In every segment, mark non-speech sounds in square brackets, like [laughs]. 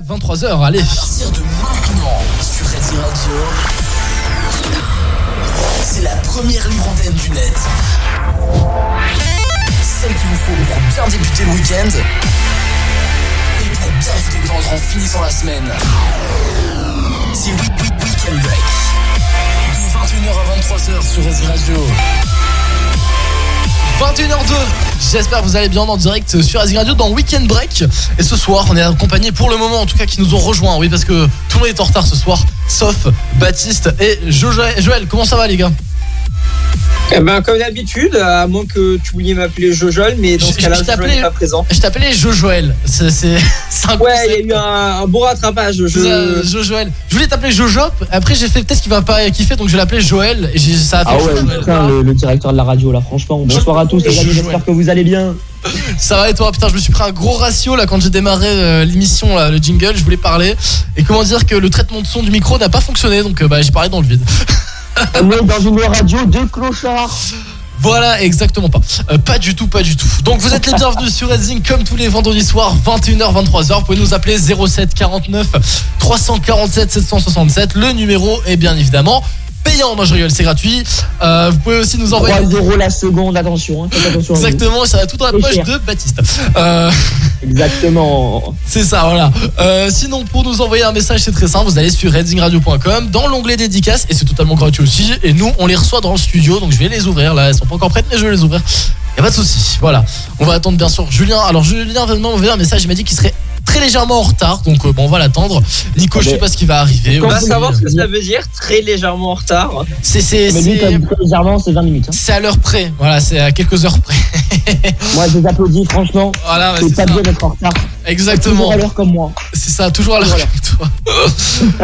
23h, allez. À partir de maintenant, sur Resi Radio, c'est la première libre antenne du net. Celle qu'il vous faut pour bien débuter le week-end et pour bien vous détendre en finissant la semaine. C'est Week Week Weekend Break. De 21h à 23h sur Resi Radio. 21h02. J'espère que vous allez bien en direct sur Azig Radio dans Weekend Break. Et ce soir, on est accompagné pour le moment, en tout cas, qui nous ont rejoints. Oui, parce que tout le monde est en retard ce soir, sauf Baptiste et Joël. Joël, comment ça va, les gars? Eh ben, comme d'habitude, à moins que tu vouliez m'appeler Jojol, mais dans Je- ce cas-là, je Jojol t'appelais- n'est pas présent. Je t'appelais Jojoël. C'est [laughs] Ouais, il y a eu un, un beau rattrapage. Je... Jojoël. Je voulais t'appeler Jojop. Après, j'ai fait peut-être qu'il va pas kiffer, donc je vais l'appeler Joël. Et j'ai- ça a fait Ah ouais, putain, le, le directeur de la radio là, franchement. Bonsoir à tous les amis, Je- j'espère que vous allez bien. [laughs] Ça va et toi Putain, je me suis pris un gros ratio là quand j'ai démarré euh, l'émission, là, le jingle. Je voulais parler. Et comment dire que le traitement de son du micro n'a pas fonctionné, donc euh, bah, j'ai parlé dans le vide. [laughs] On est dans une radio de clochards. Voilà, exactement pas. Euh, pas du tout, pas du tout. Donc vous êtes les bienvenus sur Redzing comme tous les vendredis soirs, 21h, 23h. Vous pouvez nous appeler 07 49 347 767. Le numéro est bien évidemment payant. Non, je rigole, c'est gratuit. Euh, vous pouvez aussi nous envoyer. 3 euros la seconde, attention, hein, attention. Exactement, ça va tout dans la poche cher. de Baptiste. Euh, [laughs] Exactement. c'est ça, voilà. Euh, sinon, pour nous envoyer un message, c'est très simple. Vous allez sur redzingradio.com dans l'onglet dédicaces et c'est totalement gratuit aussi. Et nous, on les reçoit dans le studio, donc je vais les ouvrir. Là, elles sont pas encore prêtes, mais je vais les ouvrir. Y a pas de souci. Voilà. On va attendre bien sûr Julien. Alors Julien vient de m'envoyer un message. Il m'a dit qu'il serait très légèrement en retard, donc euh, bon, on va l'attendre. Nico, Ah, je sais mais- pas ce qui va arriver. On va savoir ce que ça veut dire, très légèrement en retard. C'est c'est comme légèrement, c'est 20 minutes. hein. c'est à l'heure près. Voilà, c'est à quelques heures près. [laughs] Moi, je vous applaudis, franchement. Voilà, C'est pas ça. bien d'être en retard. Exactement. Toujours à l'heure comme moi. C'est ça, toujours à l'heure Voilà. avec toi.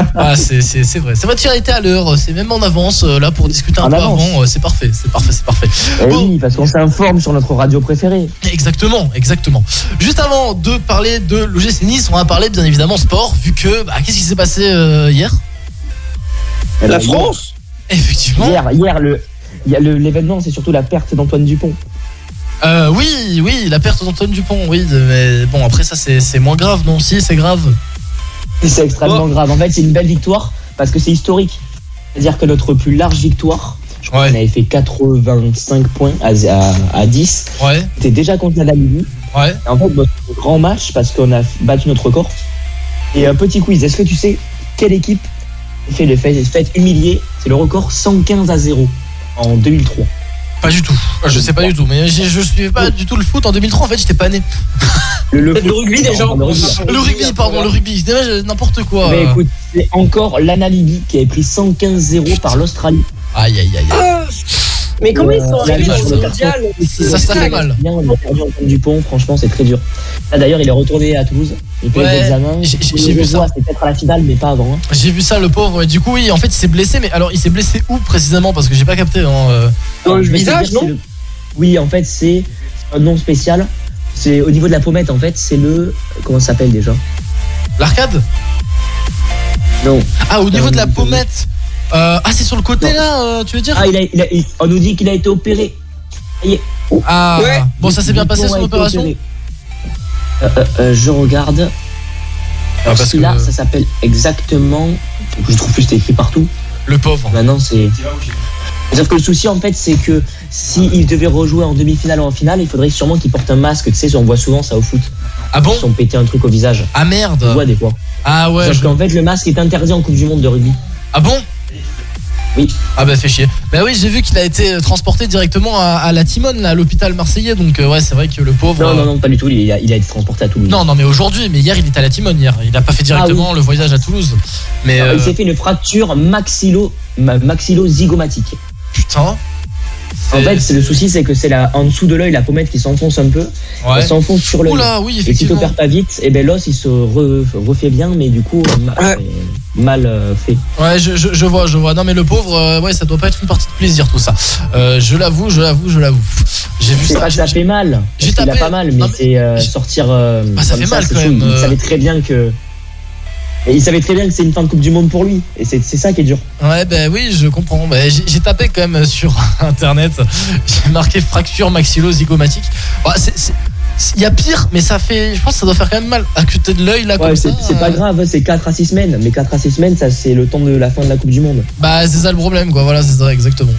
[laughs] ah, c'est c'est- c'est vrai. C'est votre fierté à l'heure, c'est même en avance euh, là pour discuter un En peu avance. avant. euh, C'est parfait, c'est parfait, c'est parfait. Eh Bon. oui, parce qu'on s'informe sur notre radio préférée. Exactement, exactement. Juste avant de parler de l'OGC Nice, on va parler bien évidemment sport, vu que bah, qu'est-ce qui s'est passé euh, hier? La France Effectivement. Hier, hier, le. le- L'événement, c'est surtout la perte d'Antoine Dupont. Euh, oui, oui, la perte d'Antoine Dupont, oui, mais bon après ça c'est c'est moins grave, non? Si, c'est grave. C'est extrêmement Oh. grave. En fait, c'est une belle victoire parce que c'est historique. C'est-à-dire que notre plus large victoire, je crois Ouais. qu'on avait fait 85 points à, à, à 10, Ouais, c'était déjà contre la Namibie. Ouais. Et en fait, bah, c'est un grand match parce qu'on a battu notre record. Et un petit quiz, est-ce que tu sais quelle équipe fait le fait, fait humilier C'est le record 115 à 0 en 2003. Pas du tout. Je sais pas du tout, mais je suivais pas du tout le foot en 2003. En fait, j'étais pas né. Le, le, Peut-être le rugby déjà le rugby. Le rugby, pardon, le rugby. N'importe quoi. Mais écoute, c'est encore la Namibie qui avait pris 115-0 par l'Australie. Aïe, aïe, aïe. Ah, Mais comment ils sont Euh, arrivés dans mondial Ça, ça fait mal. Bien, on a perdu Antoine Dupont, franchement, c'est très dur. Là, d'ailleurs, il est retourné à Toulouse. Il fait Ouais, les examens. j'ai- vu ça. C'est peut-être à la finale, mais pas avant. hein. J'ai vu ça, le pauvre. Et du coup, oui, en fait, il s'est blessé. Mais alors, il s'est blessé où précisément? Parce que j'ai pas capté. Hein, euh. Dans le visage, non? le- Oui, en fait, c'est un nom spécial. C'est au niveau de la pommette, en fait, c'est le. Comment ça s'appelle déjà? L'arcade? Non. Ah, au niveau Euh, de la pommette. Euh, ah, c'est sur le côté Non. là, euh, tu veux dire Ah, il a, il a- il- on nous dit qu'il a été opéré. Ça y est. Ah, Ouais. bon, ça s'est bien passé son opération. Euh, Je regarde. Alors, Ah, parce celui-là, que- ça s'appelle exactement. Je trouve plus c'était écrit partout. Le pauvre. Maintenant, c'est. Sauf que le souci, en fait, c'est que s'il devait rejouer en demi-finale ou en finale, il faudrait sûrement qu'il porte un masque. Tu sais, on voit souvent ça au foot. Ah bon Ils sont pété un truc au visage. Ah On merde. voit des fois. Ah ouais. Sauf je- qu'en fait, le masque est interdit en Coupe du Monde de rugby. Ah bon Oui. Ah bah fait chier. Bah oui, j'ai vu qu'il a été transporté directement à, à la Timone, là, à l'hôpital marseillais. Donc euh, ouais, c'est vrai que le pauvre. Non, euh, non, non, pas du tout. Il a, il a été transporté à Toulouse. Non, non, mais aujourd'hui, mais hier il était à la Timone hier. Il a pas fait directement le voyage à Toulouse. Mais Alors, euh, Il s'est fait une fracture maxillo, ma- maxillo-zygomatique. putain. En fait, c'est le souci, c'est que c'est la, en dessous de l'œil, la pommette qui s'enfonce un peu. Ouais. Elle s'enfonce sur l'œil. Oula, oui, Et si effectivement. t'opères pas vite, et ben l'os il se re- refait bien, mais du coup Ouais. euh, mal euh, fait. Ouais, je, je, je vois, je vois. Non, mais le pauvre, euh, ouais, ça doit pas être une partie de plaisir tout ça. Euh, je l'avoue, je l'avoue, je l'avoue. J'ai vu C'est ça. pas que ça j'ai- fait mal. j'ai tapé- a pas mal, mais, c'est euh, sortir. euh, Bah, ça comme fait mal, quand même, Il euh. savait très bien que. Et il savait très bien que c'est une fin de Coupe du Monde pour lui. Et c'est ça qui est dur. Ouais, ben oui, je comprends. Bah, j'ai tapé quand même sur [laughs] internet. J'ai marqué fracture maxillo-zygomatique. C'est- c'est- Il y a pire, mais ça fait. Je pense que ça doit faire quand même mal. À côté de l'œil, là, Ouais, c'est pas euh, grave, c'est 4 à 6 semaines. Mais 4 à 6 semaines, ça c'est le temps de la fin de la Coupe du Monde. Bah, c'est ça le problème, quoi. Voilà, c'est ça, exactement.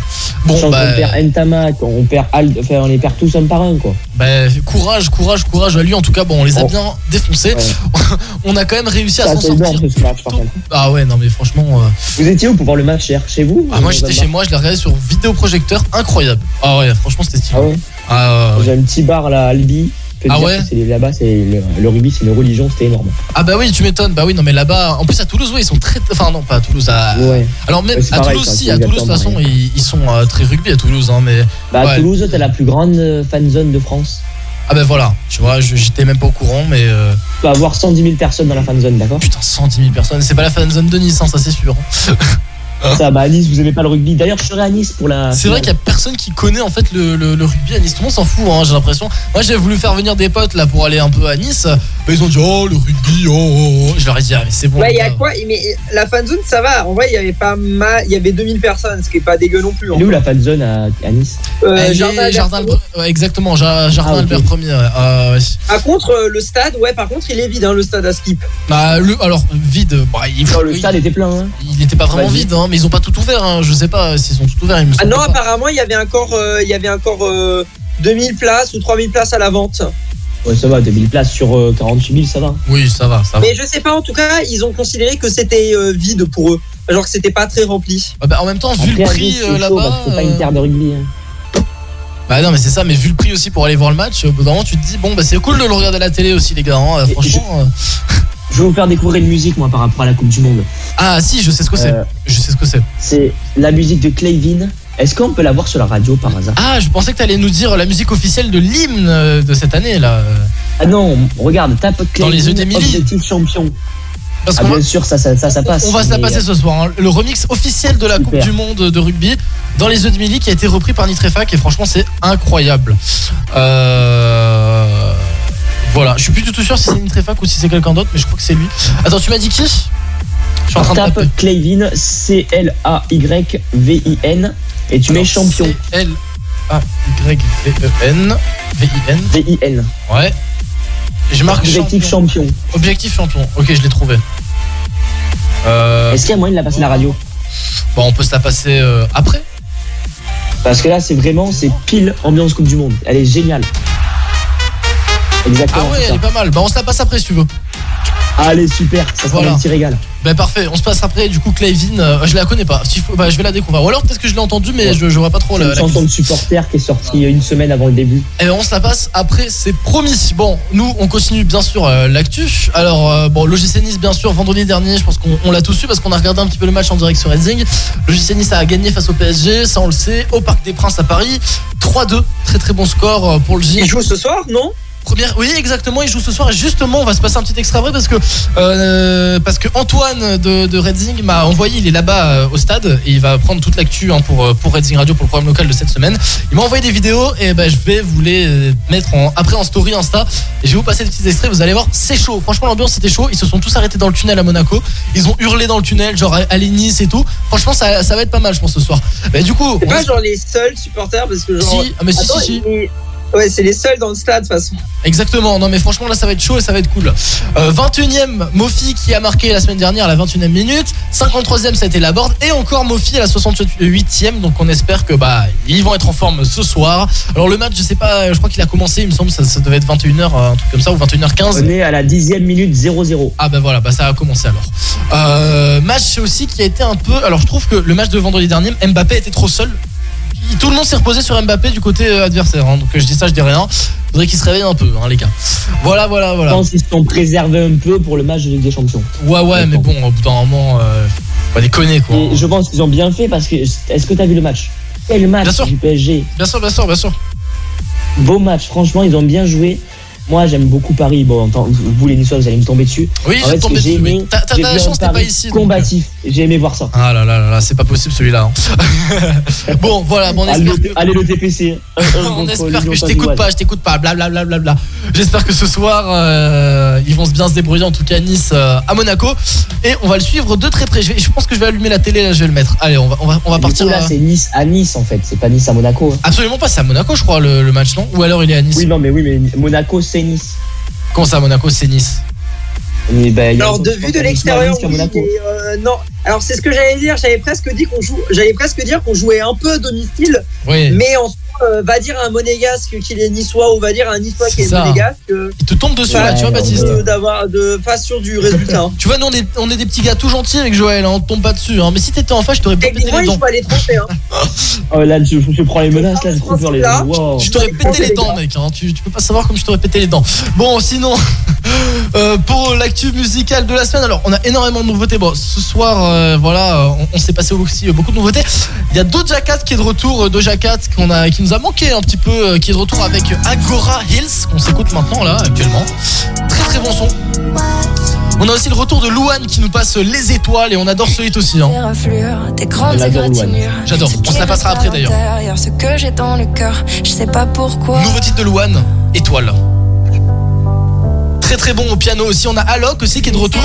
Bon, Sachant bah. perd Ntama, on perd Al, enfin, on les perd tous un par un, quoi. Bah, courage, courage, courage à lui. En tout cas, bon, on les a Oh. bien défoncés. Ouais. [laughs] On a quand même réussi à s'en c'est sortir. ce match, par contre. Ah ouais, non, mais franchement. euh, Vous étiez où pour voir le match hier? Chez vous? Ah, moi, j'étais chez moi, je l'ai regardé sur vidéoprojecteur. Incroyable. Ah ouais, franchement, c'était stylé. Ah ouais? Ah, ouais, ouais. J'ai un petit bar là à Albi. Te Ah dire ouais que Là-bas, c'est le, le rugby, c'est une religion, c'était énorme. Ah bah oui, tu m'étonnes. Bah oui, non, mais là-bas. En plus, à Toulouse, oui, ils sont très. Enfin, non, pas à Toulouse. À... Ouais. Alors, même à pareil, Toulouse, si, à Toulouse, de toute façon, ils, ils sont euh, très rugby à Toulouse. Hein, mais. Bah, à Ouais. Toulouse, t'as la plus grande euh, fan zone de France. Ah bah voilà, tu vois, j'étais même pas au courant, mais. euh, Tu peux avoir 110 000 personnes dans la fan zone, d'accord? Putain, 110 000 personnes. C'est pas la fan zone de Nice, hein, ça c'est sûr. [laughs] Ça, bah à Nice, vous aimez pas le rugby. D'ailleurs, je serai à Nice pour la. C'est vrai qu'il y a personne qui connaît en fait le, le- le rugby à Nice. Tout le monde s'en fout, hein, j'ai l'impression. Moi, j'ai voulu faire venir des potes là pour aller un peu à Nice. Mais ils ont dit, oh, le rugby, oh, oh, oh. Je leur ai dit, ah, mais c'est bon. Ouais, il y a quoi? Mais la fanzone, ça va. En vrai, il y avait pas mal. Il y a 2000 personnes, ce qui est pas dégueu non plus. Elle est où la fan zone à, à Nice? Euh, Jardin ouais, exactement, Ja- Jardin Ah. Albert 1er. Ouais. Ah, ouais. Par contre, euh, le stade, ouais, par contre, il est vide, hein, le stade à Skip. Bah, le, alors, vide, bah, il, Non, le stade était plein. Hein. il était pas vraiment vide, hein, mais ils ont pas tout ouvert. Hein. Je sais pas s'ils ont tout ouvert. Il me Ah non, pas. apparemment, il y avait encore, euh, il y avait encore euh, 2000 places ou 3000 places à la vente. Ouais, ça va, 2000 places sur euh, 48 000, ça va. Oui, ça va, ça va. Mais je sais pas, en tout cas, ils ont considéré que c'était euh, vide pour eux. Genre que c'était pas très rempli. Ah bah, en même temps, vu Après, le prix euh, là-bas. C'est pas euh, une terre de rugby. Bah non mais c'est ça, mais vu le prix aussi pour aller voir le match, au bout d'un moment tu te dis bon bah c'est cool de le regarder à la télé aussi les gars, hein, franchement. euh. Je vais vous faire découvrir une musique, moi, par rapport à la Coupe du Monde. Ah si, je sais ce que c'est, Euh, je sais ce que c'est. c'est la musique de Clayvin. Est-ce qu'on peut la voir sur la radio par hasard? Ah je pensais que t'allais nous dire la musique officielle de l'hymne euh, de cette année là. Ah non, regarde, tape Dans les yeux champion. Parce Ah bien sûr, ça, ça, ça, ça passe. on va se la mais, passer ce soir, hein. le remix officiel de la Super. Coupe du Monde de rugby dans les yeux de Milly qui a été repris par Nitrefac et franchement c'est incroyable. Euh... Voilà, je suis plus du tout sûr si c'est Nitrefac ou si c'est quelqu'un d'autre, mais je crois que c'est lui. Attends, tu m'as dit qui? Je suis en train de Tape taper. Clayvin, C-L-A-Y-V-I-N, et tu mets champion, L A Y V E N V I N. V-I-N. Ouais. Et je marque Objectif champion. champion. Objectif champion. Ok, je l'ai trouvé. Euh, Est-ce qu'il y a moyen de la passer à la radio bon, on peut se la passer euh, après. Parce que là, c'est vraiment, c'est pile ambiance Coupe du Monde. Elle est géniale. Ah Exactement. ouais, c'est elle ça. est pas mal. Bah, on se la passe après si tu veux. Allez, super, ça sera Voilà. un petit régal. Bah parfait, on se passe après. Du coup, Clayvin, euh, je la connais pas. Bah, je vais la découvrir. Ou alors peut-être que je l'ai entendue, mais Ouais. je, je vois pas trop C'est la. une la chanson de supporter qui est sortie une semaine avant le début. Et on se la passe après, c'est promis. Bon, nous, on continue bien sûr euh, l'actu. Alors, euh, bon, l'OGC Nice, bien sûr, vendredi dernier, je pense qu'on on l'a tous su parce qu'on a regardé un petit peu le match en direct sur Redzing. L'OGC Nice a gagné face au PSG, ça on le sait, au Parc des Princes à Paris. 3-2, très très bon score euh, pour le Ils J. jouent ce soir, non? Première, oui, exactement, il joue ce soir et justement, on va se passer un petit extra vrai parce que euh, parce que Antoine de, de Redzing m'a envoyé, il est là-bas euh, au stade et il va prendre toute l'actu hein, pour euh, pour Redzing Radio pour le programme local de cette semaine. Il m'a envoyé des vidéos et ben je vais vous les mettre en, après en story Insta et je vais vous passer des petits extraits. Vous allez voir, c'est chaud. Franchement, l'ambiance c'était chaud. Ils se sont tous arrêtés dans le tunnel à Monaco. Ils ont hurlé dans le tunnel, genre allez Nice et tout. Franchement, ça, ça va être pas mal, je pense ce soir. Bah, du coup, C'est on- pas genre les seuls supporters parce que genre. si, ah, mais si, Attends, si, Ouais, c'est les seuls dans le stade de toute façon. Exactement, non mais franchement là ça va être chaud et ça va être cool. Euh, 21ème Mofi qui a marqué la semaine dernière à la 21ème minute, 53ème ça a été Laborde et encore Mofi à la 68ème donc on espère que bah ils vont être en forme ce soir. Alors le match je sais pas, je crois qu'il a commencé il me semble ça, ça devait être 21h un truc comme ça ou 21h15. On est à la dixième minute 0-0. Ah bah voilà, bah ça a commencé alors. Euh, match aussi qui a été un peu. Alors je trouve que le match de vendredi dernier, Mbappé était trop seul. Tout le monde s'est reposé sur Mbappé du côté euh, adversaire. hein. Donc je dis ça, je dis rien. Faudrait qu'il se réveille un peu, hein, les gars. Voilà, voilà, Je voilà. pense qu'ils se sont préservés un peu pour le match de Ligue des Champions. Ouais, ouais, mais bon, au bout d'un moment, euh, faut pas déconner quoi. Et je pense qu'ils ont bien fait parce que. Est-ce que tu as vu le match? Quel Bien match sûr. du PSG Bien sûr, bien sûr, bien sûr. Beau match, franchement, ils ont bien joué. Moi j'aime beaucoup Paris. Bon, vous les Niçois, vous allez me tomber dessus. Oui, j'ai tombé dessus. aimé, T'as t'as la chance, t'es pas ici. donc, euh. Combatif. J'ai aimé voir ça. Ah là là là là, c'est pas possible celui-là. hein. [laughs] bon, voilà, bon, on Allez, espère le, que. allez, le TPC. Un- un [laughs] On espère que je t'écoute pas, je t'écoute pas, blablabla. Bla, bla, bla. J'espère que ce soir, euh, ils vont se bien se débrouiller, en tout cas Nice euh, à Monaco. Et on va le suivre de très près. Je, vais- je pense que je vais allumer la télé, là, je vais le mettre. Allez, on va, on va, on va partir. coup, là, c'est Nice à Nice en fait. C'est pas Nice à Monaco. hein. Absolument pas, c'est à Monaco, je crois, le, le match, non? Ou alors il est à Nice? Oui, non, mais oui, mais Monaco, c'est Nice. Comment ça, Monaco, c'est Nice Mais, ben, il y a Alors de vue de l'extérieur, oui, euh, non. Alors c'est ce que j'allais dire. J'avais presque dit qu'on joue. J'allais presque dire qu'on jouait un peu à domicile, Oui. mais en euh, va dire à un monégasque qu'il est niçois ou va dire à un niçois qui est ça. monégasque. euh, Il te tombe dessus, là, tu vois, Baptiste de- d'avoir de pas sûr du résultat. hein. [laughs] Tu vois, nous, on est, on est des petits gars tout gentils avec Joël, hein, on te tombe pas dessus. Hein. Mais si t'étais en face, je t'aurais pété moi, les je dents. peux aller tromper. Hein. [laughs] Oh, là, je, je prends les menaces, là, je trouve les Là. Wow. Je t'aurais pété les dents, mec. Hein. Tu, tu peux pas savoir comme je t'aurais pété les dents. Bon, sinon, [laughs] euh, pour l'actu musicale de la semaine, alors on a énormément de nouveautés. Bon, ce soir, euh, voilà, euh, on, on s'est passé aussi euh, beaucoup de nouveautés. Il y a Doja Cat qui est de retour, euh, Doja Cat qu'on a, qui nous a manqué un petit peu, euh, qui est de retour avec Agora Hills qu'on s'écoute maintenant là actuellement. Très très bon son. On a aussi le retour de Louane qui nous passe les étoiles et on adore ce hit aussi. Hein. J'adore. On se la passera après, d'ailleurs. l'intérieur, Ce que j'ai dans le cœur, je sais pas pourquoi. Nouveau titre de Louane, étoile. Très très bon au piano aussi. On a Alok aussi qui est de retour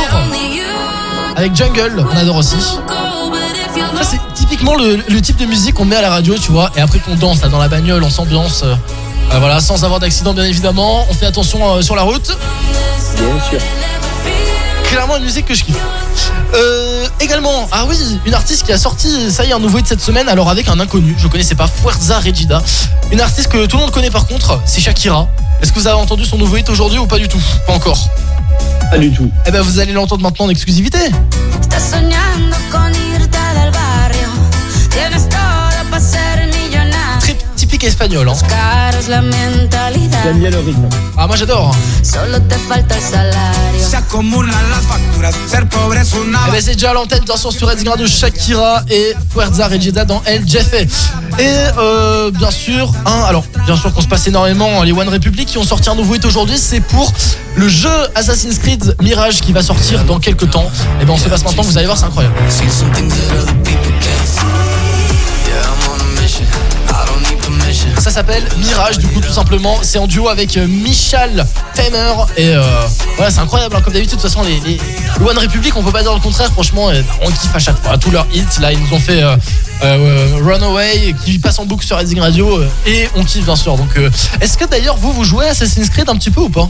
avec Jungle. On adore aussi. Ça c'est typiquement le, le type de musique qu'on met à la radio, tu vois, et après qu'on danse là dans la bagnole, on s'ambiance. euh, euh, voilà, sans avoir d'accident bien évidemment. On fait attention euh, sur la route. Bien sûr. Clairement une musique que je kiffe. Euh, également, ah oui, une artiste qui a sorti, ça y est, un nouveau hit cette semaine, alors avec un inconnu, je connaissais pas, Fuerza Regida. Une artiste que tout le monde connaît par contre, c'est Shakira. Est-ce que vous avez entendu son nouveau hit aujourd'hui ou pas du tout? Pas encore. Pas du tout. Eh ben vous allez l'entendre maintenant en exclusivité. Très typique espagnol. Hein. J'aime bien le rythme. Ah moi j'adore. Eh ben c'est déjà à l'antenne bien sûr sur Red de Shakira et Fuerza Regida dans El Jefe. Et euh, bien sûr, un, alors bien sûr qu'on se passe énormément, les One Republic qui ont sorti un nouveau hit aujourd'hui, c'est pour le jeu Assassin's Creed Mirage qui va sortir dans quelques temps. Et ben on se passe maintenant, vous allez voir c'est incroyable. Ça s'appelle Mirage, du coup tout simplement. C'est en duo avec euh, Michal Temer et euh, voilà c'est incroyable. hein. Comme d'habitude, de toute façon les, les One Republic, on peut pas dire le contraire. Franchement, euh, on kiffe à chaque fois. Tous leurs hits, là ils nous ont fait euh, euh, Runaway qui passe en boucle sur Rising Radio et on kiffe bien sûr. Donc euh, est-ce que d'ailleurs vous vous jouez à Assassin's Creed un petit peu ou pas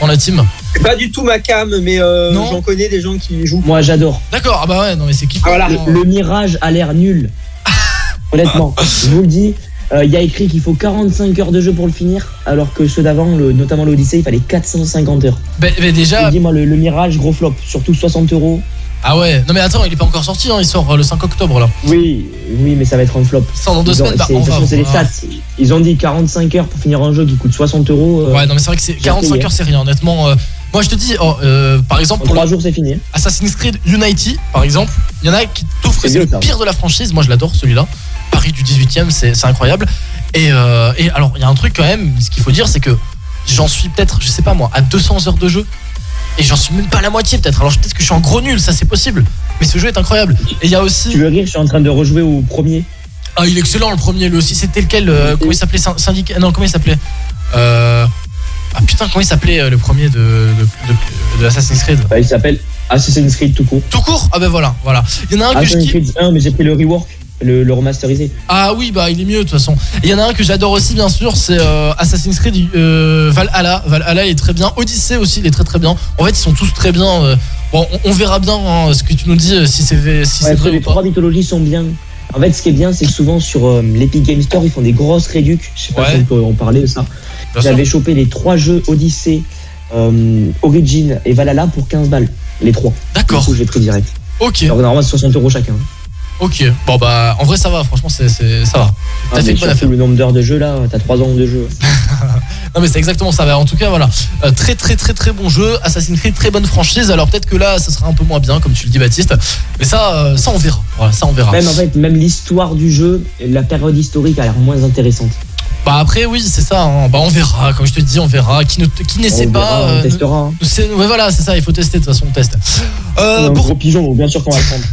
dans la team? C'est pas du tout ma cam, mais euh, Non. j'en connais des gens qui jouent. Moi, j'adore. D'accord. Ah bah ouais, non mais c'est kiffant. Voilà. Le, le Mirage a l'air nul. [laughs] Honnêtement, je vous le dis. Euh, Il y a écrit qu'il faut 45 heures de jeu pour le finir, alors que ceux d'avant, notamment l'Odyssée, il fallait 450 heures. Je déjà, vous dis, moi, le, le Mirage, gros flop, surtout 60 euros. ah ouais. Non mais attends, il est pas encore sorti. Hein, il sort euh, le 5 octobre là. Oui, oui, mais ça va être un flop. Il sort dans deux Ils ont- semaines. Bah, c'est- on de toute va façon, c'est les voir. stats. Ils ont dit 45 heures pour finir un jeu qui coûte 60 euros. euh, Ouais, non mais c'est vrai que c'est J'ai 45 payé. heures, c'est rien. Honnêtement, euh, moi je te dis, oh, euh, par exemple en pour le 3 jours, c'est fini. Assassin's Creed Unity, par exemple, il y en a qui c'est le pire de la franchise. Moi, je l'adore celui-là. Paris du 18e, c'est incroyable. Et, euh, et alors, il y a un truc quand même, ce qu'il faut dire, c'est que j'en suis peut-être, je sais pas moi, à 200 heures de jeu. Et j'en suis même pas à la moitié peut-être. Alors peut-être que je suis en gros nul, ça c'est possible. Mais ce jeu est incroyable. Et il y a Tu aussi. veux rire, je suis en train de rejouer au premier. Ah, il est excellent le premier, lui aussi. C'était lequel euh, Comment il s'appelait Syn- Syndicat Non, comment il s'appelait euh... Ah putain, comment il s'appelait euh, le premier de, de, de- de Assassin's Creed? Bah, il s'appelle Assassin's Creed tout court. Tout court? Ah ben voilà, voilà. Il y en a un que je Assassin's. Creed 1, mais j'ai pris le rework, le, le remasterisé. Ah oui, bah il est mieux de toute façon. Il y en a un que j'adore aussi, bien sûr, c'est euh, Assassin's Creed euh, Valhalla. Valhalla il est très bien. Odyssey aussi, il est très très bien. En fait, ils sont tous très bien. euh. Bon, on, on verra bien hein, ce que tu nous dis, si c'est si Ouais, vrai les ou pas. trois mythologies sont bien. En fait, ce qui est bien, c'est que souvent sur l'Epic Game Store, ils font des grosses réducs. Je sais pas Ouais. si on peut en parler de ça. J'avais chopé les trois jeux Odyssey, Origin et Valhalla pour 15 balles. Les trois. Du D'accord. coup, j'ai pris direct. Ok, Alors, normalement, c'est 60 euros chacun. Ok. Bon bah, en vrai, ça va. Franchement, c'est ça va. T'as Ah, fait surtout le nombre d'heures de jeu là, t'as 3 ans de jeu. [laughs] Non mais c'est exactement ça. Bah, En tout cas, voilà, Euh, très très très très bon jeu. Assassin's Creed, très bonne franchise. Alors peut-être que là, ça sera un peu moins bien, comme tu le dis, Baptiste. Mais ça, euh, ça on verra. Voilà, ça on verra. Même en fait, même l'histoire du jeu, la période historique a l'air moins intéressante. Bah après oui c'est ça, hein. bah on verra, comme je te dis on verra, qui ne qui n'essaie On pas... verra, euh, on testera. ouais, voilà c'est ça, il faut tester de toute façon on teste. On Euh, un pour, gros pigeon, donc bien sûr qu'on va le prendre.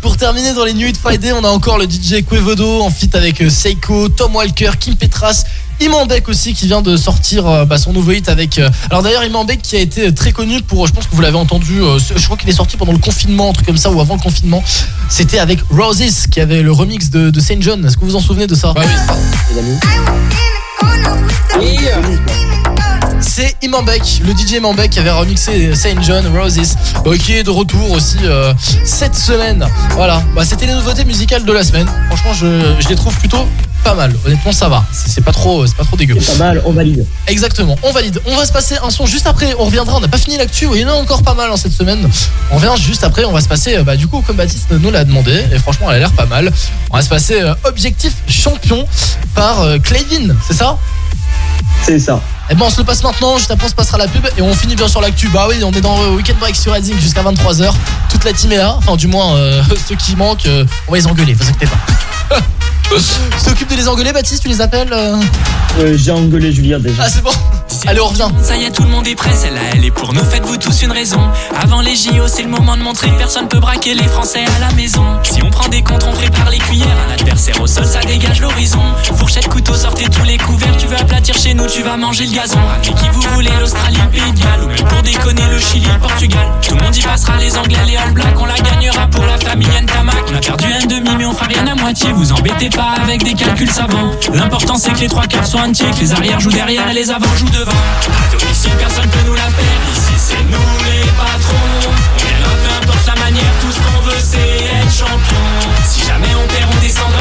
Pour terminer dans les Nuits de Friday, on a encore le DJ Quevodo en feat avec euh, Seiko, Tom Walker, Kim Petras, Imambek aussi qui vient de sortir euh, bah, son nouveau hit avec... euh, alors d'ailleurs Imambek qui a été très connu pour, je pense que vous l'avez entendu, euh, je crois qu'il est sorti pendant le confinement, un truc comme ça, ou avant le confinement. C'était avec Roses qui avait le remix de, de Saint John, est-ce que vous vous en souvenez de ça? Bah les amis. Et euh, C'est Imambek, le DJ Imambek qui avait remixé Saint John Roses, euh, qui est de retour aussi euh, cette semaine. Voilà, bah, c'était les nouveautés musicales de la semaine. Franchement, je, je les trouve plutôt pas mal. Honnêtement, ça va. C'est pas trop, c'est pas trop dégueu. C'est pas mal, on valide. Exactement, on valide. On va se passer un son juste après. On reviendra. On n'a pas fini l'actu. Il y en a encore pas mal en cette semaine. On revient juste après. On va se passer, euh, bah, du coup, comme Baptiste nous l'a demandé, et franchement, elle a l'air pas mal. On va se passer euh, Objectif Champion par euh, Clayvin, c'est ça? C'est ça. Et bon, on se le passe maintenant, juste après on se passera la pub et on finit bien sur l'actu. Bah oui, on est dans le Weekend Break sur Redzing jusqu'à 23h. Toute la team est là, enfin du moins euh, [laughs] ceux qui manquent, euh, on va les engueuler, vous inquiétez pas. [laughs] Tu t'occupes de les engueuler, Baptiste, tu les appelles euh Euh, J'ai engueulé Julien déjà. Ah c'est bon Allez, on revient. Ça y est, tout le monde est prêt, celle-là elle est pour nous. Faites-vous tous une raison. Avant les JO, c'est le moment de montrer. Personne peut braquer les Français à la maison. Si on prend des comptes, on prépare les cuillères. Un adversaire au sol, ça dégage l'horizon. Fourchette, couteau, sortez tous les couverts. Tu veux aplatir chez nous, tu vas manger le Rappelez qui vous voulez, l'Australie, le Pays de Galles. Ou même pour déconner, le Chili, le Portugal. Tout le monde y passera, les Anglais, les All Blacks. On la gagnera pour la famille Ntamak. On a perdu un demi, mais on fera rien à moitié. Vous embêtez pas avec des calculs savants. L'important, c'est que les trois quarts soient entiers. Que les arrières jouent derrière et les avants jouent devant. À domicile, personne peut nous la faire. Ici, c'est nous les patrons. On peu importe la manière. Tout ce qu'on veut, c'est être champion. Si jamais on perd, on descendra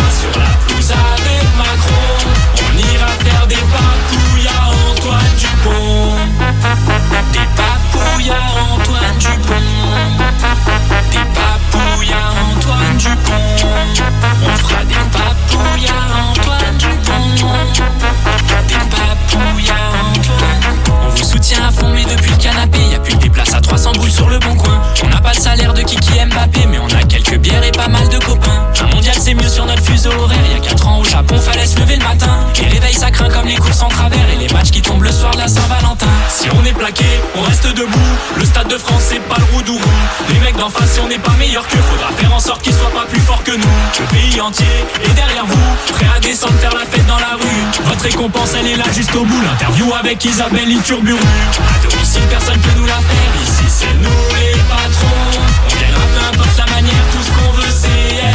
salaire de Kiki Mbappé, mais on a quelques bières et pas mal de copains. Un mondial, c'est mieux sur notre fuseau horaire. Y a 4 ans au Japon, fallait se lever le matin. Les réveils, ça craint comme les courses en travers et les matchs qui tombent le soir de la Saint-Valentin. Si on est plaqué, on reste debout. Le stade de France, c'est pas le roudourou. Les mecs d'en face, si on n'est pas meilleur qu'eux, faudra faire en sorte qu'ils soient pas plus forts que nous. Le pays entier est derrière vous, prêt à descendre faire la fête dans la rue. Votre récompense, elle est là juste au bout. L'interview avec Isabelle Iturburu. À domicile, personne peut nous la faire. Ici,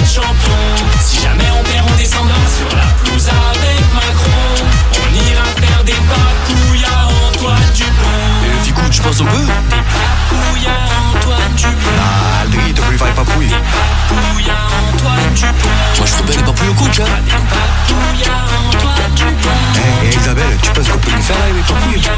champion. Si jamais on perd, on descendra sur la pelouse avec Macron. On ira faire des papouilles à Antoine Dupont. Eh, écoute, je pense un peu. Des papouilles à Antoine Dupont. Ah, le il devrait faire papouille. Papouilles à Antoine Dupont. Moi, je ferais bien les papouilles au coach, hein. Des papouilles à Antoine Dupont. Eh, eh, Isabelle, tu penses qu'on peut lui faire, là, les papouilles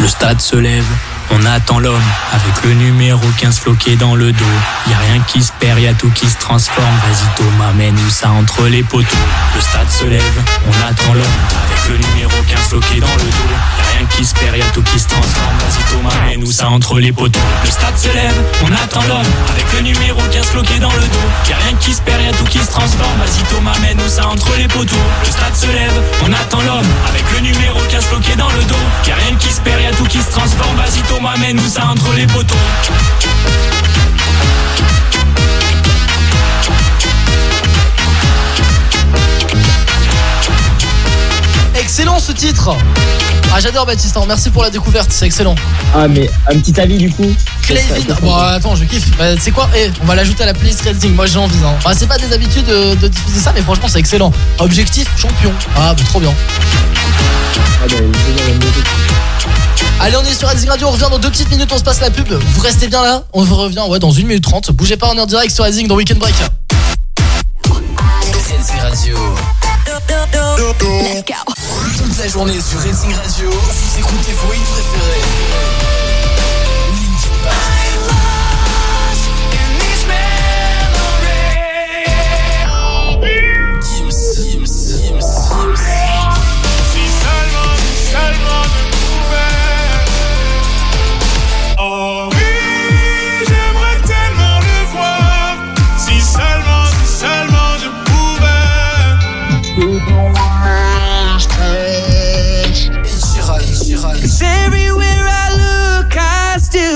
Le stade se lève, on attend l'homme avec le numéro 15 floqué dans le dos. Y a rien qui se perd, y a tout qui se transforme. Vas-y Thomas, mène-nous ça entre les poteaux. Le stade se lève, on attend l'homme avec le numéro 15 floqué dans le dos. Rien qui se perd, y a tout qui se transforme. Vas-y Thomas, mène-nous ça entre les poteaux. Le stade se lève, on attend l'homme avec le numéro 15 floqué dans le dos. Y a rien qui se perd, y a tout qui se transforme. Vas-y Thomas, mène-nous ça entre les poteaux. Le stade se lève, on attend l'homme avec le numéro 15 floqué dans le dos. Y a rien qui se perd, y a tout qui se transforme. Vas-y Thomas, mène-nous ça entre les poteaux. Excellent ce titre Ah j'adore Baptiste, hein. merci pour la découverte, c'est excellent. Ah, mais un petit avis du coup. Clayvin, bon attends je kiffe, bah, c'est quoi? Eh, on va l'ajouter à la playlist Racing, moi j'ai envie. Hein. Bah, c'est pas des habitudes de, de diffuser ça, mais franchement c'est excellent. Objectif champion, ah bah, trop bien. Ah, bah. Allez on est sur Racing Radio, on revient dans deux petites minutes, on se passe la pub. Vous restez bien là, on revient ouais, dans 1 minute 30. Bougez pas, on est en direct sur Racing dans Weekend Break. Toute la journée sur Racing Radio, vous écoutez vos hits préférés.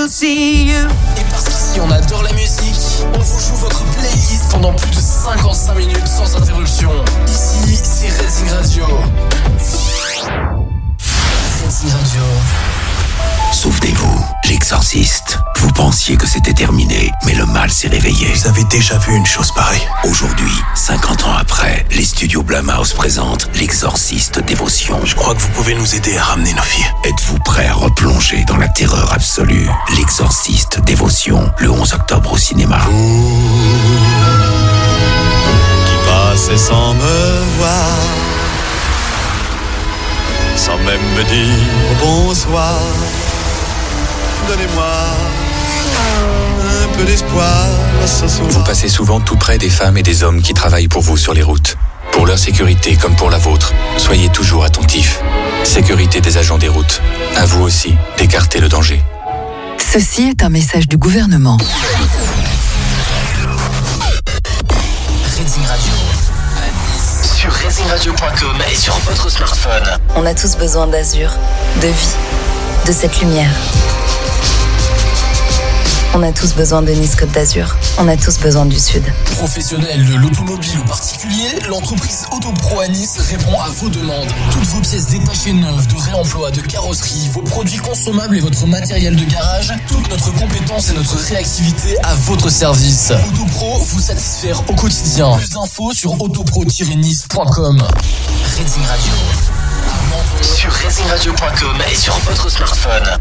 See you. Et parce qu'ici on adore la musique, on vous joue votre playlist pendant plus de 55 minutes sans interruption. Ici, c'est Racing Radio. Racing Radio. Souvenez-vous, l'exorciste. Vous pensiez que c'était terminé, mais le mal s'est réveillé. Vous avez déjà vu une chose pareille Aujourd'hui, 50 ans après, les studios Blumhouse présentent l'exorciste dévotion. Je crois que vous pouvez nous aider à ramener nos filles. Êtes-vous prêt à replonger dans la terreur absolue? L'exorciste dévotion, le 11 octobre au cinéma. Qui passait sans me voir, sans même me dire bonsoir. Donnez-moi un peu d'espoir. Vous passez souvent tout près des femmes et des hommes qui travaillent pour vous sur les routes. Pour leur sécurité comme pour la vôtre, soyez toujours attentifs. Sécurité des agents des routes. À vous aussi d'écarter le danger. Ceci est un message du gouvernement. Sur racingradio.com et sur votre smartphone. On a tous besoin d'azur, de vie, de cette lumière. On a tous besoin de Nice Côte d'Azur. On a tous besoin du Sud. Professionnel de l'automobile ou particulier, l'entreprise Autopro à Nice répond à vos demandes. Toutes vos pièces détachées neuves, de réemploi, de carrosserie, vos produits consommables et votre matériel de garage, toute notre compétence et notre réactivité à votre service. Autopro vous satisfaire au quotidien. Plus d'infos sur autopro-nice.com. Radio. Sur racingradio.com et sur votre smartphone.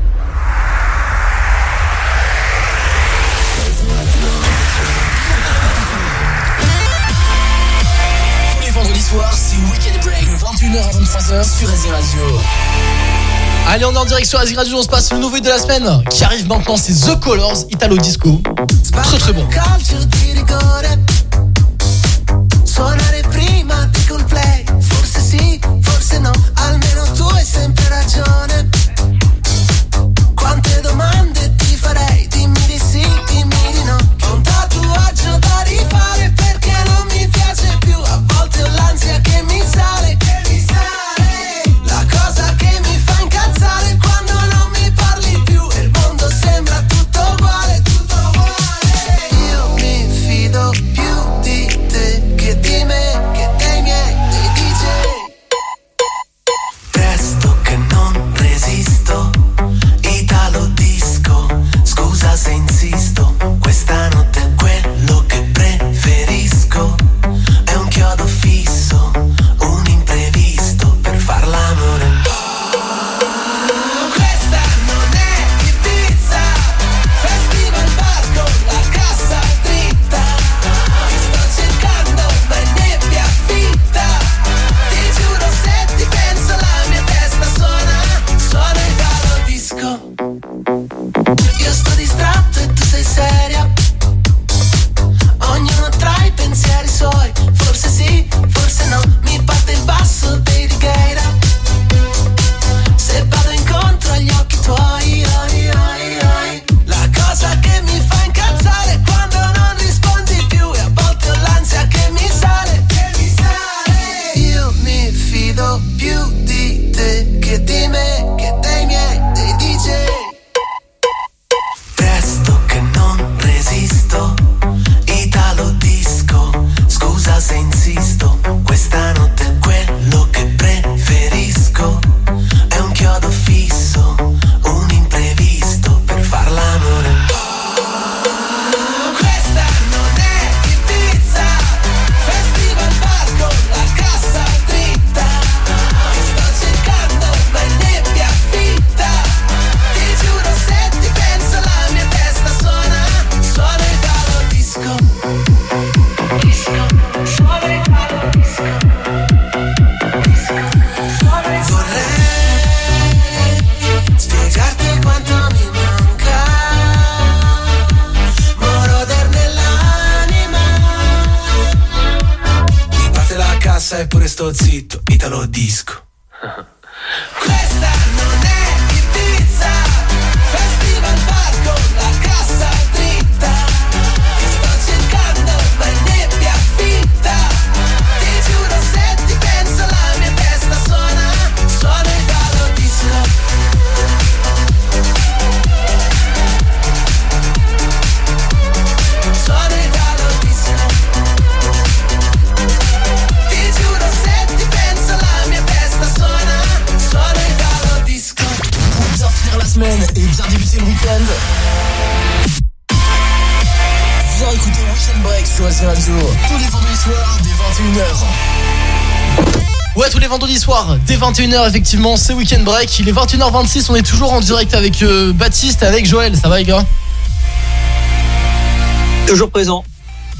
Soirs, c'est Weekend Break de 21h à 23h sur Racing Radio. Allez, on est en direct sur Azir Radio, on se passe le nouveau de la semaine qui arrive maintenant, c'est The Colors Italo Disco. Très très bon. Suonare prima di col play Forse sì, forse no Almeno tu hai sempre ragione Quante domande ti farei? Dimmi di sì, dimmi di no un tatuaggio da rifare Francia 21h, effectivement, c'est Weekend Break. Il est 21h26, on est toujours en direct avec euh, Baptiste et avec Joël. Ça va, les gars? Toujours présent.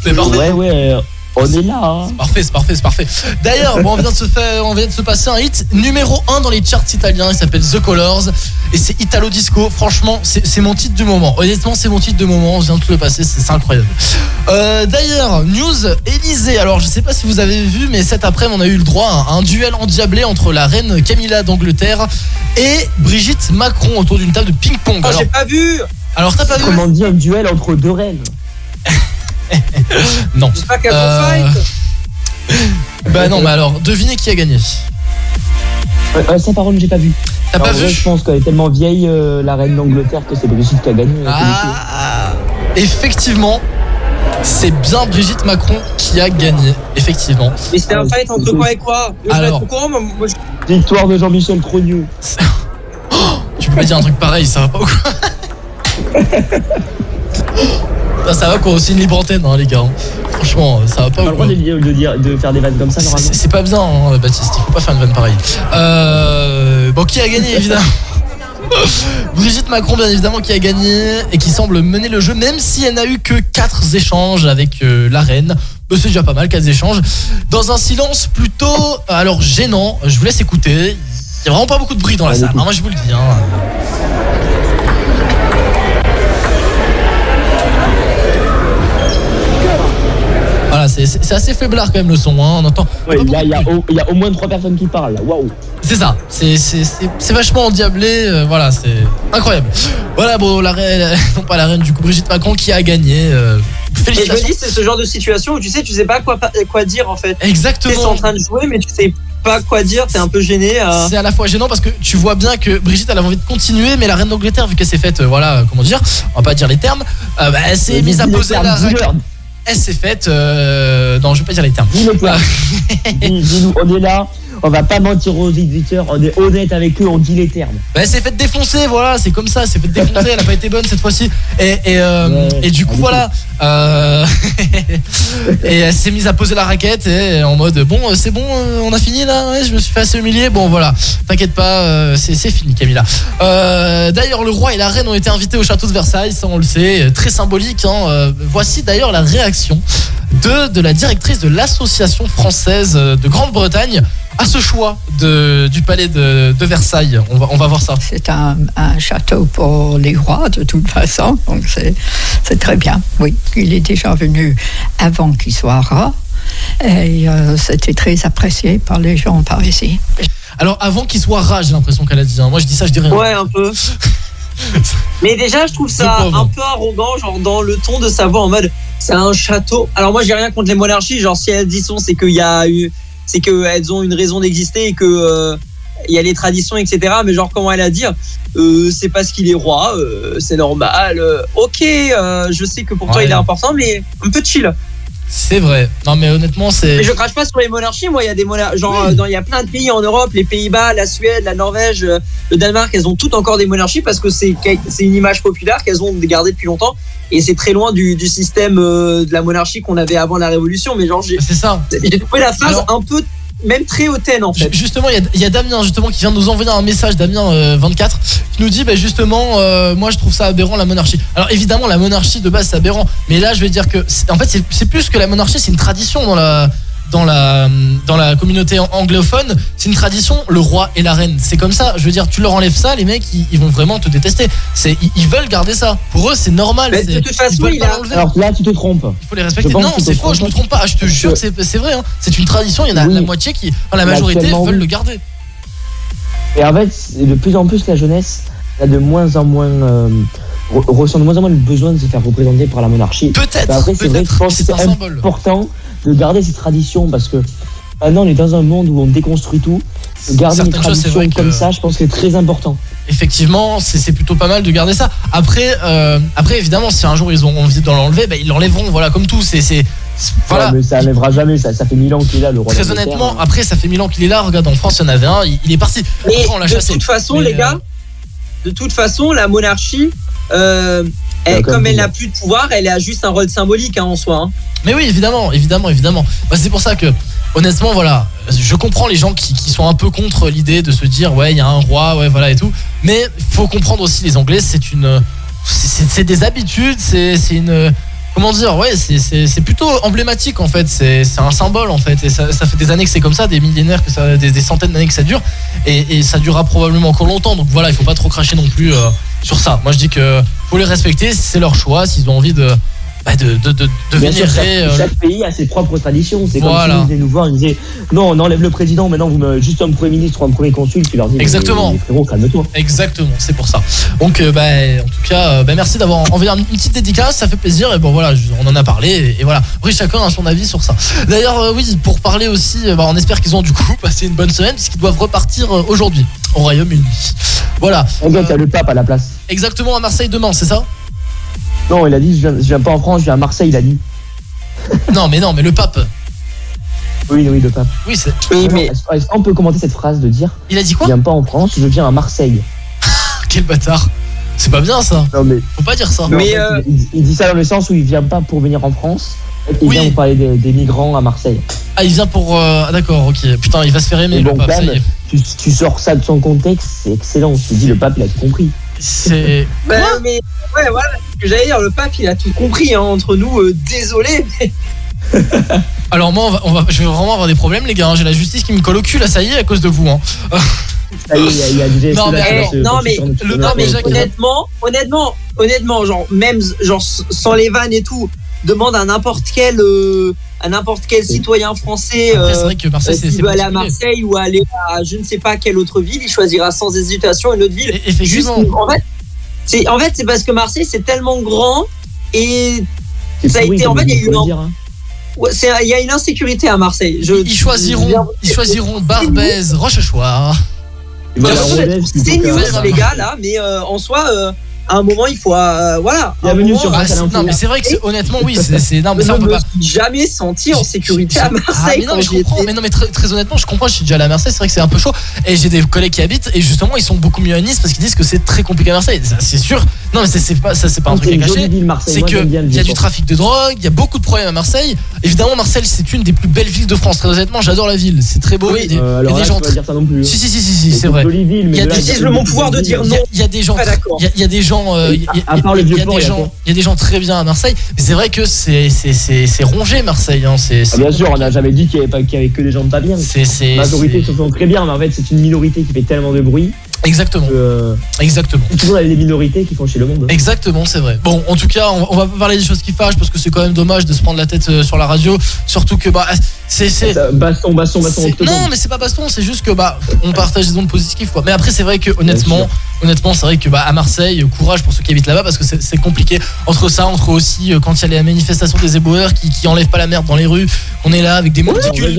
Ouais, ouais, euh, on est là. hein. Parfait, c'est parfait, c'est parfait. D'ailleurs, bon, on vient de se faire, on vient de se passer un hit numéro 1 dans les charts italiens. Il s'appelle The Colors et c'est Italo Disco. Franchement, c'est c'est mon titre du moment. Honnêtement, c'est mon titre de moment. On vient de tout le passer, c'est c'est incroyable. Euh, D'ailleurs, news Élysée. Alors, je sais pas si vous avez vu, mais cet après-midi, on a eu le droit à un duel endiablé entre la reine Camilla d'Angleterre et Brigitte Macron autour d'une table de ping-pong. Oh, Alors, j'ai pas vu alors t'as pas vu Comment dire, un duel entre deux reines? [laughs] Non. Qu'elles Euh, fight. Bah non, mais alors, devinez qui a gagné. Euh, euh, ça, par contre, j'ai pas vu. T'as pas vu Je pense qu'elle est tellement vieille, euh, la reine d'Angleterre, que c'est Brigitte qui a gagné. euh, Ah, effectivement, c'est bien Brigitte Macron qui a gagné. Effectivement. Mais c'était un fight entre quoi et quoi? Alors. courant, moi, moi, je- qualité. Victoire de Jean-Michel Crognou. Tu peux pas dire un truc pareil, ça va pas ou quoi? [laughs] Ça, ça va qu'on aussi une libre antenne, hein, les gars. Franchement, ça va pas On a le droit de, de dire, de faire des vannes comme ça, C'est- normalement. C'est pas bien, hein, Baptiste. Il faut pas faire une vanne pareille. Euh, bon, qui a gagné, évidemment [laughs] Brigitte Macron, bien évidemment, qui a gagné et qui semble mener le jeu, même si elle n'a eu que 4 échanges avec euh, la reine. Bah, C'est déjà pas mal, 4 échanges. Dans un silence plutôt, euh, alors gênant, je vous laisse écouter. Il y a vraiment pas beaucoup de bruit dans la salle. hein, moi, je vous le dis. hein. Voilà, c'est- assez faiblard quand même le son. hein, On entend. Là, il y, a au- il y a au moins trois personnes qui parlent. là. Waouh. C'est ça, c'est c'est- c'est- c'est vachement endiablé, euh, voilà, c'est incroyable. Voilà, bon, la reine, [laughs] non pas la reine, du coup, Brigitte Macron qui a gagné. euh, Et je me félicitations. dis, c'est ce genre de situation où tu sais, tu sais pas quoi, quoi dire en fait. Tu es Exactement. en train de jouer, mais tu sais pas quoi dire, t'es un peu gêné. euh. C'est à la fois gênant parce que tu vois bien que Brigitte elle avait envie de continuer, mais la reine d'Angleterre, vu qu'elle s'est faite, euh, voilà, euh, comment dire, on va pas dire les termes, euh, bah, elle s'est mise à poser la. Elle s'est faite, euh, non, je vais pas dire les termes. Pierre. [laughs] Dis- Dis-nous, on est là, on va pas mentir aux éditeurs, on est honnête avec eux, on dit les termes. Bah, elle s'est fait défoncer, voilà, c'est comme ça, s'est fait défoncer, elle a pas été bonne cette fois-ci. Et, et, euh, Ouais, et du coup, voilà. euh, [laughs] et elle s'est mise à poser la raquette et en mode bon, euh, c'est bon, on a fini là, ouais, je me suis fait assez humilier. Bon, voilà, t'inquiète pas, c'est c'est fini, Camilla. Euh, d'ailleurs, le roi et la reine ont été invités au château de Versailles, ça on le sait, très symbolique. hein. Voici d'ailleurs la réaction de, de la directrice de l'association française de Grande-Bretagne à ce choix de, du palais de, de Versailles. On va, on va voir ça. C'est un, un château pour les rois, de toute façon. Donc, c'est c'est très bien. Oui, il est déjà venu avant qu'il soit roi. Et euh, c'était très apprécié par les gens par ici. Alors avant qu'il soit rat, j'ai l'impression qu'elle a dit. hein. Moi je dis ça, je dis rien. Ouais, un peu. [laughs] Mais déjà, je trouve ça un peu arrogant, genre dans le ton de sa voix en mode c'est un château. Alors moi, j'ai rien contre les monarchies. Genre si elles y sont, c'est qu'il y a eu, c'est qu'elles ont une raison d'exister et que euh, il y a les traditions, etc. Mais genre comment elle a dire, euh, c'est parce qu'il est roi, euh, c'est normal. euh, ok, euh, je sais que pour toi il est important, mais un peu chill. C'est vrai. Non mais honnêtement c'est. Mais je crache pas sur les monarchies. Moi, il y a des monarchies. Genre, euh, il y a plein de pays en Europe, les Pays-Bas, la Suède, la Norvège, euh, le Danemark, elles ont toutes encore des monarchies parce que c'est c'est une image populaire qu'elles ont gardée depuis longtemps. Et c'est très loin du, du système euh, de la monarchie qu'on avait avant la Révolution. Mais genre, j'ai C'est ça. j'ai trouvé la phrase Alors- un peu, même très hautaine en fait. Ju- Justement, il y a- Damien justement qui vient de nous envoyer un message, Damien euh, 24, qui nous dit bah, justement, euh, moi je trouve ça aberrant la monarchie. Alors évidemment, la monarchie de base c'est aberrant, mais là je vais dire que en fait c'est plus que la monarchie, c'est une tradition dans la dans la dans la communauté an- anglophone, c'est une tradition, le roi et la reine. C'est comme ça. Je veux dire, tu leur enlèves ça, les mecs ils, ils vont vraiment te détester. C'est ils, ils veulent garder ça. Pour eux c'est normal. Mais de toute façon, il a-. Alors là, tu te trompes. Il faut les respecter. Non, c'est faux, je me trompes. trompe pas. Ah, Je te jure c'est c'est vrai. hein. C'est une tradition, il y en a Oui. la moitié qui. enfin, la majorité veulent oui. le garder. Et en fait, de plus en plus, la jeunesse a de moins en moins. euh, re- ressent de moins en moins le besoin de se faire représenter par la monarchie. Peut-être, Après, c'est vrai que je pense que c'est un c'est symbole. important de garder ces traditions parce que maintenant, on est dans un monde où on déconstruit tout. De garder Certaines une tradition comme ça, je pense que c'est très important. Effectivement, c'est c'est plutôt pas mal de garder ça. Après, euh, après évidemment, si un jour ils ont envie de l'enlever, bah, ils l'enlèveront. Voilà, comme tout. C'est voilà. Ouais, mais ça n'enlèvera jamais, ça, ça fait mille ans qu'il est là, le roi Très honnêtement, après ça fait mille ans qu'il est là. Regarde, en France, il y en avait un, il, il est parti. Mais Après, on de chassé. toute façon, Mais, les gars, euh, de toute façon, la monarchie, euh, elle- comme elle n'a plus de pouvoir, elle a juste un rôle symbolique hein, en soi. hein. Mais oui, évidemment, évidemment, évidemment. Bah, c'est pour ça que, honnêtement, voilà, je comprends les gens qui, qui sont un peu contre l'idée de se dire, ouais, il y a un roi, ouais, voilà et tout. Mais faut comprendre aussi les Anglais, c'est une, c'est- des habitudes, c'est une, comment dire, ouais, c'est- plutôt emblématique en fait. C'est un symbole en fait, et ça, fait des années que c'est comme ça, des millénaires que ça, des, centaines d'années que ça dure, et, et ça durera probablement encore longtemps. Donc voilà, il faut pas trop cracher non plus euh, sur ça. Moi, je dis que faut les respecter, c'est leur choix, s'ils ont envie de bah, de, de, de, de Bien sûr, chaque, euh, chaque pays a ses propres traditions. C'est Voilà. comme si ils venaient nous voir, ils disaient non, on enlève le président, maintenant vous me juste un premier ministre ou un premier consul, tu leur dis Exactement. calme-toi. Exactement, c'est pour ça. Donc, euh, bah, en tout cas, euh, bah, merci d'avoir envoyé une petite dédicace, ça fait plaisir. Et bon, voilà, on en a parlé. Et, et voilà, après, chacun a son avis sur ça. D'ailleurs, euh, oui, pour parler aussi, euh, bah, on espère qu'ils ont du coup [laughs] passé une bonne semaine, puisqu'ils doivent repartir euh, aujourd'hui au Royaume-Uni. Voilà. En fait, il y a le pape à la place. Exactement à Marseille demain, c'est ça? Non, il a dit je viens, je viens pas en France, je viens à Marseille, il a dit. Non, mais non, mais le pape. Oui, oui, le pape. Oui, c'est. Oui, mais qu'on peut commenter cette phrase de dire Il a dit Je quoi viens pas en France, je viens à Marseille [laughs] Quel bâtard. C'est pas bien ça. Non, mais. Faut pas dire ça. Mais Mais, euh, il, il dit ça dans le sens où il vient pas pour venir en France, il Oui. vient pour parler des, des migrants à Marseille. Ah, il vient pour. euh, Ah, d'accord, ok. Putain, il va se faire aimer, Et le donc, pape, ça y même, est. tu, tu sors ça de son contexte, c'est excellent. Tu dis le pape, il a tout compris. C'est. bah, mais ouais, voilà, ce que j'allais dire, le pape, il a tout compris hein, entre nous. euh, désolé, mais [laughs] Alors, moi, on va, on va- je vais vraiment avoir des problèmes, les gars. hein. J'ai la justice qui me colle au cul, là, ça y est, à cause de vous. Hein. Ça y est, il y a- y Non, mais non, mais le- non, honnêtement, honnêtement, honnêtement, genre même genre sans les vannes et tout, demande à n'importe quel euh, à n'importe quel citoyen français euh, c'est s'il veut aller à. Marseille ou aller à je ne sais pas quelle autre ville, il choisira sans hésitation une autre ville. Et- Effectivement. Juste, en fait, c'est en fait c'est parce que Marseille c'est tellement grand et ça a été- en fait, il y a eu hein. ouais, c'est il y a une insécurité à Marseille. Je, Ils choisiront, ils choisiront Barbès, Rochechouart. C'est news les gars là, mais euh, en soi euh, à un moment il faut euh, voilà. à un Bienvenue moment, sur Ah, Grâce à c'est- l'info. non mais c'est vrai que c'est- honnêtement oui c'est c'est- non mais je ça on ne peut me pas suis jamais senti en sécurité à Ah, Marseille mais non, quand mais je comprends. Mais non, mais très, très honnêtement, je comprends. Je suis déjà allé à Marseille. C'est vrai que c'est un peu chaud. Et j'ai des collègues qui habitent. Et justement, ils sont beaucoup mieux à Nice parce qu'ils disent que c'est très compliqué à Marseille. Ça, C'est sûr. Non, mais c'est- c'est pas, ça, c'est pas un truc à cacher. C'est Moi, que le il y a du trafic de drogue. Il y a beaucoup de problèmes à Marseille. Évidemment, Marseille, c'est une des plus belles villes de France. Très honnêtement, j'adore la ville. C'est très beau. Il y a des, Euh, il y a alors des là, gens hein. Si, si, si, si, si, c'est vrai. jolie ville, mais Il y a des- il y a pas mon pouvoir de dire Il y a- non. il y, a des gens. Il y a- il y a des gens. Euh, il y a- À- à part le il y a Vieux-Port, des il y a gens. quoi Il y a des gens très bien à Marseille. Mais c'est vrai que c'est c'est rongé Marseille. hein. C'est Ah, bien sûr, on n'a jamais dit qu'il n'y avait, pas- qu'il y avait que des gens de pas bien. La majorité se font très bien, mais en fait, c'est une minorité qui fait tellement de bruit exactement euh, exactement. c'est toujours les minorités qui font chez le monde. Exactement, c'est vrai. Bon, en tout cas, on, on va pas parler des choses qui fâchent parce que c'est quand même dommage de se prendre la tête euh, sur la radio. Surtout que bah c'est Baston, baston, baston, non mais c'est pas baston, c'est juste que bah on partage des ondes positives quoi. Mais après c'est vrai que honnêtement, honnêtement c'est vrai que bah à Marseille, courage pour ceux qui habitent là-bas parce que c'est compliqué entre ça, entre aussi euh, quand il y a les manifestations des éboueurs qui, qui enlèvent pas la merde dans les rues, on est là avec des monticules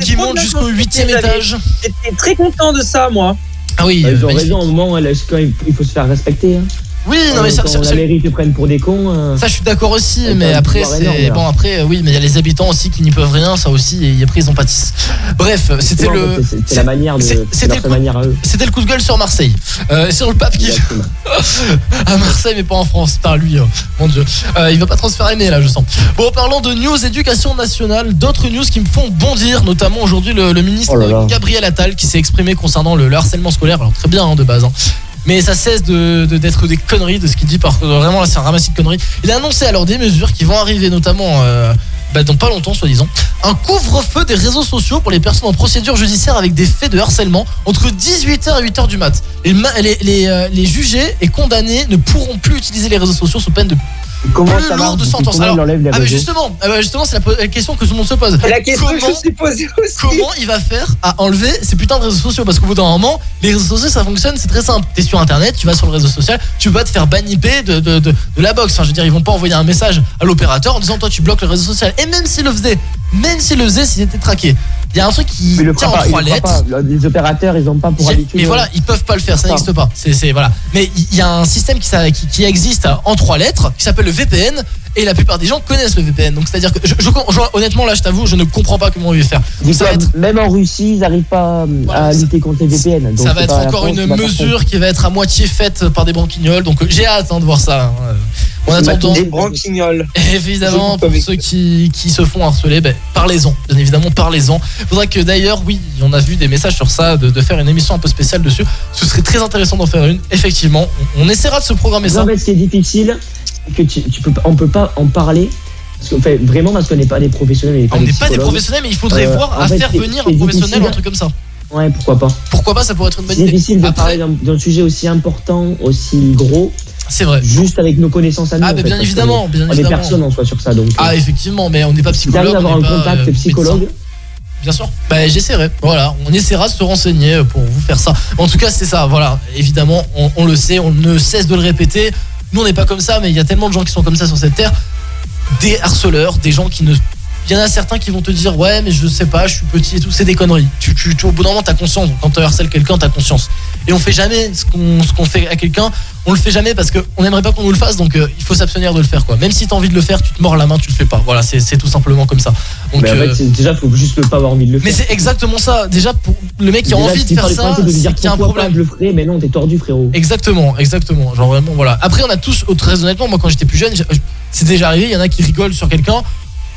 qui montent jusqu'au chance. huitième J'avais- étage. J'étais très content de ça, moi. Ah oui, Bah, euh, Ils ont magnifique. raison, un moment, quand il il faut se faire respecter. hein. Oui, non mais ça, quand ça- la mairie te prenne pour des cons. euh, Ça, je suis d'accord aussi, mais après, c'est bon. Après, oui, mais il y a les habitants aussi qui n'y peuvent rien, ça aussi, et après ils en pâtissent. Bref, c'était le, C'est la manière de. c'était le- manière à eux. c'était le coup de gueule sur Marseille, Euh, sur le pape qui [laughs] à Marseille, mais pas en France. Putain, lui, euh, mon dieu, Euh, il va pas faire aimer là, je sens. Bon, parlant de news éducation nationale, d'autres news qui me font bondir, notamment aujourd'hui le, le ministre Oh là là. Gabriel Attal qui s'est exprimé concernant le, le harcèlement scolaire. Alors très bien hein, de base. hein. Mais ça cesse d'être des conneries de ce qu'il dit que vraiment là c'est un ramassis de conneries. Il a annoncé alors des mesures qui vont arriver notamment euh, bah, dans pas longtemps soi-disant. Un couvre-feu des réseaux sociaux pour les personnes en procédure judiciaire avec des faits de harcèlement entre 18h et 8h du mat. Euh, les jugés et condamnés ne pourront plus utiliser les réseaux sociaux sous peine de Comment plus ça lourde sentence. Comment Alors, il enlève les ah bah réseaux justement, ah bah justement c'est la, question que tout le monde se pose. La question que je Comment- me suis posée aussi. Comment il va faire à enlever ces putains de réseaux sociaux? Parce qu'au bout d'un moment, les réseaux sociaux ça fonctionne, c'est très simple. T'es sur internet, tu vas sur le réseau social, tu peux pas te faire banniper de, de, de, de la box. Enfin, je veux dire, ils vont pas envoyer un message à l'opérateur en disant toi tu bloques le réseau social. Et même s'il le faisait, même s'il le faisait, s'il était traqué, il y a un truc qui Mais le tient en trois lettres. pas. Les opérateurs, ils ont pas pour habitude. Mais euh, voilà, ils peuvent pas le faire, ça Pas. n'existe pas. C'est voilà. Mais il y a un système qui, s'a- qui, qui existe en trois lettres, qui s'appelle le VPN, Et la plupart des gens connaissent le VPN. Donc c'est-à-dire que je, je- je- honnêtement là, je t'avoue, je ne comprends pas comment on va faire. Ça va être Même en Russie, ils n'arrivent pas euh, à lutter contre les VPN. donc ça va être encore France une mesure qui va être à moitié faite par des branquignoles. Donc euh, j'ai hâte hein, de voir ça. hein. En attendant, Des branquignoles. évidemment, [laughs] pour ceux qui, qui se font harceler, ben, parlez-en. Bien évidemment, parlez-en. Faudrait que d'ailleurs, oui, on a vu des messages sur ça, de, de faire une émission un peu spéciale dessus. Ce serait très intéressant d'en faire une. Effectivement, on, on essaiera de se programmer ça. Non, mais ce qui est difficile, c'est que tu, tu peux, on peut pas en parler. Parce que, fait, vraiment, parce qu'on n'est pas des professionnels. On n'est pas des professionnels, mais il faudrait Euh, voir en à fait, faire c'est- venir c'est un professionnel difficile. ou un truc comme ça. Ouais, pourquoi pas. Pourquoi pas, ça pourrait être une bonne C'est idée. difficile de Après- parler d'un sujet aussi important, aussi gros. C'est vrai. Juste avec nos connaissances à nous. Ah, mais bien évidemment, bien On est évidemment. personne en soi sur ça. Donc, Ah, euh, effectivement, mais on n'est pas si psychologue. t'arrives à on avoir n'est un pas, contact euh, psychologue, médecin. Bien sûr. Bah, j'essaierai. Voilà, on essaiera de se renseigner pour vous faire ça. En tout cas, c'est ça. Voilà, évidemment, on, on le sait, on ne cesse de le répéter. Nous, on n'est pas comme ça, mais il y a tellement de gens qui sont comme ça sur cette terre. Des harceleurs, des gens qui ne. Il y en a certains qui vont te dire ouais mais je sais pas je suis petit et tout c'est des conneries tu, tu, tu- au bout d'un moment t'as conscience quand tu harcèles quelqu'un t'as conscience et on fait jamais ce qu'on ce qu'on fait à quelqu'un on le fait jamais parce que on aimerait pas qu'on nous le fasse donc euh, il faut s'abstenir de le faire quoi même si t'as envie de le faire tu te mords la main tu le fais pas voilà c'est tout simplement comme ça donc mais en euh, fait, c'est- déjà, faut juste pas avoir envie de le mais faire. c'est exactement ça. Déjà, pour le mec qui a Déjà, envie de faire ça, c'est qu'il y a un problème. je le ferai, mais non, t'es tordu, frérot. Exactement, exactement. Genre vraiment, voilà. Après, on a tous, très honnêtement, moi quand j'étais plus jeune, j'ai- c'est déjà arrivé, il y en a qui rigolent sur quelqu'un.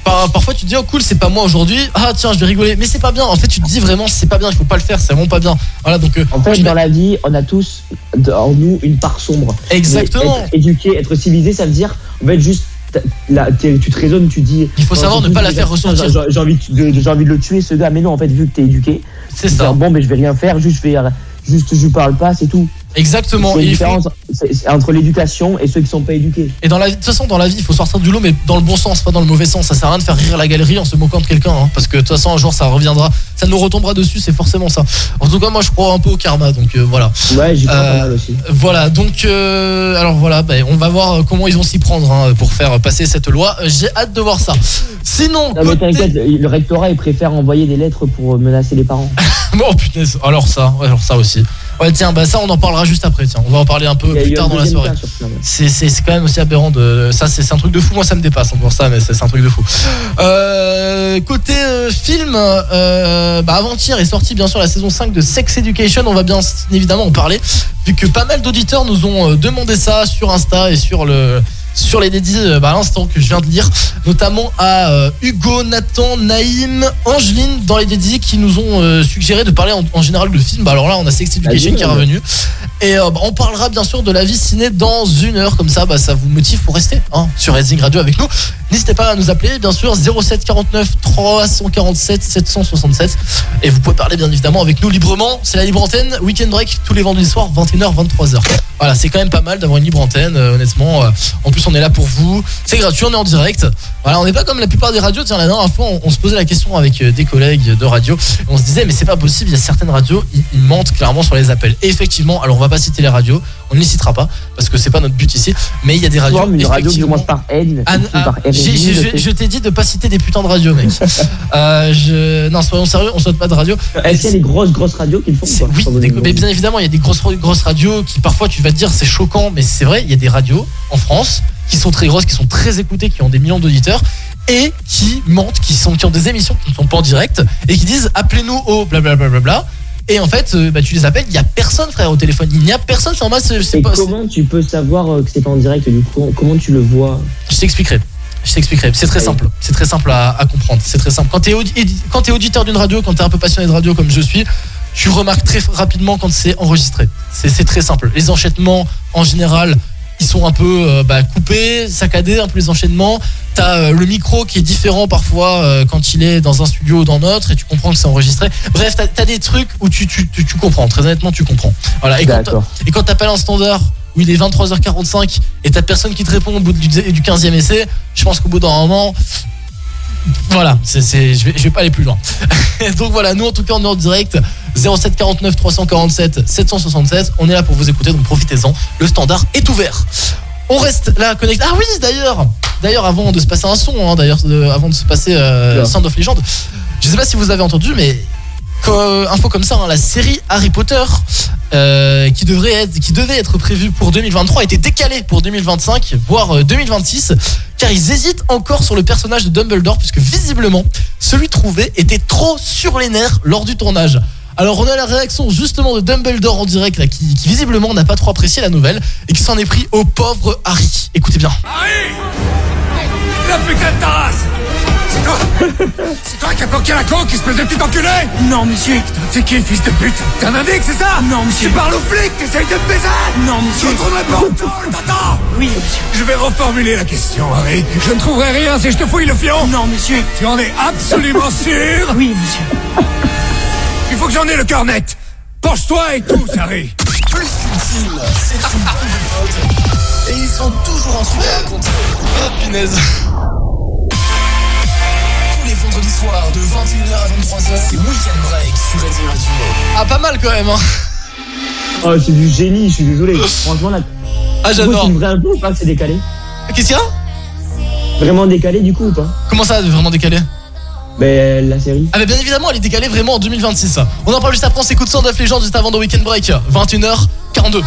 Par- parfois, tu te dis, oh cool, c'est pas moi aujourd'hui. Ah tiens, je vais rigoler. Mais c'est pas bien. En fait, tu te dis vraiment, c'est pas bien, il faut pas le faire, c'est vraiment pas bien. Voilà, donc. euh, En fait, dans la vie, on a tous en nous une part sombre. Exactement. Mais Être éduqué, être civilisé, ça veut dire, en fait, juste, là, tu te raisonnes, tu dis. Il faut savoir ne pas la faire ressentir. J'ai envie, de, j'ai envie de le tuer, ce gars. Mais non, en fait, vu que t'es éduqué, c'est ça. Bon, mais je vais rien faire, juste, je vais, juste, je lui parle pas, c'est tout. Exactement. C'est une différence entre l'éducation et ceux qui sont pas éduqués. Et dans la vie, de toute façon, dans la vie, il faut sortir du lot, mais dans le bon sens, pas dans le mauvais sens. Ça sert à rien de faire rire la galerie en se moquant de quelqu'un, hein, parce que de toute façon, un jour, ça reviendra, ça nous retombera dessus, c'est forcément ça. En tout cas, moi, je crois un peu au karma, donc euh, voilà. Ouais, j'y crois Euh, pas mal aussi. Voilà, donc, euh, alors voilà, bah, on va voir comment ils vont s'y prendre hein, pour faire passer cette loi. J'ai hâte de voir ça. Sinon, Non, mais t'inquiète, le rectorat, il préfère envoyer des lettres pour menacer les parents. [laughs] oh punaise, alors ça, alors ça aussi. Ouais, tiens, bah ça, on en parlera juste après. Tiens, on va en parler un peu plus tard dans la soirée. C'est quand même aussi aberrant de ça c'est un truc de fou moi ça me dépasse pour ça mais c'est un truc de fou Euh, côté euh, film euh, bah, avant-hier est sorti bien sûr la saison 5 de Sex Education on va bien évidemment en parler vu que pas mal d'auditeurs nous ont euh, demandé ça sur Insta et sur le sur les dédits euh, bah, à l'instant que je viens de lire notamment à euh, Hugo, Nathan, Naïm, Angeline dans les dédits qui nous ont euh, suggéré de parler en, en général de films bah, alors là on a Sex Education qui est revenu et euh, bah, on parlera bien sûr de la vie ciné dans une heure, comme ça bah, ça vous motive pour rester hein, sur Racing Radio avec nous. N'hésitez pas à nous appeler, bien sûr, 07 49 347 767. Et vous pouvez parler bien évidemment avec nous librement. C'est la libre antenne, weekend break tous les vendredis soirs, 21h, 23h. Voilà, c'est quand même pas mal d'avoir une libre antenne, honnêtement. En plus, on est là pour vous. C'est gratuit, on est en direct. Voilà, on n'est pas comme la plupart des radios. Tiens, la dernière fois, on, se posait la question avec euh, des collègues de radio. On se disait, mais c'est pas possible, il y a certaines radios, ils, mentent clairement sur les appels. Effectivement, alors on va pas citer les radios, on ne les citera pas, parce que c'est pas notre but ici. Mais il y a des radios. Une radio effectivement- commence par N, ah, ah, par j'ai- je je t'ai dit de pas citer des putains de radios, mec. [laughs] Euh, je... Non, soyons sérieux, on saute pas de radio. Est-ce qu'il y a des grosses, grosses radios qui le font pas Oui, des- mais bien évidemment, il y a des grosses, grosses radios qui parfois tu vas te dire c'est choquant, mais c'est vrai, il y a des radios en France qui sont très grosses, qui sont très écoutées, qui ont des millions d'auditeurs et qui mentent, qui, sont, qui ont des émissions qui ne sont pas en direct et qui disent appelez-nous au blablabla. Bla, bla, bla. Et en fait, euh, bah, tu les appelles, il n'y a personne, frère, au téléphone. Il n'y a personne, en masse, c'est pas. comment tu peux savoir euh, que c'est pas en direct du coup Comment tu le vois? Je t'expliquerai. Je t'expliquerai. C'est très simple. C'est très simple à, à comprendre. C'est très simple. Quand quand t'es auditeur d'une radio, quand t'es un peu passionné de radio comme je suis, tu remarques très rapidement quand c'est enregistré. C'est c'est très simple. Les enchaînements, en général, sont un peu euh, bah, coupés, saccadés, un peu les enchaînements. T'as euh, le micro qui est différent parfois euh, quand il est dans un studio ou dans l'autre et tu comprends que c'est enregistré. Bref, t'as as des trucs où tu, tu, tu, tu comprends. Très honnêtement, tu comprends. Voilà. Et quand, D'accord. et quand t'appelles un standard où il est 23h45 et t'as personne qui te répond au bout du, du 15e essai, je pense qu'au bout d'un moment, voilà, c'est c'est- je, vais, je vais pas aller plus loin. [laughs] donc voilà, nous en tout cas on est en direct 07 49 347 767. On est là pour vous écouter, donc profitez-en. Le standard est ouvert. On reste là connecté. Ah oui, d'ailleurs, d'ailleurs avant de se passer un son, hein, d'ailleurs avant de se passer euh. Sound of Legend, je sais pas si vous avez entendu, mais info comme ça, hein, la série Harry Potter euh, qui devrait être, qui devait être prévue pour 2023 a été décalée pour 2025, voire euh, 2026, car ils hésitent encore sur le personnage de Dumbledore puisque visiblement celui trouvé était trop sur les nerfs lors du tournage. Alors on a la réaction justement de Dumbledore en direct qui, visiblement n'a pas trop apprécié la nouvelle et qui s'en est pris au pauvre Harry. Écoutez bien. Race C'est [laughs] toi C'est toi qui as planqué la coque, espèce de petit enculé Non, monsieur. T'es qui, fils de pute T'es un indique, c'est ça Non, monsieur. Tu parles aux flics, t'essayes de me baiser Non, monsieur. Je retournerai pas en t'entends Oui, monsieur. Je vais reformuler la question, Harry. Je ne trouverai rien si je te fouille le fion. Non, monsieur. Tu en es absolument sûr Oui, monsieur. Il faut que j'en ai le cœur net. Penche-toi et tous, Harry. Plus qu'une c'est une bande de potes. Et ils ont toujours truc à raconter. Oh punaise. 21h à 23h, c'est Weekend Break sur Redding Radio. Ah pas mal quand même hein. Oh, c'est du génie, je suis désolé. Franchement, là. Ah j'adore. C'est vrai un peu ou pas que c'est décalé Qu'est-ce qu'il y a? Vraiment décalé du coup ou pas? Comment ça vraiment décalé? Ben, la série. Ah mais bien évidemment elle est décalée vraiment en 2026 On en parle juste après on s'écoute 109 légendes juste avant de Weekend Break 21h42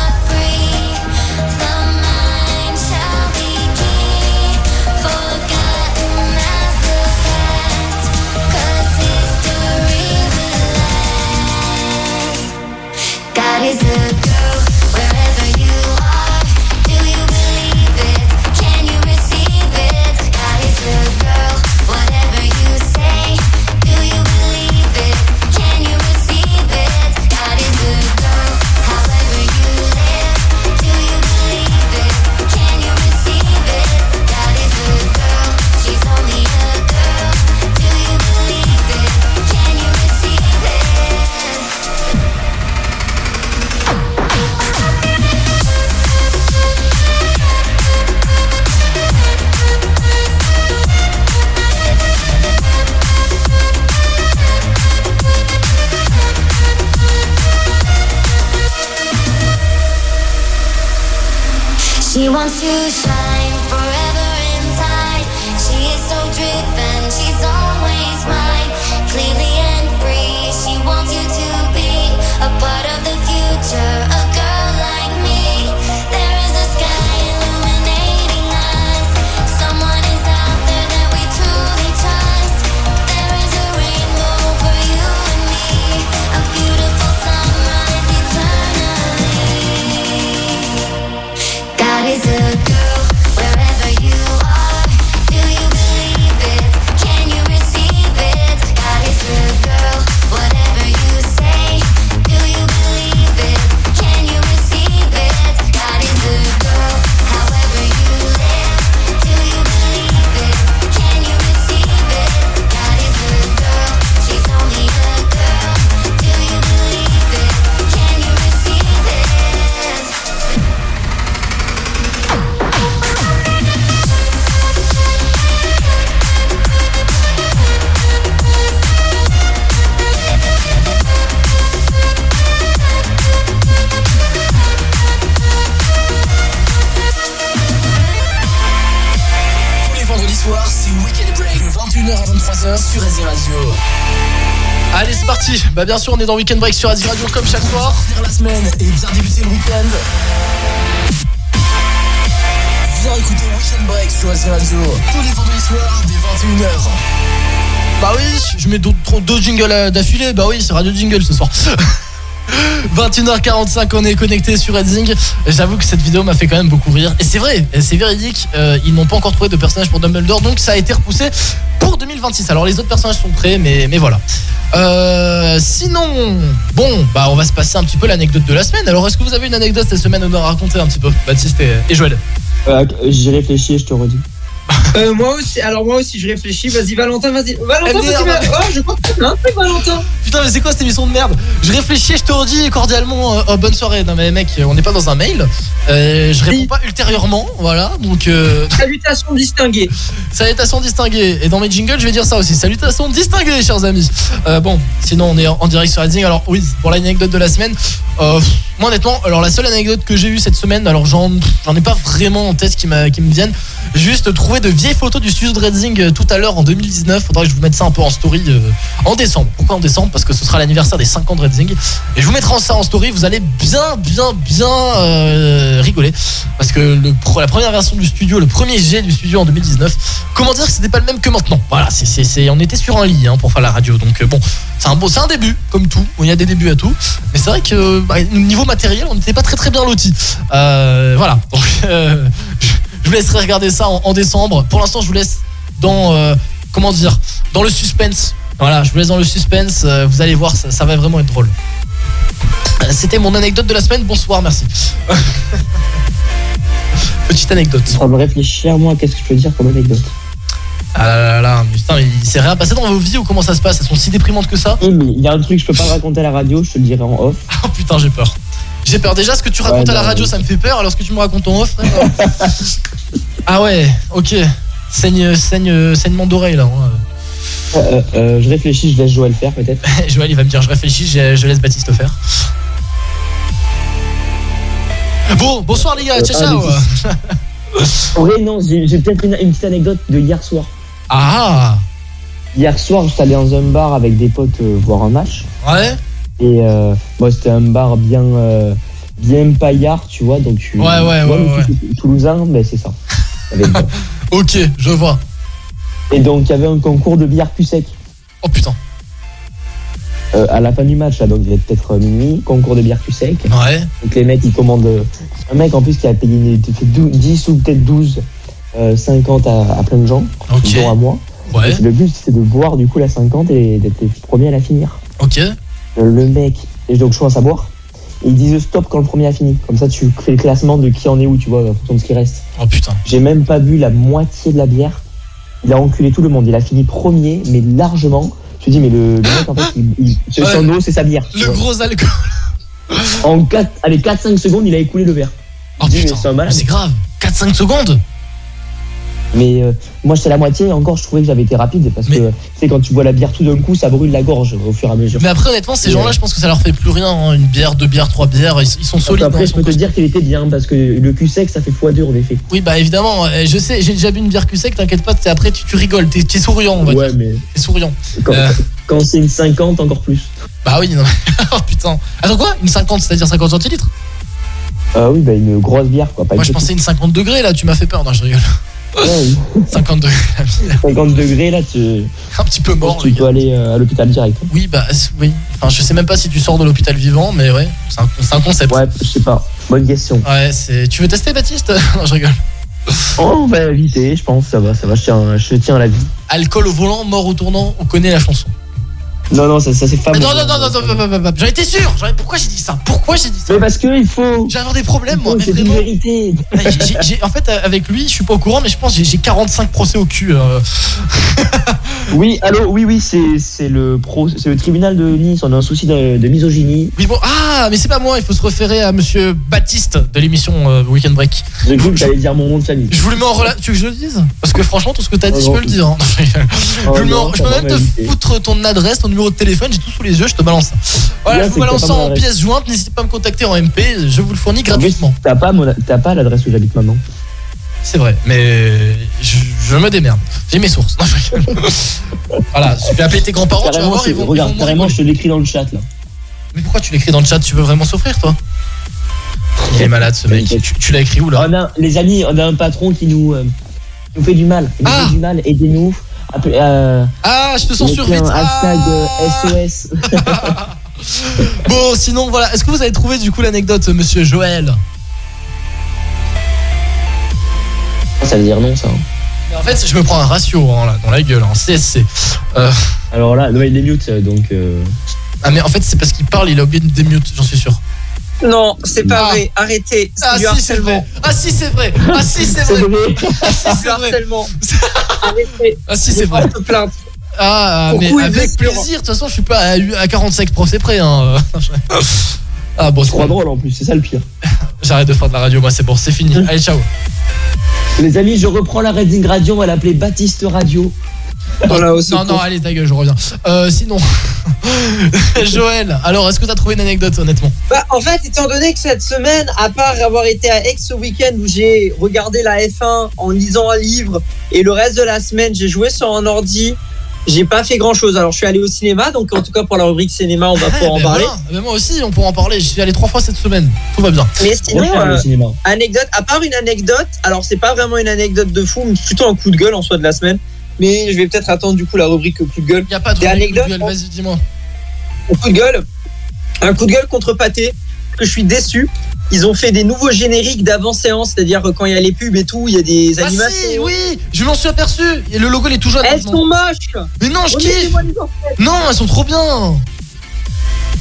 Bah bien sûr on est dans Weekend Break sur Asie Radio comme chaque soir la semaine et bien débuter le week-end. Viens écouter Weekend Break sur Asie Radio. Tous les vendredis soirs dès 21h. Bah oui je mets d'autres deux jingles à- d'affilée Bah oui c'est Radio Jingle ce soir [laughs] 21h45 on est connecté sur Redzing J'avoue que cette vidéo m'a fait quand même beaucoup rire Et c'est vrai, c'est véridique euh, Ils n'ont pas encore trouvé de personnage pour Dumbledore Donc ça a été repoussé pour 2026 Alors les autres personnages sont prêts mais, mais voilà Euh, Sinon Bon bah on va se passer un petit peu l'anecdote de la semaine Alors est-ce que vous avez une anecdote cette semaine à nous raconter un petit peu Baptiste et, et Joël? Euh, J'y réfléchis et je te redis. [laughs] Euh, moi aussi, alors moi aussi je réfléchis. Vas-y Valentin, vas-y. Valentin, vas-y. va- Oh, je crois que t'as un truc Valentin. Putain mais c'est quoi cette émission de merde Je réfléchis, je te redis cordialement euh, oh, bonne soirée. Non mais mec, on n'est pas dans un mail. Euh, je réponds pas ultérieurement, voilà. Donc euh, Salutations distinguées. salutations distinguées. Et dans mes jingles, je vais dire ça aussi. Salutations distinguées, chers amis. Bon, sinon on est en en direct sur Redding. Alors oui, pour l'anecdote de la semaine, moi honnêtement, alors la seule anecdote que j'ai eue cette semaine, alors j'en j'en ai pas vraiment en tête qui, m'a- qui me viennent. Juste trouver de vieilles photos du studio de Redding euh, tout à l'heure en 2019. Faudrait que je vous mette ça un peu en story en décembre. Pourquoi en décembre? Parce que ce sera l'anniversaire des 5 ans de Redzing. Et je vous mettrai ça en story, vous allez bien, bien, bien euh, rigoler. Parce que le, la première version du studio, le premier jet du studio en 2019, comment dire que c'était pas le même que maintenant? Voilà, c'est, on était sur un lit hein, pour faire la radio. Donc euh, bon, c'est un, c'est un début, comme tout. Il y a des débuts à tout. Mais c'est vrai que bah, niveau matériel, on n'était pas très très bien lotis. Euh, voilà. Donc, [laughs] je, vous laisserai regarder ça en, en décembre. Pour l'instant, je vous laisse dans comment dire, dans le suspense. Voilà, je vous laisse dans le suspense. euh, vous allez voir, ça, ça va vraiment être drôle. Euh, C'était mon anecdote de la semaine. Bonsoir, merci. [laughs] Petite anecdote. En train de réfléchir, moi, qu'est-ce que je peux dire comme anecdote Ah là là là, putain, mais il s'est rien passé dans vos vies ou comment ça se passe? Elles sont si déprimantes que ça? Oui, mais il y a un truc que je peux pas raconter à la radio, je te le dirai en off. [laughs] Oh putain, j'ai peur. J'ai peur déjà, ce que tu racontes Ouais, à la radio, ça me fait peur, alors ce que tu me racontes en off, euh. [laughs] Ah ouais, ok. Saigne, saigne, saignement d'oreille là. hein. Euh, euh, je réfléchis, je laisse Joël faire peut-être. [laughs] Joël, il va me dire, je réfléchis, je, je laisse Baptiste faire. Bon, bonsoir les gars, ciao ciao. En vrai, [laughs] non, j'ai peut-être une, une petite anecdote de hier soir. Ah Hier soir, j'étais allé dans un bar avec des potes euh, voir un match. Ouais Et euh, moi, c'était un bar bien, euh, bien paillard, tu vois. Donc, tu, Ouais, ouais, ouais, Toulousain, ben c'est ça. [laughs] Avec. Ok, je vois. Et donc, il y avait un concours de billard plus sec. Oh putain. Euh, à la fin du match, là, donc il y avait peut-être euh, minuit, concours de bière plus sec. Ouais. Donc les mecs, ils commandent. euh, Un mec en plus qui a payé fait 12 10 ou peut-être 12, euh, 50 à, à plein de gens, Ok. dont à moi. Ouais. Et le but, c'était de boire du coup la 50 et d'être le premier à la finir. Ok. Le, le mec, et donc je commence à boire. Et ils disent stop quand le premier a fini. Comme ça, tu fais le classement de qui en est où, tu vois, en fonction de ce qui reste. Oh putain. J'ai même pas bu la moitié de la bière. Il a enculé tout le monde. Il a fini premier, mais largement. Je te dis, mais le, le mec, en fait, il, son eau, c'est sa bière. Le gros alcool. En 4, allez, 4-5 secondes, il a écoulé le verre. Oh putain. C'est grave. 4-5 secondes Mais euh, moi, j'étais à la moitié et encore, je trouvais que j'avais été rapide parce Mais- que, tu sais, quand tu bois la bière tout d'un coup, ça brûle la gorge au fur et à mesure. Mais après, honnêtement, ces gens-là, euh, je pense que ça leur fait plus rien. hein. Une bière, deux bières, trois bières, ils, ils sont solides. Après, hein, je peux te dire qu'il était bien parce que le cul sec, ça fait x2 en effet. Oui, bah évidemment, euh, je sais, j'ai déjà bu une bière cul sec, t'inquiète pas, après tu, tu rigoles, t'es t'es souriant, on va Ouais, dire. mais T'es souriant. quand, Euh. quand c'est une 50, encore plus. Bah oui, non. [laughs] oh putain. Attends quoi? Une 50, c'est-à-dire 50 centilitres? Ah oui, bah une grosse bière, quoi. Pas Moi je pensais une 50 degrés là, tu m'as fait peur, non, je rigole. Petite. Ouais, oui. 50 degrés, la bière. 50 degrés, là, tu, un petit peu mort, tu peux aller euh, à l'hôpital direct. Oui, bah oui. Enfin, je sais même pas si tu sors de l'hôpital vivant, mais ouais, c'est un, c'est un concept. Ouais, je sais pas. Bonne question. Ouais, c'est. Tu veux tester, Baptiste? [laughs] Non, je rigole. Oh, on va éviter, je pense, ça va, ça va, je tiens, je tiens à la vie. Alcool au volant, mort au tournant, on connaît la chanson. Non, non, ça, ça c'est pas non, non, non, non, j'en étais sûr. Pourquoi j'ai dit ça? Pourquoi j'ai dit ça? Mais parce qu'il faut. J'ai avoir des problèmes, moi. C'est une vérité. Ah, en fait, euh, avec lui, je suis pas au courant, mais je pense que j'ai 45 procès au cul. Euh. Oui, allô, oui, oui, c'est le, le tribunal de Nice. On a un souci de, misogynie. Oui, bon, ah, mais c'est pas moi. Il faut se référer à monsieur Baptiste de l'émission euh, Weekend Break. J'ai cru que j'allais dire mon nom de famille. Je voulais m'en relâcher. Tu veux que je le dise? Parce que franchement, tout ce que t'as dit, je peux le dire. Hein. [laughs] Oh, je peux même te foutre ton adresse, ton numéro de téléphone, j'ai tout sous les yeux, je te balance. Voilà, Là, je vous balance en mon pièces jointes, n'hésitez pas à me contacter en MP, je vous le fournis gratuitement. T'as pas, pas l'adresse où j'habite maintenant. C'est vrai, mais je, je me démerde. J'ai mes sources. [laughs] Voilà, je vais appeler tes grands-parents, tu vas voir, ils vont, ils regarde, vont carrément, je te l'écris dans le chat là. Mais pourquoi tu l'écris dans le chat? Tu veux vraiment souffrir, toi? Il est malade, ce mec. Tu, tu l'as écrit où, là? On a, les amis, on a un patron qui nous, euh, qui nous fait du mal. Il nous Ah. fait du mal, aidez-nous. Euh, Ah, je te censure vite. hashtag Ah euh, SOS. [laughs] Bon, sinon, voilà. Est-ce que vous avez trouvé, du coup, l'anecdote, monsieur Joël? Ça veut dire non, ça. hein. Mais En fait, je me prends un ratio hein, là, dans la gueule, en CSC. Euh, Alors là, non, il est mute, donc. euh, ah, mais en fait, c'est parce qu'il parle, il a oublié de démute, j'en suis sûr. Non, c'est pas Ah. vrai. Arrêtez. Ah, du si, c'est harcèlement. vrai. Ah, si, c'est vrai. Ah, si, c'est vrai. Ah, [laughs] si, C'est vrai. Ah, si, c'est Je vrai. plainte. Ah, Pour mais avec plaisir. De toute façon, je suis pas à, à 45 procès près. Hein. [laughs] Ah, bon, C'est pas drôle en plus, c'est ça le pire. [laughs] J'arrête de faire de la radio, moi, c'est bon, c'est fini. Allez, ciao. Les amis, je reprends la Redding Radio, on va l'appeler Baptiste Radio. Voilà, au Non, secours. non, allez, ta gueule, je reviens. Euh, sinon, [laughs] Joël, alors, est-ce que t'as trouvé une anecdote, honnêtement? Bah, en fait, étant donné que cette semaine, à part avoir été à Aix ce week-end où j'ai regardé la F1 en lisant un livre et le reste de la semaine, j'ai joué sur un ordi, J'ai pas fait grand chose. Alors je suis allé au cinéma, donc en tout cas pour la rubrique cinéma, on va [laughs] pouvoir en Ben parler. voilà. Ben moi aussi, on pourra en parler. Je suis allé trois fois cette semaine. Tout va bien. Mais sinon, euh, anecdote, à part une anecdote, alors c'est pas vraiment une anecdote de fou, mais plutôt un coup de gueule en soi de la semaine. Mais je vais peut-être attendre du coup la rubrique coup de gueule. Y a pas de rubrique coup de anecdotes, gueule, Vas-y, dis-moi. Un coup de gueule. Un coup de gueule contre parce que je suis déçu. Ils ont fait des nouveaux génériques d'avant-séance, c'est-à-dire euh, quand il y a les pubs et tout, il y a des Ah animations. si, oui, je m'en suis aperçu. Et le logo, il est tout jaune. Elles maintenant. sont moches Mais non, je kiffe. Non, elles sont trop bien.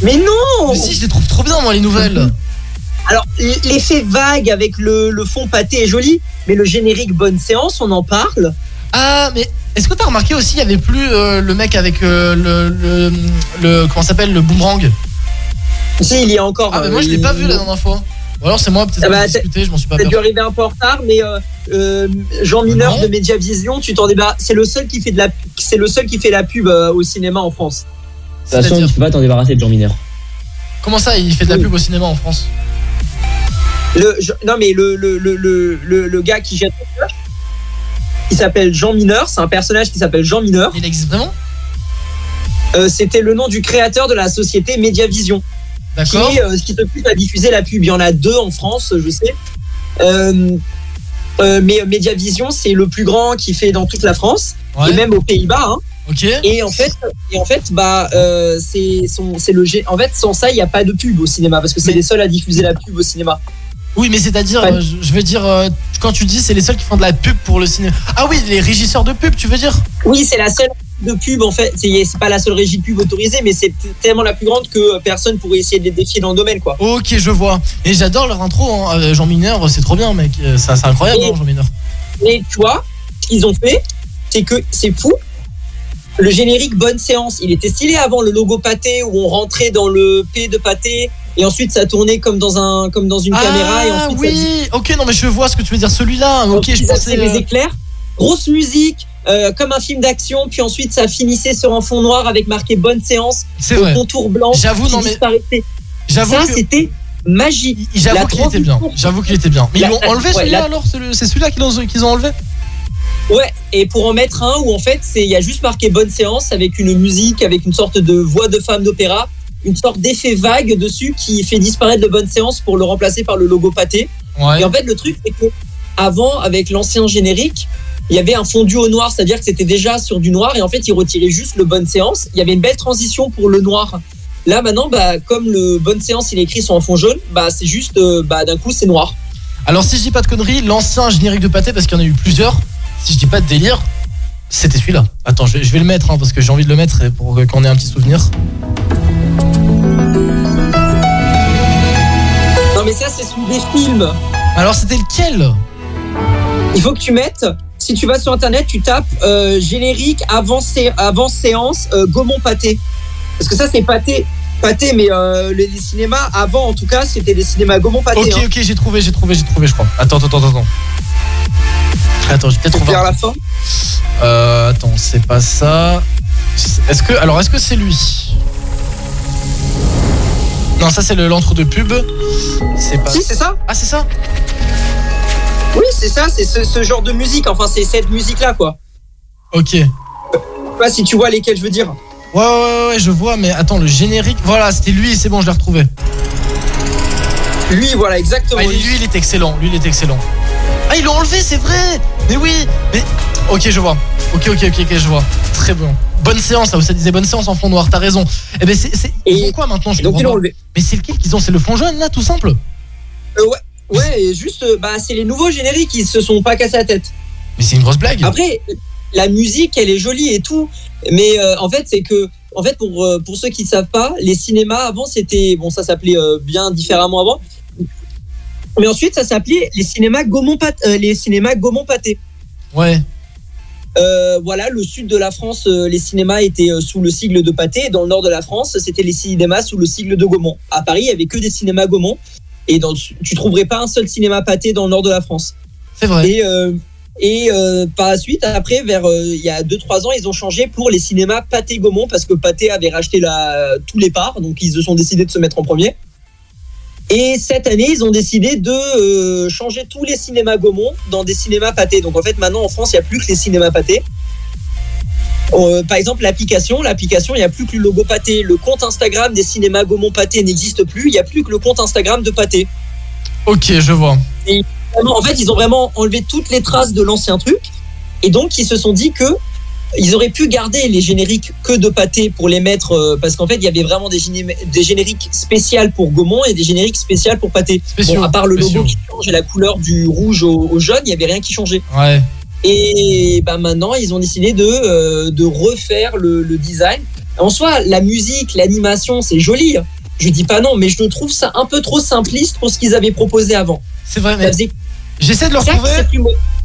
Mais non Mais si, je les trouve trop bien, moi, les nouvelles. [laughs] Alors, l'effet vague avec le, le fond pâté est joli, mais le générique bonne séance, on en parle. Ah, mais est-ce que t'as remarqué aussi, il y avait plus euh, le mec avec euh, le, le, le- Comment ça s'appelle Le boomerang? Si, il y a encore. Ah, mais euh, moi, je l'ai il- pas vu la dernière fois. Ou alors, c'est moi, peut-être Ah bah, discuté, je m'en suis pas T'as dû arriver un peu en retard, mais euh, euh, Jean Mineur de Mediavision, tu t'en débarrasses. C'est le seul qui fait de la, c'est le seul qui fait la pub euh, au cinéma en France. De toute façon, tu peux pas t'en débarrasser de Jean Mineur. Comment ça, il fait de la pub au cinéma en France? Le, je- non mais le le, le, le, le, le gars qui jette il s'appelle Jean Mineur. C'est un personnage qui s'appelle Jean Mineur. Il existe vraiment Euh, C'était le nom du créateur de la société Mediavision. Qui D'accord. est euh, ce qui s'occupe à diffuser la pub. Il y en a deux en France, je sais. Euh, euh, mais Mediavision, c'est le plus grand qui fait dans toute la France Ouais. et même aux Pays-Bas. hein. Et en fait, et en fait, bah, euh, c'est le En fait, sans ça, il n'y a pas de pub au cinéma parce que c'est les seuls à diffuser la pub au cinéma. Oui, mais c'est-à-dire, Ouais. euh, je veux dire, euh, quand tu dis c'est les seuls qui font de la pub pour le cinéma. Ah oui, les régisseurs de pub, tu veux dire? Oui, c'est la seule de pub en fait. C'est pas la seule régie de pub autorisée, mais c'est tellement la plus grande que euh, personne pourrait essayer de les défier dans le domaine, quoi. Ok, je vois. Et j'adore leur intro, hein. Jean Mineur, c'est trop bien, mec. Ça, C'est incroyable, Et- hein, Jean Mineur. Et tu vois, ce qu'ils ont fait, c'est que c'est fou. Le générique Bonne Séance, il était stylé avant le logo pâté où on rentrait dans le P de pâté et ensuite ça tournait comme dans un comme dans une caméra et Ah ensuite ça oui, ok, non mais je vois ce que tu veux dire, celui-là. Ok, je pensais. faisaient euh, les éclairs, grosse musique, euh, comme un film d'action, puis ensuite ça finissait sur un fond noir avec marqué bonne séance, C'est au vrai. contour blanc. J'avoue, non, mais-. J'avoue ça que- c'était magique. J'avoue qu'il était bien. J'avoue qu'il était bien. Mais ils l'ont enlevé ouais, celui-là la- alors C'est le- celui-là qu'ils ont, qu'ils ont enlevé? Ouais, et pour en mettre un où en fait il y a juste marqué bonne séance avec une musique, avec une sorte de voix de femme d'opéra, une sorte d'effet vague dessus qui fait disparaître le bonne séance pour le remplacer par le logo pâté. Ouais. Et en fait le truc c'est que avant avec l'ancien générique, il y avait un fondu au noir, c'est-à-dire que c'était déjà sur du noir et en fait ils retiraient juste le bonne séance. Il y avait une belle transition pour le noir. Là maintenant, bah, comme le bonne séance il est écrit sur un fond jaune, bah c'est juste euh, bah, d'un coup c'est noir. Alors si je dis pas de conneries, l'ancien générique de pâté, parce qu'il y en a eu plusieurs, si je dis pas de délire, c'était celui-là. Attends, je vais, je vais le mettre hein, parce que j'ai envie de le mettre et pour qu'on ait un petit souvenir. C'est sous des films. Alors c'était lequel Il faut que tu mettes, si tu vas sur internet, tu tapes euh, générique avant, sé- avant séance euh, Gaumont Pâté. Parce que ça, c'est Pâté. Pâté, mais euh, les, les cinémas, avant en tout cas, c'était les cinémas Gaumont Pâté. Ok, hein. ok, j'ai trouvé, j'ai trouvé, j'ai trouvé, je crois. Attends, attends, attends, attends. Attends, j'ai peut-être trouvé. Vers la fin. Euh, attends, c'est pas ça. Est-ce que, alors, est-ce que c'est lui? Non, ça c'est le l'entre de pub. C'est pas. Si, c'est ça Ah, c'est ça Oui, c'est ça, c'est ce, ce genre de musique. Enfin, c'est cette musique-là, quoi. Ok. Je sais pas si tu vois lesquels je veux dire. Ouais, ouais, ouais, ouais, je vois, mais attends, le générique. Voilà, c'était lui, c'est bon, je l'ai retrouvé. Lui, voilà, exactement. Ah, lui, il est excellent. Lui, il est excellent. Ah, ils l'ont enlevé, c'est vrai. Mais oui. Mais ok, je vois. Ok, ok, ok, ok, je vois. Très bon. Bonne séance, là où ça disait bonne séance en fond noir. T'as raison. Eh ben, c'est, ils Et- font quoi maintenant Je donc, ils l'ont enlevé. Mais c'est lequel qu'ils ont? C'est le fond jaune là, tout simple? Euh, ouais, ouais, juste, euh, bah, c'est les nouveaux génériques, ils se sont pas cassés la tête. Mais c'est une grosse blague. Après, la musique, elle est jolie et tout, mais euh, en fait, c'est que, en fait, pour, euh, pour ceux qui ne savent pas, les cinémas avant, c'était, bon, ça s'appelait euh, bien différemment avant, mais ensuite, ça s'appelait les cinémas Gaumont les cinémas Gaumont Pâté. Ouais. Euh, voilà, le sud de la France, euh, les cinémas étaient euh, sous le sigle de Pâté. Dans le nord de la France, c'était les cinémas sous le sigle de Gaumont. À Paris, il y avait que des cinémas Gaumont. Et dans, tu trouverais pas un seul cinéma Pâté dans le nord de la France. C'est vrai. Et, euh, et euh, par la suite, après, vers il y a 2-3 ans, ils ont changé pour les cinémas Pâté Gaumont parce que Pâté avait racheté la, tous les parts. Donc, ils se sont décidés de se mettre en premier. Et cette année, ils ont décidé de euh, changer tous les cinémas Gaumont dans des cinémas pâtés. Donc en fait, maintenant en France, il n'y a plus que les cinémas pâtés. Euh, par exemple, l'application, l'application, il n'y a plus que le logo Pâté. Le compte Instagram des cinémas Gaumont Pâté n'existe plus. Il n'y a plus que le compte Instagram de Pâté. Ok, je vois. Et en fait, ils ont vraiment enlevé toutes les traces de l'ancien truc. Et donc, ils se sont dit que ils auraient pu garder les génériques que de pâté pour les mettre euh, parce qu'en fait, il y avait vraiment des, géné- des génériques spéciales pour Gaumont et des génériques spéciales pour pâté. Spéciaux, Bon, à part le logo qui change et la couleur du rouge au, au jaune, il y avait rien qui changeait. Ouais. Et bah maintenant, ils ont décidé de, euh, de refaire le, le design. En soi, la musique, l'animation, c'est joli. hein. Je dis pas non, mais je trouve ça un peu trop simpliste pour ce qu'ils avaient proposé avant. C'est vrai, Ça mais faisait- j'essaie de le retrouver.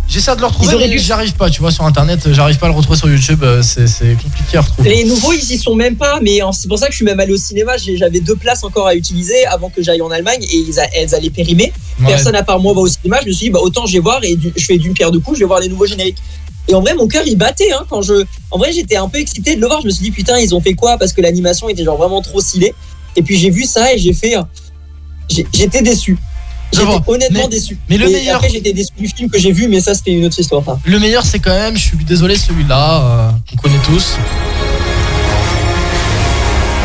J'essaie de le retrouver, mais dû- j'y arrive pas, tu vois, sur internet, euh, j'arrive pas à le retrouver sur YouTube, euh, c'est compliqué à retrouver. Les nouveaux, ils y sont même pas, mais c'est pour ça que je suis même allé au cinéma. J'avais deux places encore à utiliser avant que j'aille en Allemagne et ils a- elles allaient périmer. Ouais. Personne à part moi va au cinéma. Je me suis dit, bah, autant je vais voir et du- je fais d'une pierre deux coups, je vais voir les nouveaux génériques. Et en vrai, mon cœur il battait hein, quand je. En vrai, j'étais un peu excité de le voir. Je me suis dit, putain, ils ont fait quoi? Parce que l'animation était genre vraiment trop stylée. Et puis j'ai vu ça et j'ai fait. euh, J'étais déçu. Honnêtement Mais- déçu. mais le Et meilleur- Après, j'étais déçu du film que j'ai vu, mais ça, c'était une autre histoire. Le meilleur, c'est quand même, je suis désolé, celui-là, euh, qu'on connaît tous.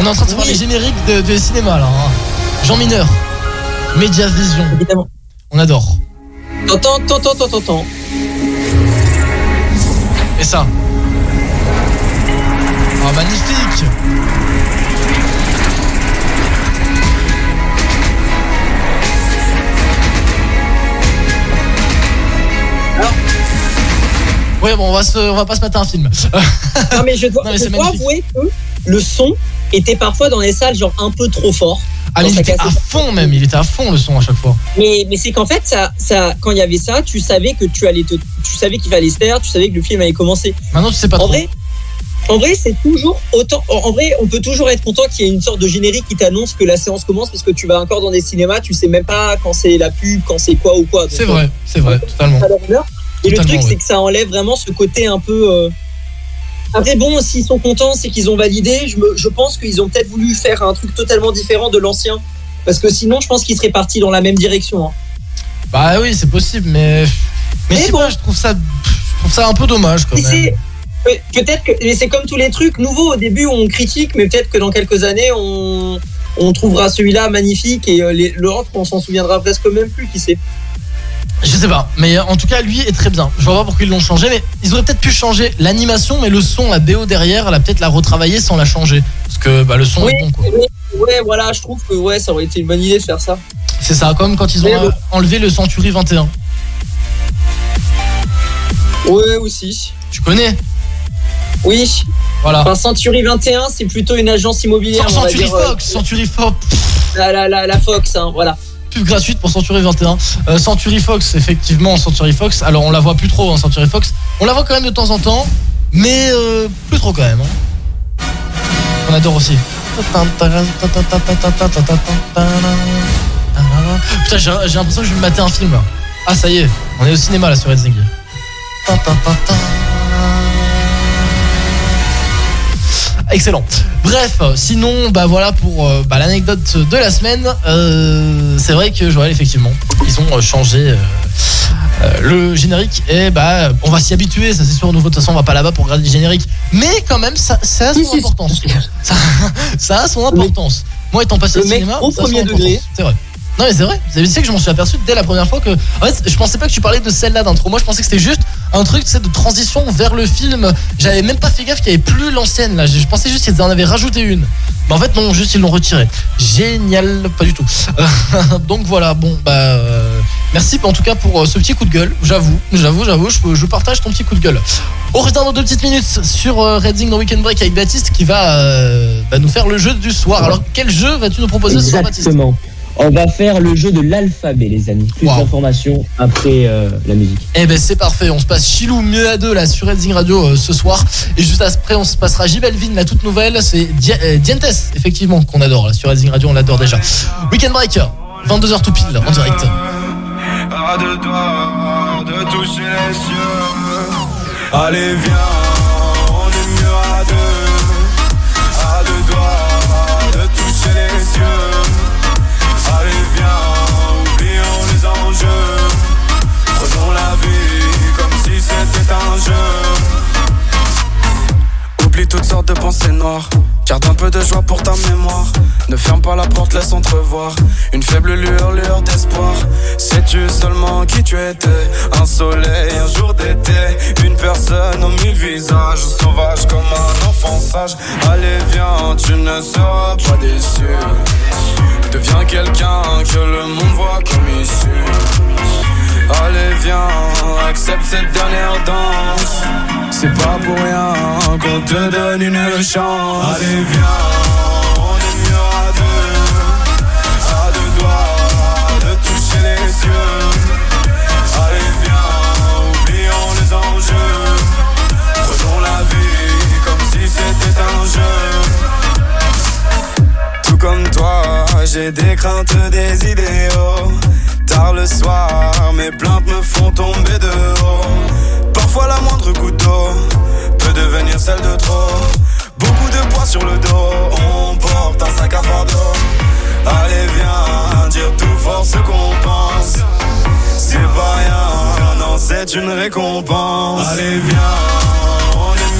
On est en train de voir les génériques de, de cinéma, là. hein. Jean Mineur, Média Vision. Évidemment. On adore. T'entends, t'entends, t'entends, t'entends. Et ça Ah, magnifique Ouais, bon, on va, se, on va pas se mettre un film. Non mais je dois, [laughs] Non, mais je dois avouer que le son était parfois dans les salles genre un peu trop fort. Ah, mais il était à fond même, il était à fond le son à chaque fois. Mais, mais c'est qu'en fait ça, ça, quand il y avait ça, tu savais que tu allais te, tu savais qu'il fallait se taire, tu savais que le film allait commencer. Maintenant, tu sais pas En trop. vrai, en vrai c'est toujours autant. En vrai, on peut toujours être content qu'il y ait une sorte de générique qui t'annonce que la séance commence parce que tu vas encore dans des cinémas, tu sais même pas quand c'est la pub, quand c'est quoi ou quoi. C'est vrai, c'est vrai, totalement. Et le truc, ouais. c'est que ça enlève vraiment ce côté un peu. euh, Après, bon, s'ils sont contents, c'est qu'ils ont validé. Je, me, je pense qu'ils ont peut-être voulu faire un truc totalement différent de l'ancien. Parce que sinon, je pense qu'ils seraient partis dans la même direction. hein. Bah oui, c'est possible, mais. Mais, Mais bon. pas, je trouve ça. Je trouve ça un peu dommage quand même. Peut-être que. Mais c'est comme tous les trucs nouveaux. Au début, on critique, mais peut-être que dans quelques années, on, on trouvera celui-là magnifique et euh, l'autre, on s'en souviendra presque même plus, qui sait. Je sais pas, mais en tout cas, lui est très bien. Je vois pas pourquoi ils l'ont changé, mais ils auraient peut-être pu changer l'animation, mais le son, la BO derrière, elle a peut-être la retravailler sans la changer. Parce que bah, le son Oui, est bon, quoi. ouais, voilà, je trouve que ouais, ça aurait été une bonne idée de faire ça. C'est ça, comme quand ils ont Mais enlevé le Century 21. Ouais, aussi. Tu connais? Oui. Voilà. Enfin, Century 21, c'est plutôt une agence immobilière. Century dire, euh, Fox, Century Fox. La, la, la, la Fox, hein, voilà. Pub gratuite pour Century 21. Euh, Century Fox, effectivement, Century Fox. Alors, on la voit plus trop, hein, Century Fox. On la voit quand même de temps en temps, mais euh, plus trop quand même. hein. On adore aussi. Putain, j'ai l'impression que je vais me mater un film. Ah, ça y est, on est au cinéma là sur Helsinki. Excellent. Bref, sinon, bah voilà pour euh, bah, l'anecdote de la semaine. Euh, c'est vrai que Joël, effectivement, ils ont euh, changé euh, euh, le générique et bah on va s'y habituer. Ça c'est sûr. Nouveau, de toute façon, on va pas là-bas pour regarder le générique. Mais quand même, ça, ça a son importance. Ça, [laughs] ça a son importance. Moi, étant passé le au cinéma, au premier degré. C'est vrai. Non mais c'est vrai, vous savez que je m'en suis aperçu dès la première fois que en fait je pensais pas que tu parlais de celle-là d'intro, moi je pensais que c'était juste un truc de transition vers le film, j'avais même pas fait gaffe qu'il y avait plus l'ancienne là, je pensais juste qu'ils en avaient rajouté une, mais en fait non, juste ils l'ont retiré, génial, pas du tout, [laughs] donc voilà, bon bah euh, merci en tout cas pour euh, ce petit coup de gueule, j'avoue, j'avoue, j'avoue, je, partage ton petit coup de gueule. On reste dans deux petites minutes sur euh, Redding dans Weekend Break avec Baptiste qui va euh, bah, nous faire le jeu du soir, alors quel jeu vas-tu nous proposer ce soir Baptiste. On va faire le jeu de l'alphabet, les amis. Plus Wow. d'informations après euh, la musique. Eh ben c'est parfait, on se passe Chilou mieux à deux là sur Redding Radio euh, ce soir et juste après on se passera J Belvin la toute nouvelle, c'est euh, Dientes effectivement qu'on adore là sur Redding Radio, on l'adore déjà. Weekend Break 22h tout pile en direct. À deux doigts de toucher les cieux. Allez, viens, Un jeu. toutes sortes de pensées noires. Garde un peu de joie pour ta mémoire. Ne ferme pas la porte, laisse entrevoir une faible lueur, lueur d'espoir. Sais-tu seulement qui tu étais? Un soleil, un jour d'été, une personne aux mille visages, sauvage comme un enfant sage. Allez, viens, tu ne seras pas déçu. Deviens quelqu'un que le monde voit comme issu. Allez viens, accepte cette dernière danse. C'est pas pour rien qu'on te donne une chance. Allez viens, on est mieux à deux. À deux doigts de toucher les cieux. Allez viens, oublions les enjeux. Prenons la vie comme si c'était un jeu. Tout comme toi, j'ai des craintes, des idéaux Tard le soir, mes plaintes me font tomber de haut. Parfois la moindre goutte d'eau peut devenir celle de trop. Beaucoup de poids sur le dos, on porte un sac à fardeau. Allez viens, dire tout fort ce qu'on pense. C'est pas rien, non c'est une récompense. Allez viens, on est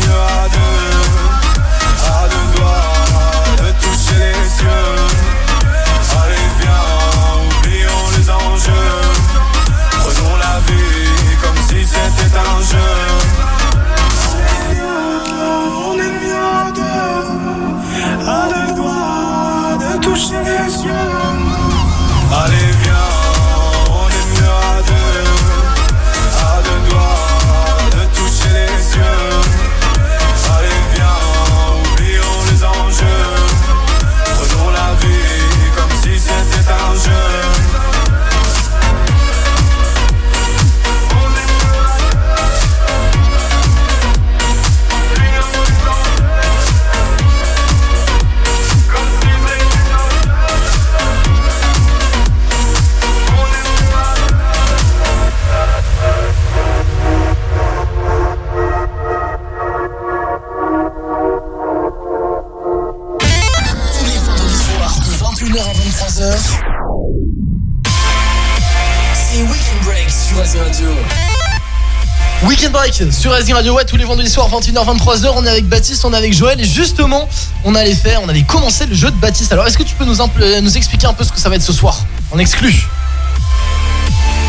sur Rising Radio, ouais, tous les vendredis soirs, 21h, 23h. On est avec Baptiste, on est avec Joël. Et justement, on allait faire, on allait commencer le jeu de Baptiste. Alors, est-ce que tu peux nous, euh, nous expliquer un peu ce que ça va être ce soir En exclu?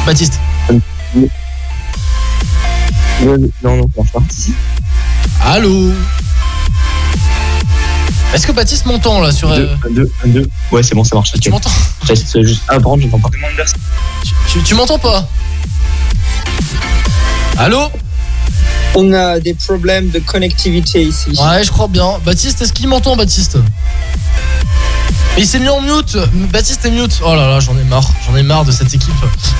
Baptiste. Non, non, marche pas. Allô? Est-ce que Baptiste m'entend là sur. euh, 1, 2, 1, 2. Ouais, c'est bon, ça marche. Tu m'entends? Reste juste un prendre, j'entends pas. Tu, tu m'entends pas? Allô? On a des problèmes de connectivité ici. Ouais, je crois bien. Baptiste, est-ce qu'il m'entend, Baptiste? Mais il s'est mis en mute. Baptiste est mute. Oh là là, j'en ai marre. J'en ai marre de cette équipe.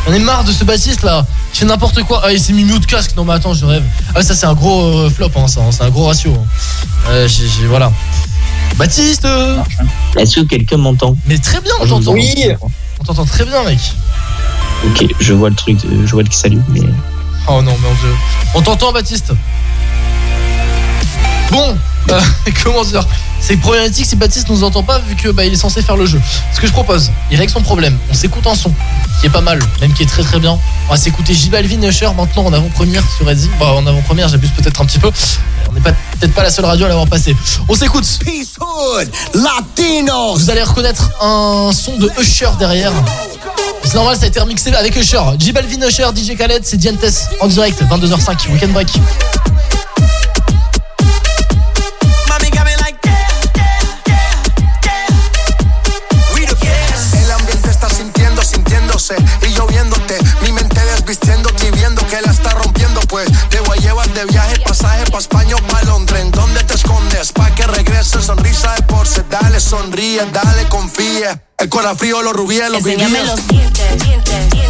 J'en ai marre de ce Baptiste là. Il fait n'importe quoi. Ah, il s'est mis mute casque. Non, mais attends, je rêve. Ah, ça, c'est un gros euh, flop, hein, ça. hein. C'est un gros ratio. hein. Euh, voilà. Baptiste Est-ce que quelqu'un m'entend? Mais très bien, on Je t'entend. entends. On t'entend très bien, mec. Ok, je vois le truc de Joël qui salue, mais. Oh non, mon dieu. On t'entend, Baptiste Bon, euh, [laughs] comment dire C'est problématique si Baptiste nous entend pas vu que bah, il est censé faire le jeu. Ce que je propose, il règle son problème. On s'écoute un son qui est pas mal, même qui est très très bien. On va s'écouter J Balvin et Usher maintenant en avant-première sur Edzy. Bon, en avant-première, j'abuse peut-être un petit peu. On n'est pas peut-être pas la seule radio à l'avoir passé. On s'écoute. Peace Hood, Latinos. Vous allez reconnaître un son de Usher derrière. C'est normal, ça a été remixé avec Usher. J Balvin, Usher, DJ Khaled, c'est Dientes en direct, 22h05, Weekend Break. Dale, sonríe, dale, confíe. El corazón frío, los rubíes, los Enséñame vivíes. los dientes, dientes, dientes, dientes.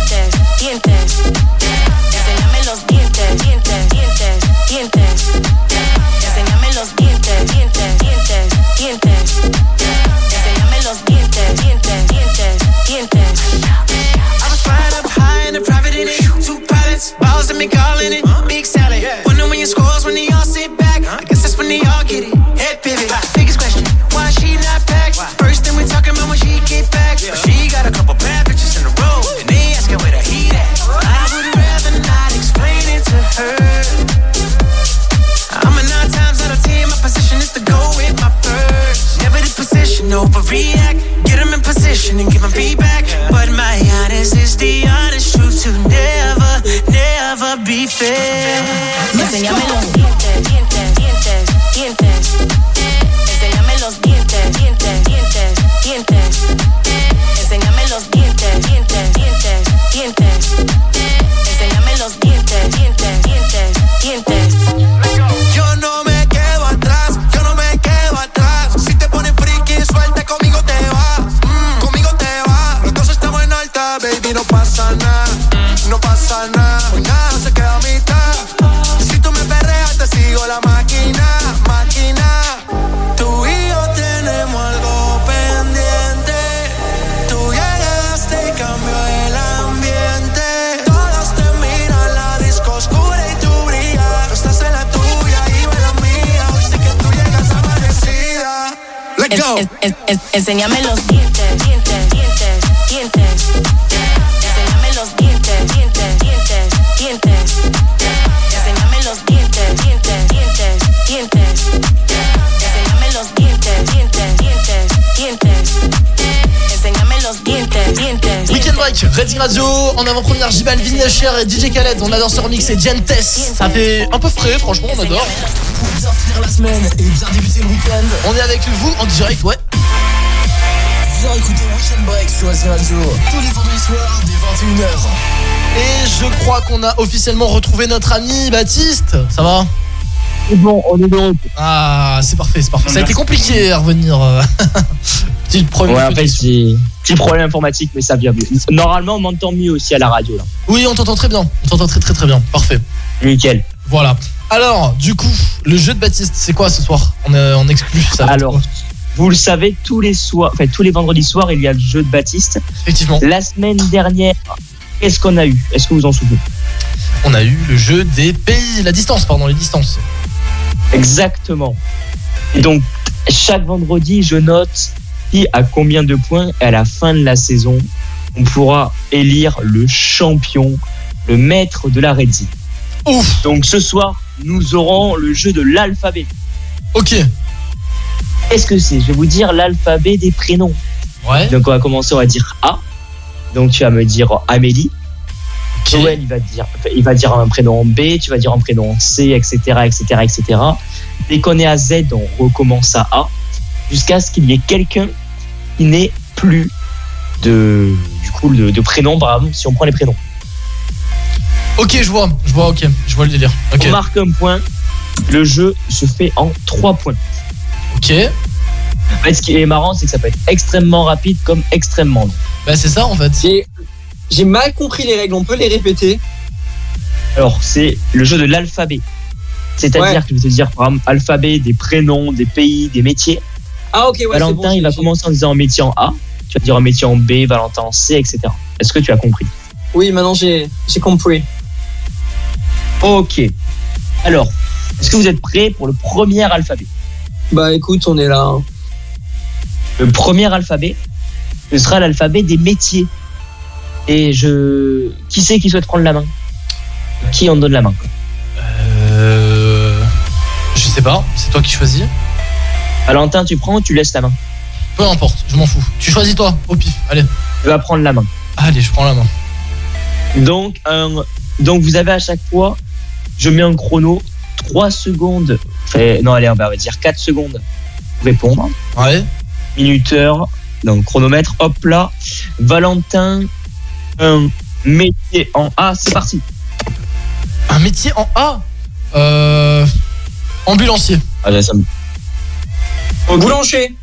Redding Radio, en avant-première J Balvin, Cher et DJ Khaled. On adore ce remix et Gentes. Ça fait un peu frais, franchement, on adore. Pour bien finir la semaine et bien débuter le week-end, On est avec vous en direct, ouais. viens écouter Weekend Break sur Racing Radio tous les vendredis soirs dès 21h. Et je crois qu'on a officiellement retrouvé notre ami Baptiste. Ça va? C'est bon, on est de retour. Ah, c'est parfait, c'est parfait. Ça a été compliqué à revenir. euh. [laughs] Petit problème. Ouais, petit problème informatique, mais ça vient mieux. Normalement, on m'entend mieux aussi à la radio, là. Oui, on t'entend très bien. On t'entend très très très bien. Parfait. Nickel. Voilà. Alors, du coup, le jeu de Baptiste, c'est quoi ce soir? On est en exclu, ça. Alors, vous le savez, tous les soirs, enfin, tous les vendredis soirs, il y a le jeu de Baptiste. Effectivement. La semaine dernière, qu'est-ce qu'on a eu? Est-ce que vous en souvenez? On a eu le jeu des pays, la distance, pardon, les distances. Exactement. Et donc, chaque vendredi, je note qui a combien de points. Et à la fin de la saison, on pourra élire le champion, le maître de la Red Zone. Ouf Donc, ce soir, nous aurons le jeu de l'alphabet. Ok. Qu'est-ce que c'est? Je vais vous dire l'alphabet des prénoms. Ouais. Donc, on va commencer, on va dire A. Donc, tu vas me dire Amélie. Joël, il va dire, il va dire un prénom B, tu vas dire un prénom C, etc., etc., etc. Dès qu'on est à Z, on recommence à A, jusqu'à ce qu'il y ait quelqu'un qui n'ait plus de, du coup, de, de prénom, par exemple, si on prend les prénoms. Ok, je vois, je vois, ok, je vois le délire. Ok. On marque un point, le jeu se fait en 3 points. Ok. En fait, ce qui est marrant, c'est que ça peut être extrêmement rapide comme extrêmement long. Bah, c'est ça en fait. J'ai- J'ai mal compris les règles, on peut les répéter? Alors, c'est le jeu de l'alphabet. C'est-à-dire Ouais. que je vais te dire, par exemple, alphabet, des prénoms, des pays, des métiers. Ah ok, ouais, c'est Valentin, bon. il va commencer en disant un métier en A, tu vas dire métier en B, Valentin en C, etc. Est-ce que tu as compris? Oui, maintenant j'ai j'ai compris. Ok. Alors, est-ce que vous êtes prêts pour le premier alphabet? Bah écoute, on est là. hein. Le premier alphabet, ce sera l'alphabet des métiers. Et je. Qui c'est qui souhaite prendre la main? Qui en donne la main? Euh. Je sais pas, c'est toi qui choisis. Valentin, tu prends ou tu laisses la main Peu importe, je m'en fous. Tu choisis toi, au pif. Allez. Tu vas prendre la main. Allez, je prends la main. Donc, un- donc vous avez à chaque fois, je mets un chrono, 3 secondes, non allez on va dire 4 secondes pour répondre. Ouais. Minuteur, donc chronomètre, hop là. Valentin, un métier en A, c'est parti. Un métier en A Euh. Ambulancier. Ah, là, ça me- Boulanger.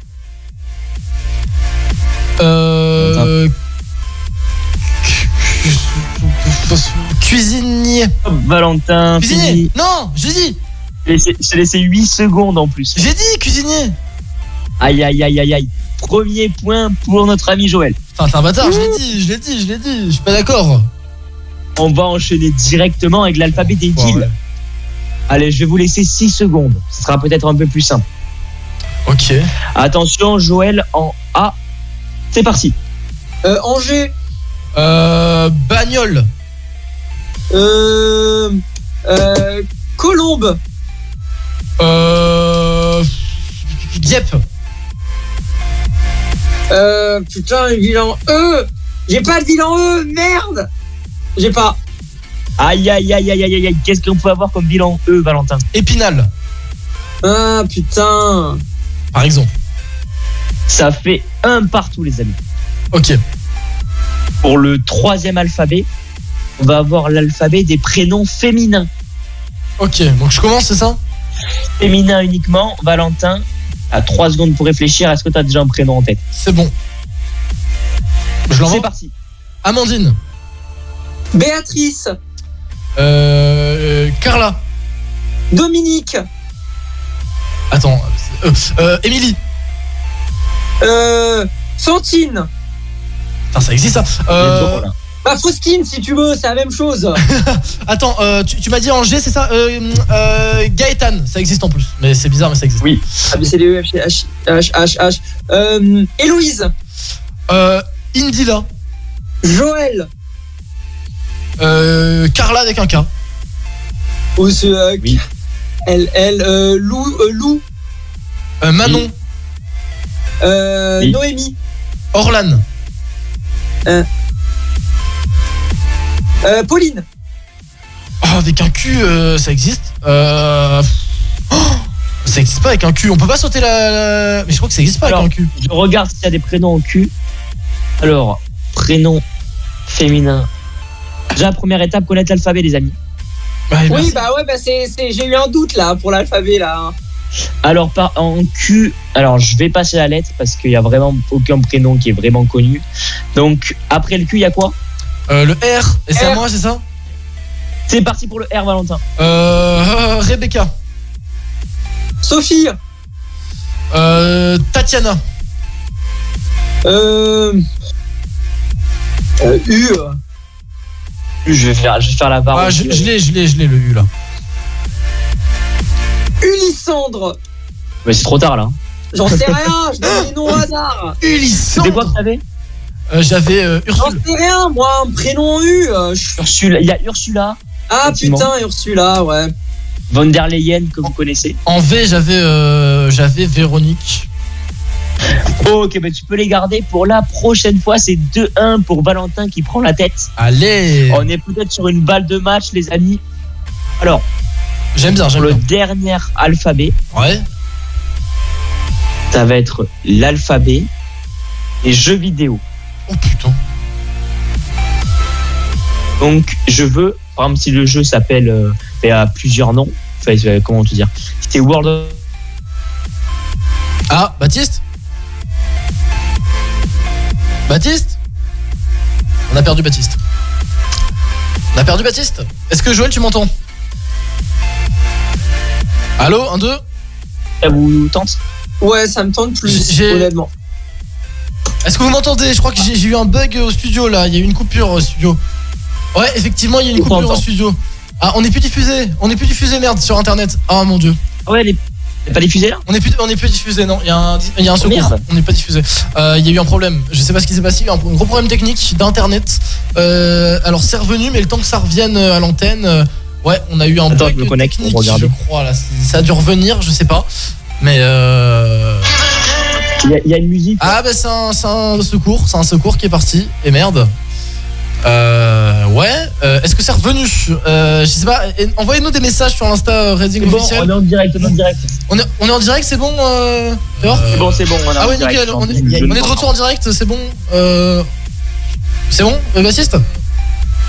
Euh. Cuisinier. Hop, Valentin, Cuisinier fini. Non, j'ai dit Je t'ai laissé- je t'ai laissé 8 secondes en plus. J'ai dit cuisinier Aïe aïe aïe aïe aïe. Premier point pour notre ami Joël. Putain, t'es un bâtard, je l'ai dit, je l'ai dit, je l'ai dit, je suis pas d'accord. On va enchaîner directement avec l'alphabet des villes. ouais. Allez, je vais vous laisser 6 secondes. Ce sera peut-être un peu plus simple. Ok. Attention, Joël en A. C'est parti. Euh, Angers. Euh. Bagnole. Euh, euh, Colombe. Euh. Dieppe. Euh, putain, une ville en E. J'ai pas de ville en E, merde. J'ai pas. Aïe, aïe, aïe, aïe, aïe, aïe, aïe. Qu'est-ce qu'on peut avoir comme bilan, eux, Valentin? Épinal, Ah putain. Par exemple. Ça fait un partout, les amis. Ok. Pour le troisième alphabet, on va avoir l'alphabet des prénoms féminins. Ok, donc je commence, c'est ça? Féminin uniquement. Valentin, à 3 secondes pour réfléchir. Est-ce que tu as déjà un prénom en tête? C'est bon. Je l'envoie? C'est parti. Amandine. Béatrice. Euh, Carla. Dominique. Attends. Euh, euh, Émilie. Euh, Santine. Putain, ça existe ça. Euh, Bah Faustine si tu veux, c'est la même chose. [laughs] attends, euh, tu, tu m'as dit Angers, c'est ça euh, euh, Gaëtan, ça existe en plus. Mais c'est bizarre, mais ça existe. Oui. A, B, C, D, E, F, G, H, H, H, H. Euh, Héloïse. Euh, Indila. Joël. Euh, Carla avec un K. Oh, c'est, euh, Elle, elle, euh, Lou, euh, Lou. Euh, Manon. Euh, Oui. Noémie. Orlan. Euh, euh, Pauline. Oh, avec un euh, ça existe. Euh... oh, ça existe pas avec un Q. On peut pas sauter la. la- Mais je crois que ça existe pas Alors, avec un Q. Je regarde s'il y a des prénoms en cul. Alors, prénom féminin. Déjà, première étape, connaître l'alphabet, les amis. Oui, bah ouais, bah c'est, j'ai eu un doute là pour l'alphabet là. Alors, par, en Q, alors je vais passer la lettre parce qu'il y a vraiment aucun prénom qui est vraiment connu. Donc, après le Q, il y a quoi? Euh, le R, et c'est à moi, c'est ça? C'est parti pour le R, Valentin. euh, Rebecca. Sophie. Euh, Tatiana. Euh, euh, Je vais faire, je vais faire la barre. Ah, je, je l'ai, je l'ai, je l'ai le U là. Ulyssandre. Mais c'est trop tard là. J'en sais [laughs] rien, je donne des noms au hasard. C'était quoi que t'avais Euh, J'avais euh, J'en Ursule. sais rien, moi, un prénom U. euh, je- Ursula. Il y a Ursula. Ah putain, Ursula, ouais. Von der Leyen, que vous connaissez. En V, j'avais euh, j'avais Véronique. Ok, ben tu peux les garder pour la prochaine fois. C'est 2-1 pour Valentin qui prend la tête. Allez On est peut-être sur une balle de match, les amis. Alors, J'aime bien, j'aime le bien. dernier alphabet, Ouais. ça va être l'alphabet et jeux vidéo. Oh putain. Donc, je veux, par exemple, si le jeu s'appelle, euh, et a plusieurs noms, enfin, euh, comment te dire, c'est World of Ah, Baptiste? Baptiste On a perdu Baptiste. On a perdu Baptiste Est-ce que Joël, tu m'entends Allô, un, deux ça vous tente Ouais, ça me tente plus, honnêtement. Est-ce que vous m'entendez Je crois que j'ai eu un bug au studio là, il y a eu une coupure au studio. Ouais, effectivement, il y a une On coupure au studio. Ah, on n'est plus diffusé, on n'est plus diffusé merde sur internet. Ah mon dieu. Ouais, est pas diffusée là On n'est plus, on est plus diffusé, non. Il y a un, il y a un secours. merde. on n'est pas diffusé. Euh, Il y a eu un problème. Je sais pas ce qui s'est passé. Il y a eu un gros problème technique d'internet. Euh, alors c'est revenu, mais le temps que ça revienne euh, à l'antenne, euh, ouais, on a eu un Attends, bug je me connecte technique, pour regarder. je crois. Là, C'est- ça a dû revenir, je sais pas. Mais euh... Il y, a- il y a une musique. ah bah c'est un, c'est un secours, c'est un secours qui est parti. Et merde. Euh, ouais. euh, Est-ce que c'est revenu euh, Je sais pas. Envoyez-nous des messages sur l'insta euh, Reading bon, officiel. on est en direct, on est en direct. On est, on est en direct, c'est bon euh, C'est bon, c'est bon. On est Ah ouais nickel, on est, on de retour en direct, c'est bon euh, C'est bon, euh, bassiste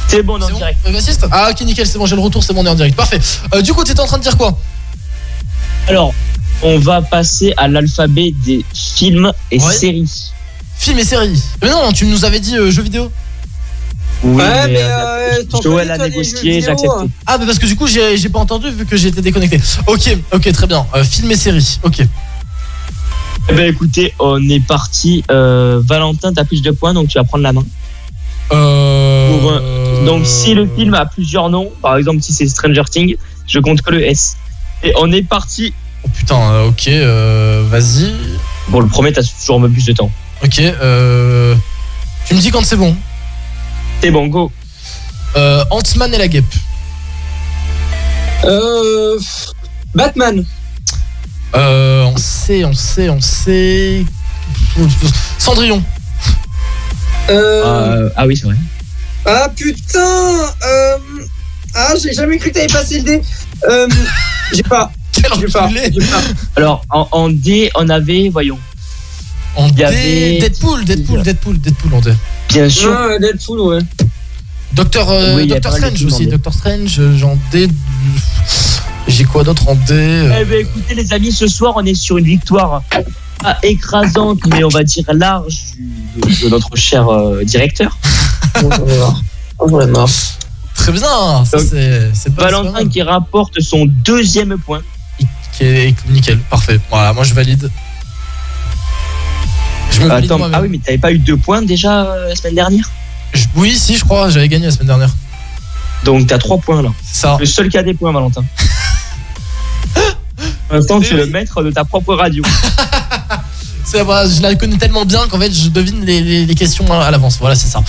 C'est bon, on est en bon, direct. euh, bassiste Ah ok nickel, c'est bon, j'ai le retour, c'est bon, on est en direct, parfait Euh, Du coup, t'étais en train de dire quoi Alors, on va passer à l'alphabet des films et Ouais. séries. Film et série Mais non, tu nous avais dit euh, jeux vidéo Oui, ouais, mais, euh, euh, Joël a négocié, j'ai accepté. Ah bah parce que du coup, j'ai j'ai pas entendu vu que j'étais déconnecté Ok, ok, très bien, euh, film et série, ok Eh ben écoutez, on est parti. Euh, Valentin, t'as plus de points, donc tu vas prendre la main. Euh... Pour, euh, Donc si le film a plusieurs noms, par exemple si c'est Stranger Things, je compte que le S. Et on est parti. Oh putain, euh, ok, euh, vas-y Bon, le premier, t'as toujours un peu plus de temps. Ok, euh... Tu me dis quand c'est bon C'est bon, go. euh, Ant-Man et la guêpe Euh, Batman. Euh, on sait, on sait, on sait. Cendrillon. Euh, Euh, ah oui, c'est vrai. Ah putain. Euh, Ah, j'ai jamais cru que t'avais passé le dé. Euh, j'ai pas. [laughs] Quel J'ai pas. Alors, en, en D, on avait, voyons, En y avait- Deadpool, Deadpool, Deadpool, Deadpool en D. bien sûr. Deadpool, ouais. Docteur, euh, Oui, Doctor Strange aussi. Doctor Strange, euh, j'en D. J'ai quoi d'autre en D euh, Eh ben, écoutez, les amis, ce soir, on est sur une victoire pas écrasante, mais on va dire large de, de notre cher euh, directeur. [laughs] Oh. Oh, j'en ai marre. Très bien, c'est Valentin qui rapporte son deuxième point. Qui est nickel, parfait. Voilà, moi je valide. Attends, ah oui, mais t'avais pas eu deux points déjà euh, la semaine dernière? Je- Oui, si, je crois, j'avais gagné la semaine dernière. Donc t'as trois points là. Ça. Le seul qui a des points, Valentin. [laughs] Pour l'instant, tu es le maître de ta propre radio. [laughs] Je la connais tellement bien qu'en fait je devine les, les- les questions à l'avance. Voilà, c'est ça.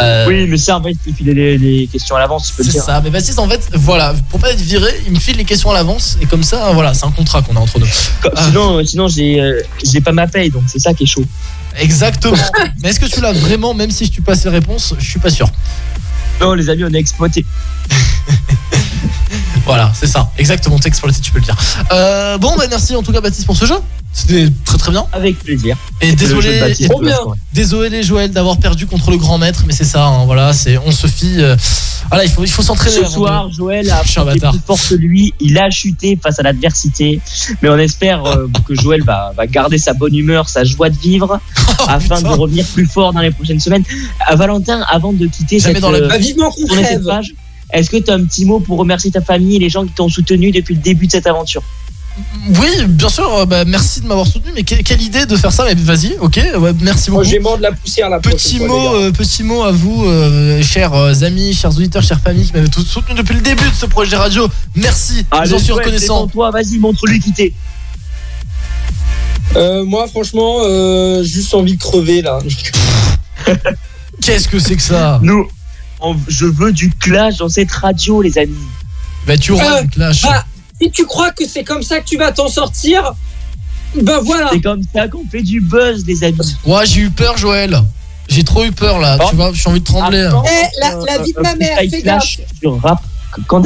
Euh, Oui, mais ça, en fait, tu files les, les questions à l'avance, C'est ça, mais Baptiste en fait, voilà, pour pas être viré, il me file les questions à l'avance et comme ça, voilà, c'est un contrat qu'on a entre nous. Ah. Sinon, euh, sinon j'ai euh, pas ma paye, donc c'est ça qui est chaud. Exactement. [laughs] mais est-ce que tu l'as vraiment, même si tu passes les réponses Je suis pas sûr. Non, les amis, on est exploité. [laughs] Voilà, c'est ça. Exactement, t'es exploité, tu peux le dire. Euh, bon, bah merci en tout cas Baptiste pour ce jeu. C'était très très bien. Avec plaisir. Et désolé, Baptiste, bien. désolé Joël d'avoir perdu contre le grand maître, mais c'est ça. hein, voilà, c'est on se fie. euh, voilà, il faut il faut s'entraîner. Ce de- soir, Joël a bâtard. plus fort que lui. Il a chuté face à l'adversité. Mais on espère euh, [laughs] que Joël va, va garder sa bonne humeur, sa joie de vivre, afin [laughs] Oh, putain. de revenir plus fort dans les prochaines semaines. À Valentin, avant de quitter Jamais cette, dans la- euh, Bah, vivement qu'on est-ce que tu as un petit mot pour remercier ta famille et les gens qui t'ont soutenu depuis le début de cette aventure? Oui, bien sûr. euh, Bah, merci de m'avoir soutenu. Mais que- quelle idée de faire ça? Mais vas-y, ok. ouais, merci Moi, beaucoup. je vais mordre la poussière la Petit fois, mot, euh, petit mot à vous, euh, chers amis, chers auditeurs, chères familles qui m'avaient tous soutenu depuis le début de ce projet radio. Merci, Allez, j'en suis reconnaissant. toi, vas-y, montre-lui qui t'es. Euh, moi, franchement, euh, juste envie de crever là. Qu'est-ce que c'est que ça? Nous, je veux du clash dans cette radio, les amis. Bah tu auras Euh, du clash. bah, si tu crois que c'est comme ça que tu vas t'en sortir, ben voilà. C'est comme ça qu'on fait du buzz, les amis. Ouais, j'ai eu peur, Joël. J'ai trop eu peur là. Oh. Tu vois, j'ai envie de trembler. Attends, Eh, la- la vie de ma un mère, fais clash sur rap. Quand,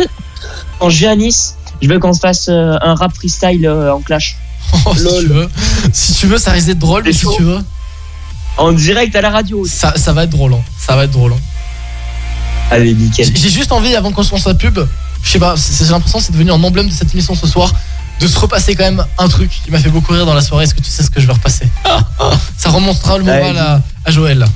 quand je vais à Nice, je veux qu'on se fasse euh, un rap freestyle euh, en clash. [laughs] Oh, si tu veux. Si tu veux, ça risque d'être drôle, mais C'est si chaud. tu veux. En direct à la radio. Ça, ça va être drôle. hein. Ça va être drôle. hein. Allez, nickel. J'ai juste envie, avant qu'on se lance la pub, je sais pas, c'est- j'ai l'impression que c'est devenu un emblème de cette émission ce soir, de se repasser quand même un truc qui m'a fait beaucoup rire dans la soirée. Est-ce que tu sais ce que je vais repasser? Ça remontera le moral à, à Joël.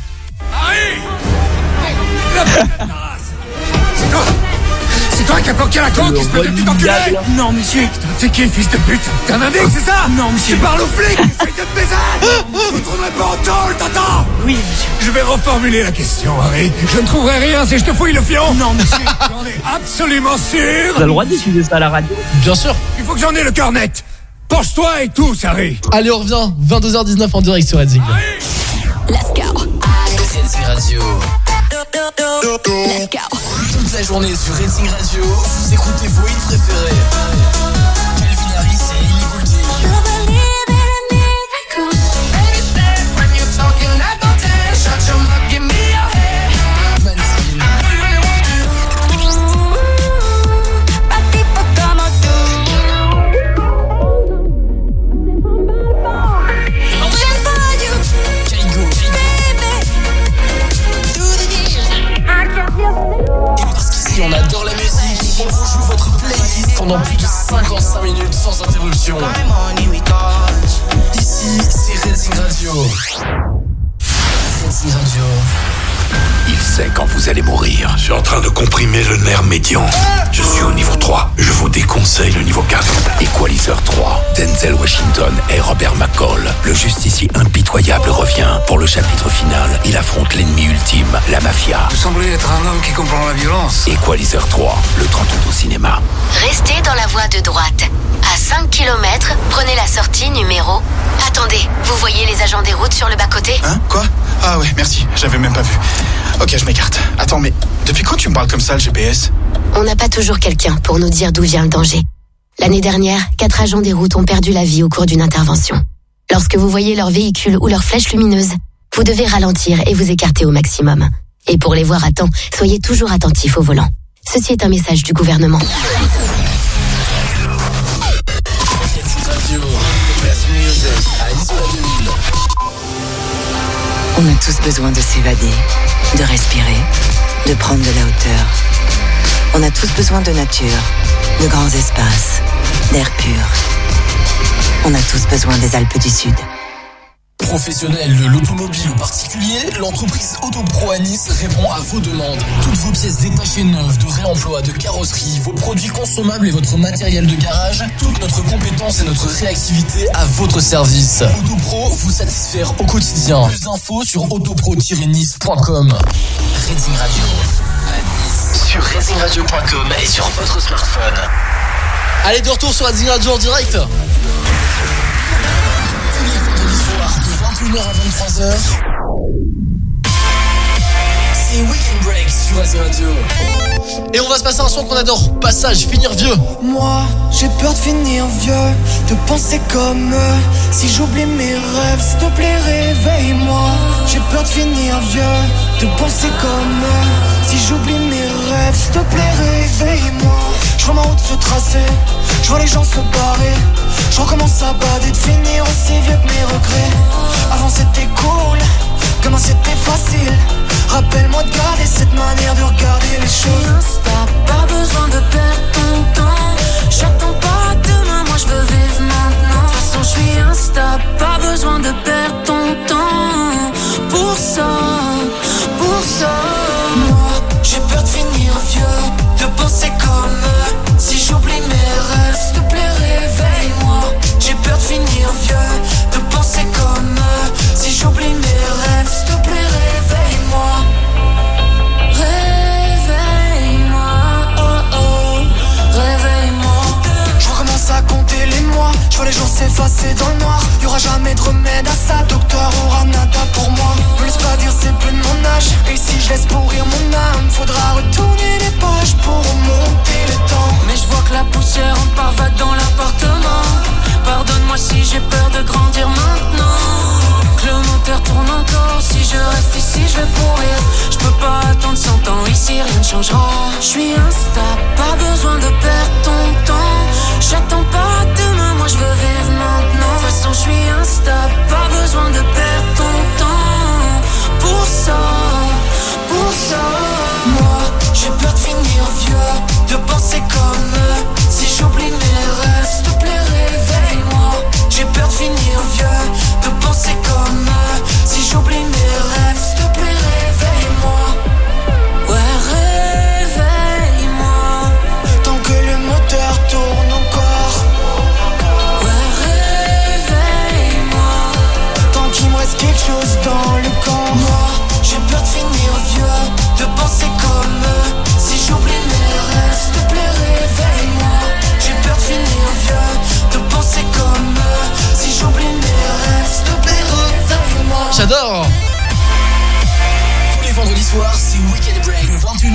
C'est toi C'est qui as planqué la coque, espèce de petit enculé Non, monsieur t'es qui, fils de pute T'es un indique, c'est ça Non, monsieur Tu parles aux flics Essaye de te baiser [laughs] Je ne tournerai pas en tôle, t'entends Oui, monsieur Je vais reformuler la question, Harry. Je ne trouverai rien si je te fouille le fion Non, monsieur J'en ai absolument sûr avez le droit de diffuser ça à la radio Bien sûr. Il faut que j'en ai le cœur net Penche-toi et tous, Harry Allez, on revient. 22h19 en direct sur Redzing. Let's go. Racing Radio. Toute la journée sur Racing Radio, vous écoutez vos hits préférés. Calvin Harris pendant plus de 55 minutes sans interruption. Ici, c'est Racing Radio. Racing Radio. Il sait quand vous allez mourir. Je suis en train de comprimer le nerf médian. Je suis au niveau 3. Je vous déconseille le niveau 4. Equalizer 3. Denzel Washington et Robert McCall. Le justicier impitoyable revient. Pour le chapitre final, il affronte l'ennemi ultime, la mafia. Vous semblez être un homme qui comprend la violence. Equalizer 3, le 30 août au cinéma. Restez dans la voie de droite. À 5 km, prenez la sortie numéro. Attendez, vous voyez les agents des routes sur le bas-côté? Hein? Quoi? Ah ouais, merci, j'avais même pas vu. Ok, je m'écarte. Attends, mais depuis quand tu me parles comme ça, le GPS On n'a pas toujours quelqu'un pour nous dire d'où vient le danger. L'année dernière, quatre agents des routes ont perdu la vie au cours d'une intervention. Lorsque vous voyez leur véhicule ou leur flèche lumineuse, vous devez ralentir et vous écarter au maximum. Et pour les voir à temps, soyez toujours attentifs au volant. Ceci est un message du gouvernement. On a tous besoin de s'évader, de respirer, de prendre de la hauteur. On a tous besoin de nature, de grands espaces, d'air pur. On a tous besoin des Alpes du Sud. Professionnel de l'automobile ou particulier, l'entreprise Autopro à Nice répond à vos demandes. Toutes vos pièces détachées neuves, de réemploi, de carrosserie, vos produits consommables et votre matériel de garage, toute notre compétence et notre réactivité à votre service. Autopro vous satisfaire au quotidien. Plus d'infos sur autopro-nice.com. Rating Radio. Sur ratingradio.com et sur votre smartphone. Allez, de retour sur la Zing Radio en direct. Tous les vendredis soirs de 21h à 23h. C'est Weekend Break. Et on va se passer un son qu'on adore. Passage, finir vieux. Moi, j'ai peur de finir vieux, de penser comme eux. Si j'oublie mes rêves, s'il te plaît, réveille-moi. J'ai peur de finir vieux, de penser comme eux. Si j'oublie mes rêves, s'il te plaît, réveille-moi. Je vois ma route se tracer, je vois les gens se barrer. Je recommence à bader, de finir aussi vieux que mes regrets. Avant c'était cool, comment c'était facile. Rappelle-moi de garder cette manière de regarder les choses. Pas besoin de perdre ton temps. J'attends pas demain, moi je veux vivre maintenant. De toute façon, je suis insta, pas besoin de perdre ton temps. Pour ça, pour ça. Je les jours s'effacer dans le noir. Y'aura jamais de remède à ça, docteur aura nada pour moi. Me laisse pas dire c'est plus de mon âge, et si je laisse pourrir mon âme, faudra retourner les pages pour remonter le temps. Mais je vois que la poussière en part vague dans l'appartement. Pardonne-moi si j'ai peur de grandir maintenant. Le moteur tourne encore. Si je reste ici, je vais pourrir. Je peux pas attendre 100 ans. Ici, rien ne changera. Je suis instable, pas besoin de perdre ton temps. J'attends pas demain, moi je veux vivre maintenant. De toute façon, je suis instable, pas besoin de perdre ton temps. Pour ça, pour ça. Moi, j'ai peur de finir vieux, de penser comme eux. Si j'oublie mes rêves, s'il te plaît, réveille-moi. J'ai peur de finir vieux, de penser comme eux. Si j'oublie mes rêves, te plaît, J'adore. Tous les vendredis soirs, c'est Weekend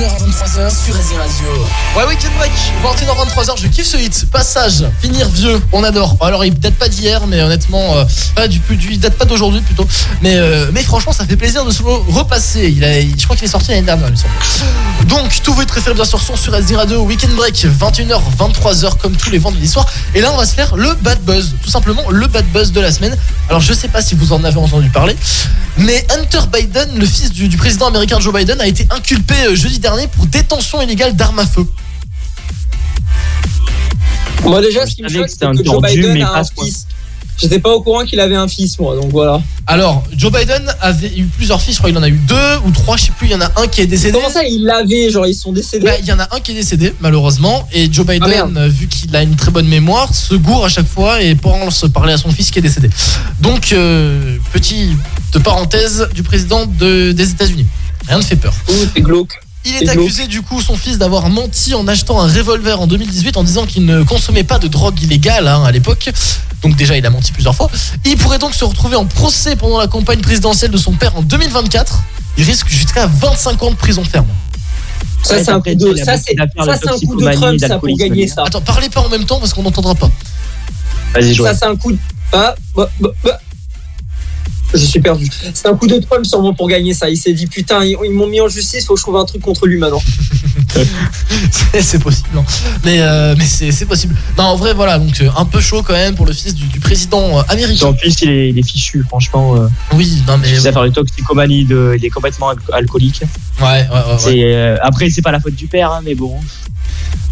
21h à 23h sur Radio. Ouais, Weekend Break, 21h, 23h, je kiffe ce hit. Passage, finir vieux, on adore. Alors, il date pas d'hier, mais honnêtement, euh, pas du plus, il date pas d'aujourd'hui plutôt. Mais, euh, mais franchement, ça fait plaisir de se le repasser. Je crois qu'il est sorti l'année dernière, il me semble. Donc, tous vos hits préférés, bien sûr, sont sur SD Radio. Weekend Break, 21h, 23h, comme tous les vendredis soirs. Et là, on va se faire le bad buzz. Tout simplement, le bad buzz de la semaine. Alors, je sais pas si vous en avez entendu parler, mais Hunter Biden, le fils du, du président américain Joe Biden, a été inculpé euh, jeudi dernier pour détention illégale d'armes à feu. Moi déjà, ce qui me choque, que c'est c'était un que Joe Biden mais a un fils. J'étais pas au courant qu'il avait un fils, moi, donc voilà. Alors, Joe Biden avait eu plusieurs fils, je crois qu'il en a eu deux ou trois, je sais plus, il y en a un qui est décédé. Comment ça, il l'avait Genre, ils sont décédés Bah, Il y en a un qui est décédé, malheureusement, et Joe Biden, Ah, merde. euh, vu qu'il a une très bonne mémoire, se gourre à chaque fois et pense parler à son fils qui est décédé. Donc, euh, petit de parenthèse du président de- des États-Unis. Rien ne fait peur. c'est glauque. Il est glauque. accusé du coup son fils d'avoir menti en achetant un revolver en 2018 en disant qu'il ne consommait pas de drogue illégale hein, à l'époque. Donc déjà il a menti plusieurs fois. Il pourrait donc se retrouver en procès pendant la campagne présidentielle de son père en 2024. Il risque jusqu'à 25 ans de prison ferme. Ça, c'est un coup de, ça, c'est, ça, c'est un coup de Trump, ça, pour gagner ça. Attends, parlez pas en même temps parce qu'on n'entendra pas. Vas-y, Ça, c'est un coup de. Ah, bah, bah, bah. Je suis perdu. C'est un coup de Trump sûrement pour gagner ça. Il s'est dit putain, ils, ils m'ont mis en justice, faut que je trouve un truc contre lui maintenant. [laughs] C'est- possible. non. Mais, euh, mais c'est c'est possible. Non, en vrai, voilà. Donc, euh, un peu chaud quand même pour le fils du, du président euh, américain. En plus, il est, il est fichu, franchement. euh, Oui, non, mais. il sait faire de toxicomanie, de, il est complètement al- alcoolique. Ouais, ouais, ouais. ouais. Euh, après, c'est pas la faute du père, hein, mais bon.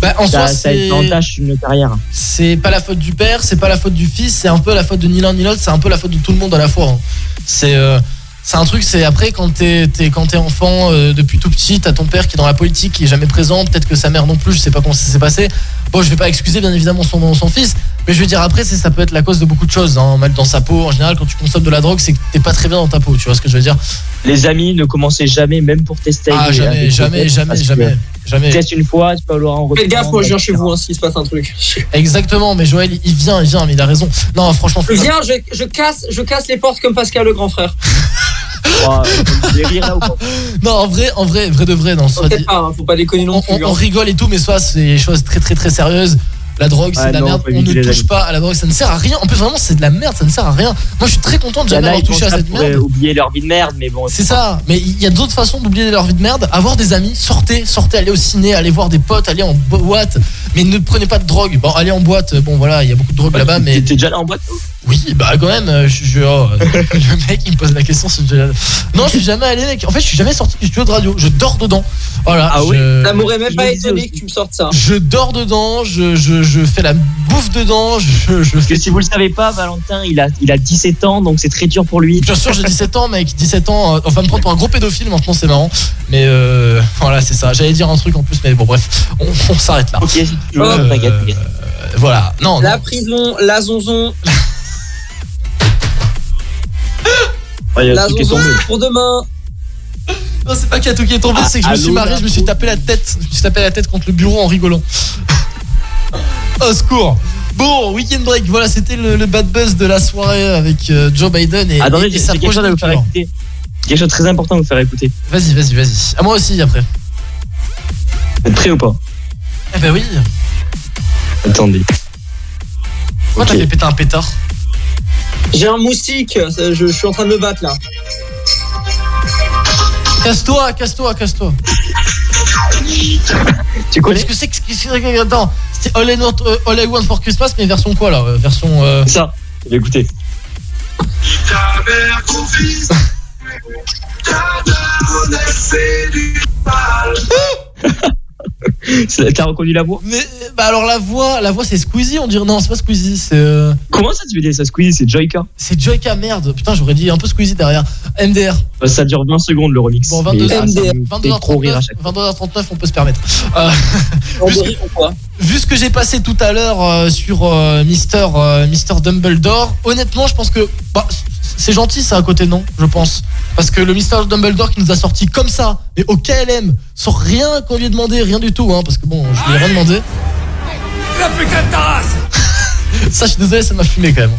Bah, en ça, soi, ça entache une carrière. c'est pas la faute du père, c'est pas la faute du fils, c'est un peu la faute de ni l'un ni l'autre, c'est un peu la faute de tout le monde à la fois. hein. C'est euh, c'est un truc, c'est après quand t'es quand t'es enfant euh, depuis tout petit, t'as ton père qui est dans la politique, qui est jamais présent, peut-être que sa mère non plus, je sais pas comment ça s'est passé. Bon, je vais pas excuser bien évidemment son son fils, mais je veux dire après, c'est ça peut être la cause de beaucoup de choses. Hein. Mal dans sa peau, en général, quand tu consommes de la drogue, c'est que t'es pas très bien dans ta peau. Tu vois ce que je veux dire? Les amis ne commencez jamais, même pour tester. Ah jamais, jamais, jamais, jamais, jamais. Teste une fois, tu peux avoir en Faites gaffe, moi je viens chez vous hein, s'il se passe un truc. Exactement, mais Joël, il vient, il vient, mais il a raison. Non, franchement, Je viens, je, je casse, je casse les portes comme Pascal le grand frère. [laughs] Non, en vrai, en vrai, vrai de vrai, non. soit pas, hein, faut pas déconner non on, plus. on hein. rigole et tout, mais soit c'est des choses très très très sérieuses. La drogue, c'est de la non, merde. On ne touche amis. pas à la drogue, ça ne sert à rien. En plus, vraiment, c'est de la merde, ça ne sert à rien. Moi, je suis très content de jamais avoir touché à cette merde. oublier leur vie de merde, mais bon. C'est ça, mais il y a d'autres façons d'oublier leur vie de merde. Avoir des amis, sortez, sortez, allez au ciné, allez voir des potes, allez en boîte, mais ne prenez pas de drogue. Bon, allez en boîte, bon voilà, il y a beaucoup de drogue là-bas, mais. T'es déjà là en boîte Oui, bah quand même, euh, je, je- oh, [laughs] le mec il me pose la question suis déjà- Non, je suis jamais allé, mec. En fait, je suis jamais sorti du studio de radio. Je dors dedans. Voilà. Ah oui Ça m'aurait même pas étonné que tu me sortes ça. Je dors dedans, je, je, je fais la bouffe dedans, je, je Parce fais. que si vous le savez pas, Valentin, il a, il a 17 ans, donc c'est très dur pour lui. Bien sûr, j'ai 17 ans, mec. 17 ans, euh, on va me prendre pour un gros pédophile maintenant, c'est marrant. Mais euh, voilà, c'est ça. J'allais dire un truc en plus, mais bon, bref, on, on s'arrête là. Ok, veux, Euh, t'inquiète, t'inquiète. voilà, non, La non. prison, la zonzon, Ouais, il y a la qui est zonzon tombé. pour demain. Non, c'est pas qu'il y a tout qui est tombé, Ah, c'est que je me suis marré, je me suis tapé la tête. Je me suis tapé la tête contre le bureau en rigolant. [laughs] Au secours. Bon, weekend break, voilà, c'était le, le bad buzz de la soirée avec euh, Joe Biden et, Attendez, et, et j'ai sa quelque chose à vous faire progéniture. écouter. Quelque chose de très important à vous faire écouter. Vas-y, vas-y, vas-y. À moi aussi après. Vous êtes prêts ou pas? Eh ben oui. Attendez. Pourquoi t'as fait péter un pétard J'ai un moustique, je, je suis en train de me battre là. Casse-toi, casse-toi, casse-toi. Tu connais Qu'est-ce que c'est que qu'est-ce que c'est que- Attends, c'était All euh, All I Want for Christmas, mais version quoi là euh, Version. euh, Ça, écoutez. C'est- [laughs] [laughs] [laughs] T'as reconnu la voix Mais bah alors la voix, la voix c'est Squeezie, on dirait non, c'est pas Squeezie, c'est euh, Comment ça tu veux dire ça Squeezie C'est Joyka c'est Joyka merde. Putain, j'aurais dit un peu Squeezie derrière. MDR. Bah, Ça dure 20 secondes le remix. Bon, Mais 22 ça, ça me fait trop rire à 22h39, chaque fois. 22h39, on peut se permettre. Euh, [laughs] vu, ce que, vu ce que j'ai passé tout à l'heure euh, sur euh, Mister, euh, Mister Dumbledore, honnêtement, je pense que bah, c'est gentil ça à côté, non Je pense. Parce que le Mister Dumbledore qui nous a sorti comme ça, mais au KLM, sans rien qu'on lui ait demandé, rien du tout, hein, parce que bon, je lui ai rien demandé. La putain de ta race [laughs] Ça, je suis désolé, ça m'a fumé quand même.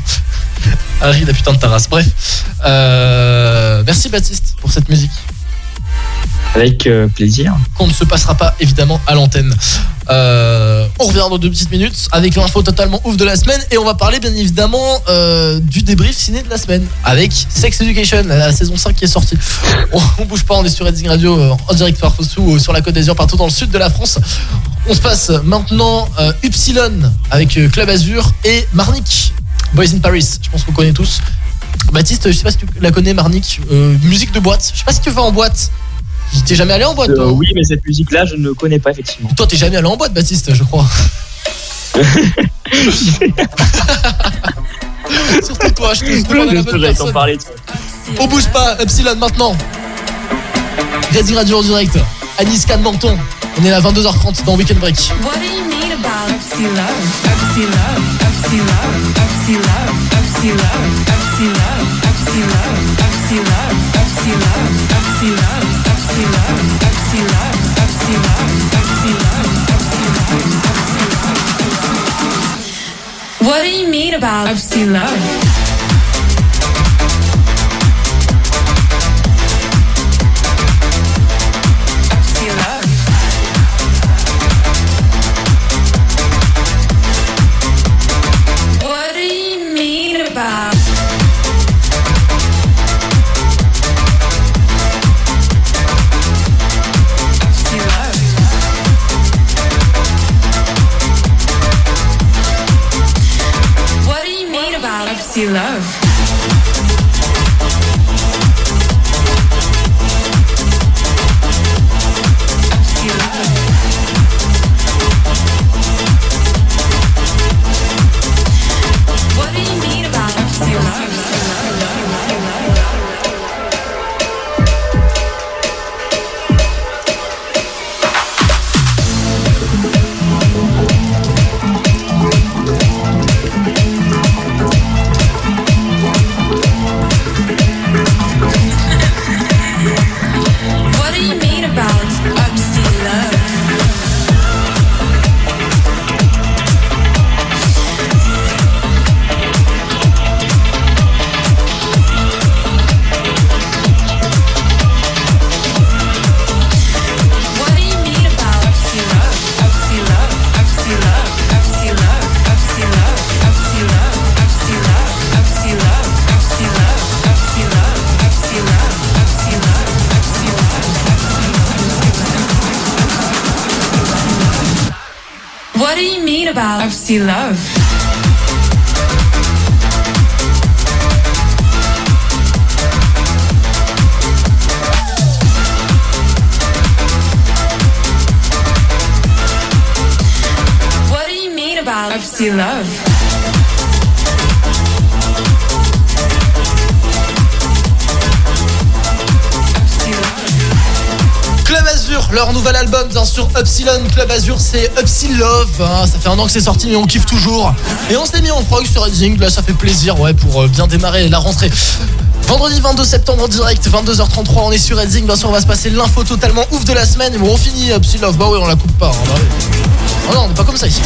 Harry, la putain de ta race. Bref. Euh, merci Baptiste pour cette musique. Avec euh, plaisir. qu'on ne se passera pas évidemment à l'antenne. Euh, on revient dans deux petites minutes avec l'info totalement ouf de la semaine et on va parler bien évidemment euh, du débrief ciné de la semaine avec Sex Education, la, saison 5 qui est sortie. [laughs] On, on bouge pas, on est sur Redding Radio en direct par Fossou sur la Côte d'Azur partout dans le sud de la France. On se passe maintenant Upsilon avec Club Azur et Marnik, Boys in Paris. Je pense qu'on connaît tous. Baptiste, je sais pas si tu la connais Marnik, musique de boîte. Je sais pas si tu vas en boîte. T'es jamais allé en boîte Euh, toi oui, mais cette musique-là, je ne connais pas effectivement. toi, t'es jamais allé en boîte, Baptiste, je crois. [laughs] Surtout toi, je te demande à la bonne personne. parler. On bouge pas, Epsilon maintenant. Redding Radio en direct. Anis Can Menton. On est à 22h30 dans Weekend Break. What do you mean about love? C'est Upsi Love. hein. Ça fait un an que c'est sorti, mais on kiffe toujours. Et on s'est mis en prog sur Redding. Là, ça fait plaisir, ouais, pour euh, bien démarrer la rentrée. Vendredi 22 septembre en direct, 22h33, on est sur Redding. Bien sûr, on va se passer l'info totalement ouf de la semaine. Et bon, on finit Upsi Love. Bah ouais, on la coupe pas. hein, bah. Oh non, on n'est pas comme ça ici.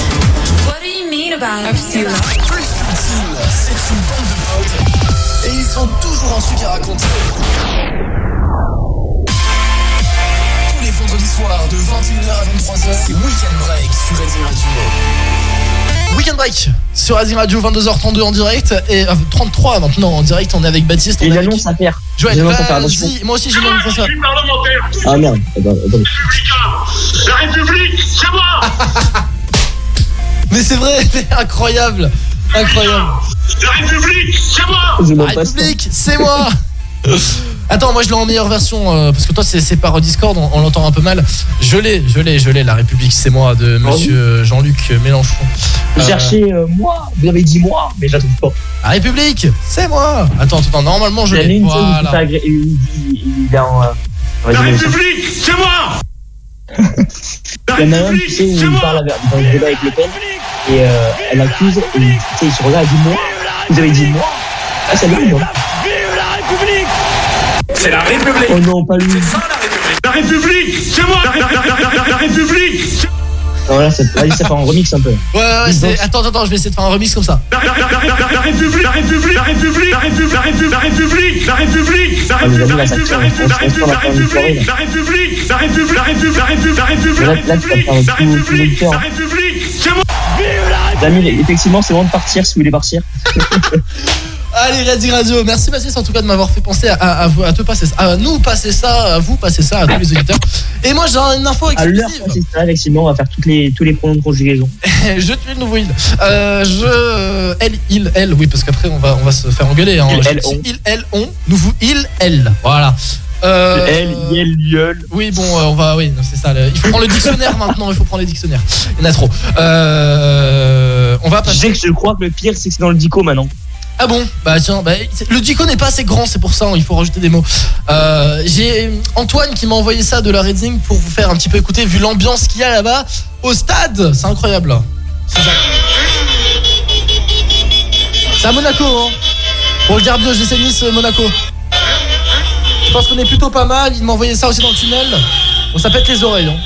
What do you mean about Upsy Love? C'est une bande de potes. Et ils ont toujours un truc à raconter. De 21h à 23h, c'est Weekend Break sur Redding Radio. Weekend Break sur Redding Radio, 22h32 en direct. Et euh, 33 maintenant en direct, on est avec Baptiste. On Et avec... annonce à faire. Joël, vas-y. Moi aussi, j'ai une annonce à faire. Ah merde. Attends, attends. La République, c'est moi [laughs] Mais c'est vrai, c'est incroyable. Incroyable. La République, c'est moi La République, c'est moi [laughs] Attends, moi je l'ai en meilleure version euh, parce que toi c'est par Discord, on, on l'entend un peu mal. Je l'ai, je l'ai, je l'ai. La République, c'est moi de Monsieur Jean-Luc Mélenchon. Vous Euh, cherchez euh, moi, vous avez dit moi, mais je la trouve pas. La République, c'est moi. Attends, attends, normalement je l'ai. il Voilà. fait agré- il dit- il est en. euh, La. République, c'est moi [laughs] Il y en a un, tu sais, où il parle avec, dans le débat avec Le Pen, et euh, elle accuse, et tu sais, il se regarde, elle dit moi, vous avez dit moi. Ah, c'est lui, non C'est la République Oh non, pas lui. La République, c'est moi la, la- la- la- la- la République c'est- Non, là, ça, vas-y, ça fait un remix un peu. Ouais, ouais, ouais, c'est- attends, attends, je vais essayer de faire un remix comme ça. la, la- la- la- la- la République, la République, la République, la République, la République, la République, la République, la Ah, République, la ça République, la République, la République, la République, la République, la République, la République, la République, la République, la République, la République, c'est moi Damien, effectivement, c'est bon de partir si vous voulez partir. Allez, Redding Radio, merci Baptiste en tout cas de m'avoir fait penser à, à, à te passer ça, à nous passer ça, à vous passer ça, à tous les auditeurs. Et moi j'ai une info À l'heure, exclusive. c'est ça, effectivement, on va faire toutes les, tous les pronoms de conjugaison. [laughs] je tue le nouveau il. Euh, je elle il elle oui parce qu'après on va on va se faire engueuler hein. Il, Je- elle, on. il elle on nouveau il elle voilà. Euh, Elle, yel, yeul. Oui bon euh, on va oui c'est ça le- il faut prendre le dictionnaire maintenant il faut prendre les dictionnaires il y en a trop. Euh, on va Je passer sais que je crois que le pire, c'est que c'est dans le dico maintenant. Ah bon Bah tiens, bah, le dico n'est pas assez grand, c'est pour ça, hein, il faut rajouter des mots. Euh, J'ai Antoine qui m'a envoyé ça de la Reading pour vous faire un petit peu écouter, vu l'ambiance qu'il y a là-bas au stade. C'est incroyable. C'est à Monaco, hein. Pour le derby OGC Nice euh, Monaco. Je pense qu'on est plutôt pas mal. Il m'a envoyé ça aussi dans le tunnel. Bon, ça pète les oreilles. Hein.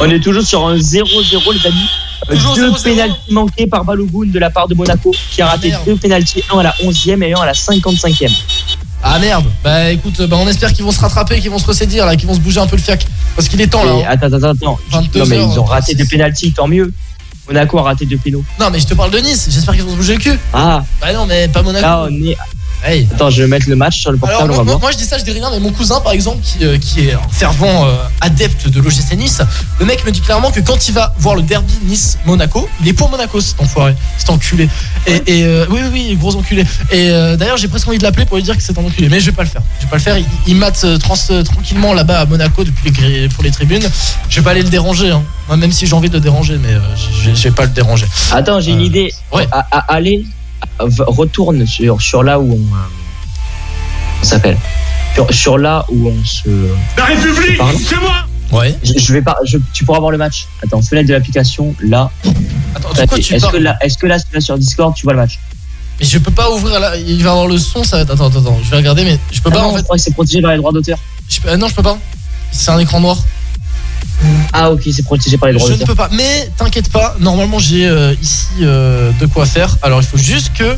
On est toujours sur un 0-0, les amis. Toujours deux 0-0. pénaltys manqués par Balogun de la part de Monaco, qui a raté Merde. deux pénaltys, un à la 11e et un à la 55e. Ah merde. Bah écoute, bah, on espère qu'ils vont se rattraper, qu'ils vont se ressaisir là, qu'ils vont se bouger un peu le fiac. Parce qu'il est temps là. Et hein. attends, attends, attends. 22 Non, mais ils ont raté deux pénaltys, tant mieux. Monaco a raté deux pénaux. Non mais je te parle de Nice, j'espère qu'ils vont se bouger le cul. Ah, Bah non mais pas Monaco. là, on est. Hey. Attends, je vais mettre le match sur le Alors, portable, moi, on va moi- voir. moi, je dis ça, je dis rien, mais mon cousin par exemple, qui, euh, qui est un fervent euh, adepte de l'OGC Nice, le mec me dit clairement que quand il va voir le derby Nice-Monaco, il est pour Monaco cet enfoiré, cet enculé. Et, et, euh, oui, oui, oui, gros enculé. Et d'ailleurs, j'ai presque envie de l'appeler pour lui dire que c'est un enculé, mais je vais pas le faire. Je vais pas le faire. Il, il mate trans- tranquillement là-bas à Monaco depuis les pour les tribunes. Je vais pas aller le déranger, hein. Moi, même si j'ai envie de le déranger, mais je, je vais pas le déranger. Attends, j'ai une idée. À, à- allez, retourne sur, sur là où on. euh, on s'appelle? Sur, sur là où on se. La République, c'est moi Ouais. Je, je vais pas. je- tu pourras voir le match. Attends, fenêtre de l'application. Là. Attends, Est-ce que là, est-ce que là, sur Discord, tu vois le match? Mais je peux pas ouvrir là, il va avoir le son, ça va être. Attends, attends, attends, je vais regarder, mais je peux Ah pas non, en fait. C'est protégé par les droits d'auteur. Je peux- ah non, je peux pas. C'est un écran noir. Ah ok, c'est protégé par les droits Je ne peux pas. Mais t'inquiète pas, normalement j'ai euh, ici euh, de quoi faire. Alors il faut juste que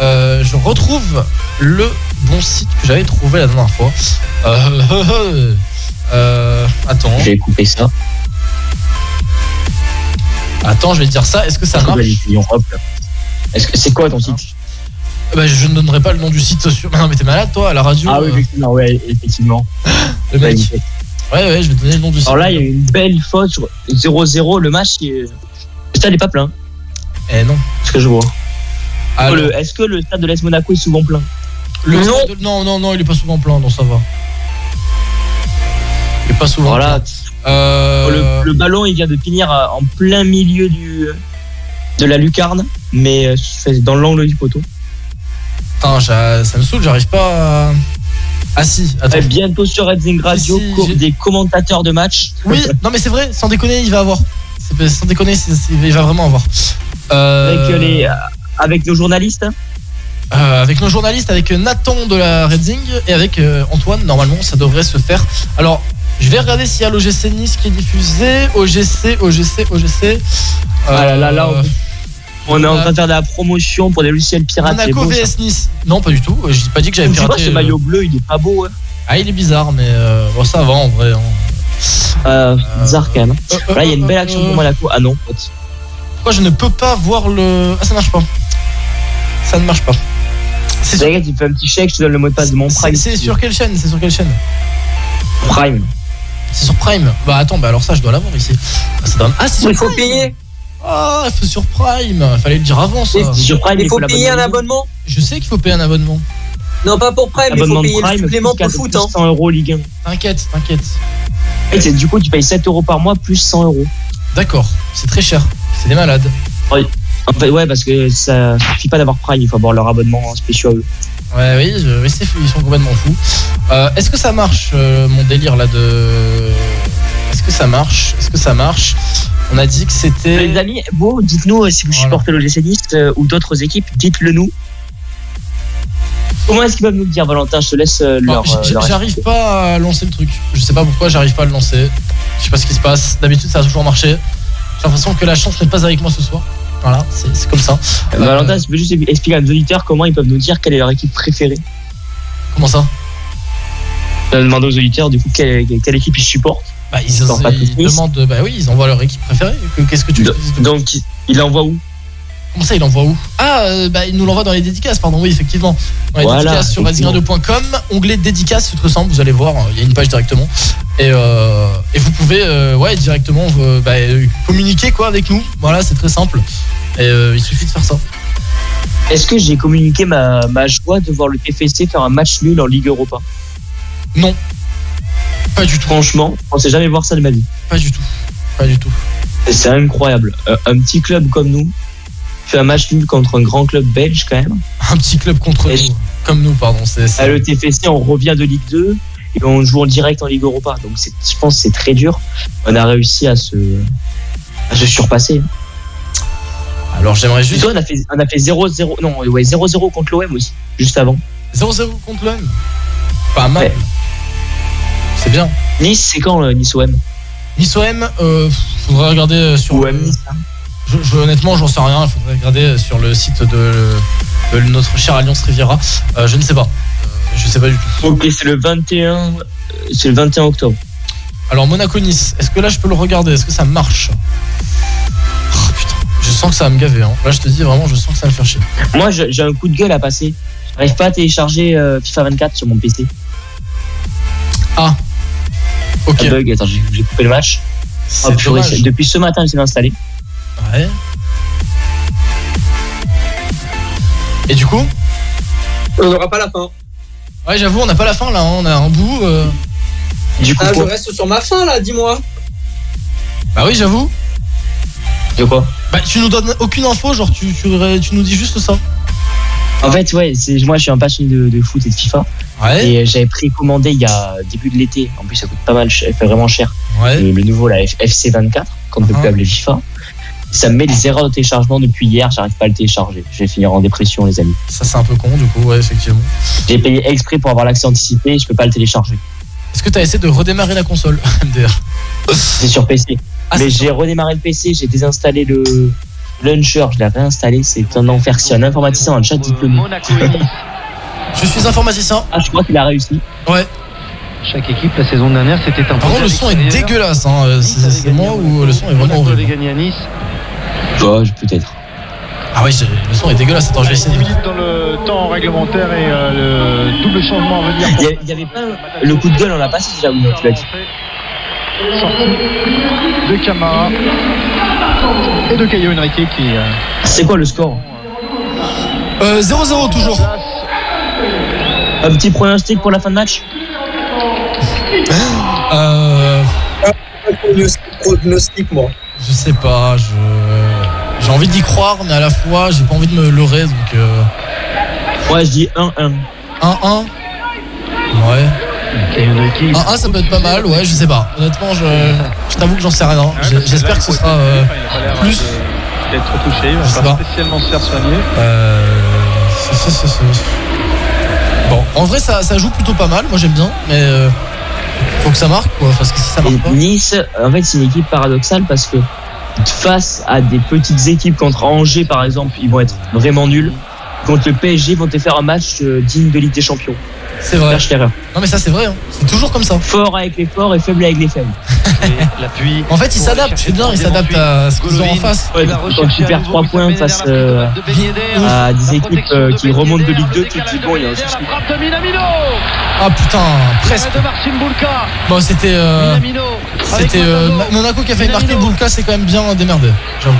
euh, je retrouve le bon site que j'avais trouvé la dernière fois. [laughs] Attends. Je vais couper ça. Attends, je vais te dire ça. Est-ce que ça marche. Est-ce que c'est quoi ton site bah, Je ne donnerai pas le nom du site sur. [laughs] Non mais t'es malade toi à la radio. Ah oui, effectivement, ouais, effectivement. le mec. Ouais. Ouais je vais te donner le nom du site. Alors là, il y a une belle faute sur 0-0. Le match, il le stade n'est pas plein. Eh non. Ce que je vois. Est-ce que le stade de l'Est Monaco est souvent plein? Le Non. stade de- non non non, il est pas souvent plein, non ça va. Il est pas souvent Voilà. plein. Euh, Le, le ballon, il vient de finir en plein milieu du, de la lucarne, mais euh, dans l'angle du poteau. Putain, ça me saoule, j'arrive pas à. Ah si, attends. Et bientôt sur Redzing Radio, Si, des commentateurs de match. Oui, [laughs] non mais c'est vrai, sans déconner, il va avoir. Sans déconner, il va vraiment avoir. Euh, Avec, euh, les, euh, avec nos journalistes. hein. euh, avec nos journalistes, avec Nathan de la Redzing et avec euh, Antoine, normalement ça devrait se faire. Alors, je vais regarder s'il y a l'OGC Nice qui est diffusé. OGC, OGC, OGC. Ah là là, là, Euh, On est en train de faire de la promotion pour des logiciels pirates. c'est Monaco beau. VS Nice. Non, pas du tout. Je dis pas dit que j'avais Tu vois, piraté. ce euh, maillot bleu, il est pas beau. hein. Ah, il est bizarre, mais euh, bon, ça va en vrai. hein. Euh, bizarre quand même. euh, Là, il y a une belle euh, action euh, pour Monaco. Ah non, pote. Pourquoi je ne peux pas voir le. Ah, ça marche pas. Ça ne marche pas. C'est sur, tu fais un petit chèque, je te donne le mot de passe de mon Prime. c'est sur quelle chaîne? C'est sur quelle chaîne? Prime. C'est sur Prime. Bah attends, bah alors ça je dois l'avoir ici. Ah, ça donne- Ah, c'est sur Il faut payer. Ah, c'est sur Prime. Fallait le dire avant ça. Et- Sur Prime, Il faut payer un bonne abonnement Je sais qu'il faut payer un abonnement. Non, pas pour Prime, il faut payer le Prime, supplément plus pour le foot. Hein. 100 euros Ligue 1. T'inquiète, t'inquiète. Et du coup, tu payes 7 euros par mois plus 100 euros. D'accord, c'est très cher. C'est des malades. Oui. En fait, ouais, parce que ça suffit pas d'avoir Prime, il faut avoir leur abonnement spécial. à eux. Ouais, oui, je- oui, c'est fou, ils sont complètement fous. Euh, Est-ce que ça marche, euh, mon délire là de. Est-ce que ça marche Est-ce que ça marche? On a dit que c'était. Les amis, vous, dites-nous euh, si vous Voilà. supportez l'OGC Nice euh, ou d'autres équipes, dites-le nous. Comment est-ce qu'ils peuvent nous le dire, Valentin? Je te laisse euh, Non, leur. euh, J'arrive pas à lancer le truc. Je sais pas pourquoi j'arrive pas à le lancer. Je sais pas ce qui se passe. D'habitude, ça a toujours marché. J'ai l'impression que la chance n'est pas avec moi ce soir. Voilà, c'est comme ça. Euh, Valentin, tu peux juste expliquer à nos auditeurs comment ils peuvent nous dire quelle est leur équipe préférée Comment ça? Demandé aux auditeurs, du coup, quelle, quelle équipe ils supportent. Bah, ils, pas demandent. Bah oui, ils envoient leur équipe préférée. Que- Qu'est-ce que tu de- Donc, il- l'envoie où? Comment ça, il envoie où? Ah, euh, bah, il nous l'envoie dans les dédicaces, pardon, oui, effectivement. Dans les Voilà, dédicaces sur racing-radio.com, onglet dédicaces, tout ressemble, vous allez voir, il y a une page directement. Et, euh, et vous pouvez, euh, ouais, directement euh, bah, communiquer quoi avec nous. Voilà, c'est très simple. Et euh, il suffit de faire ça. Est-ce que j'ai communiqué ma, ma joie de voir le TFC faire un match nul en Ligue Europa? Non. Pas du tout. Franchement, je pensais jamais voir ça de ma vie. Pas du tout. Pas du tout. C'est incroyable. Euh, Un petit club comme nous fait un match nul contre un grand club belge quand même. Un petit club contre Et nous. Comme nous, pardon. C'est, À le TFC, on revient de Ligue 2 et on joue en direct en Ligue Europa. Donc c'est- je pense que c'est très dur. On a réussi à se, à se surpasser. Alors j'aimerais juste. Plutôt, on a fait, on a fait 0-0, non, ouais, 0-0 contre l'OM aussi, juste avant. 0-0 contre l'OM. Pas mal. Ouais. C'est bien. Nice, c'est quand euh, Nice OM Nice OM, euh, faudrait regarder euh, sur. OM le- Nice. hein. Je, je- honnêtement, j'en sais rien. Il faudrait regarder sur le site de, de notre cher Alliance Riviera. Euh, je ne sais pas. Euh, je sais pas du tout. Ok, c'est le 21, euh, c'est le 21 octobre. Alors Monaco-Nice, est-ce que là je peux le regarder? Est-ce que ça marche? Oh putain, je sens que ça va me gaver. Hein. Là je te dis vraiment, je sens que ça va me faire chier. Moi, j'ai un coup de gueule à passer J'arrive pas à télécharger euh, FIFA 24 sur mon PC. Ah. Ok. Un bug, attends, j'ai coupé le match. Oh, purée, depuis ce matin, j'essaie d'installer. Ouais. Et du coup On n'aura pas la fin. Ouais, j'avoue, on n'a pas la fin là, hein, on a un bout. euh. Du coup, Ah, je reste sur ma fin là, dis-moi. Bah oui, j'avoue. De quoi Bah tu nous donnes aucune info, genre tu, tu, tu nous dis juste ça. En fait, ouais, moi, je suis un passionné de, de foot et de FIFA. Ouais. Et euh, j'avais précommandé il y a début de l'été. En plus, ça coûte pas mal, ça fait vraiment cher. Ouais. Le, le nouveau, la F- FC24, qu'on ne peut Ah. plus appeler FIFA. Ça me met des erreurs de téléchargement depuis hier, j'arrive pas à le télécharger. Je vais finir en dépression, les amis. Ça c'est un peu con du coup, ouais, effectivement. J'ai payé exprès pour avoir l'accès anticipé, je peux pas le télécharger. Est-ce que t'as essayé de redémarrer la console, [laughs] MDR C'est sur PC. Ah, Mais j'ai redémarré le PC, j'ai désinstallé le launcher, je l'ai réinstallé, c'est un enfer. Si un informaticien un chat diplômé. [laughs] Je suis informaticien. Ah, je crois qu'il a réussi. Ouais. Chaque équipe, la saison dernière, c'était un Par contre, le son est dégueulasse, hein. C'est moi ou le son est vraiment horrible gagné à Nice. Ouais, peut-être. Ah ouais, j'ai- le son est dégueulasse. Attends, je vais essayer. 10 minutes dans le temps réglementaire et euh, le double changement à venir. Il y a- il y avait pas le coup de gueule, on l'a passé déjà, oui, tu l'as dit. Sortie de Camara et de Caio Henrique qui. euh, C'est quoi le score Euh, 0-0 toujours. Un petit pronostic pour la fin de match Euh. Prognostic, moi. Je sais pas, je. J'ai envie d'y croire, mais à la fois, j'ai pas envie de me leurrer, donc. Euh... Ouais, je dis 1-1. 1-1 Ouais. 1-1, ça peut être pas mal, ouais, je sais pas. Honnêtement, je, je t'avoue que j'en sais rien. J'espère que ce sera euh, plus. d'être touché, il Je sais va pas. spécialement se faire soigner. Euh. c'est- c'est- c'est- c'est- Bon, en vrai, ça, ça joue plutôt pas mal, moi j'aime bien, mais. euh, Faut que ça marque, quoi, parce que si ça marque pas. Nice, en fait, c'est une équipe paradoxale parce que face à des petites équipes contre Angers, par exemple, ils vont être vraiment nuls. Contre le PSG, ils vont te faire un match euh, digne de Ligue des Champions. C'est vrai. Non, mais ça, c'est vrai, hein. c'est toujours comme ça. Fort avec les forts et faible avec les faibles. [laughs] L'appui. En fait, ils s'adaptent, c'est bien, ils s'adaptent à ce qu'ils ont en face. Ouais, quand tu perds 3 points face euh, à des équipes euh, qui remontent de Ligue 2, tu te dis bon, il y a un souci. Ah putain, presque. Bon, c'était. euh. C'était euh, Monaco qui a failli marquer, Bulka s'est quand même bien démerdé, j'avoue.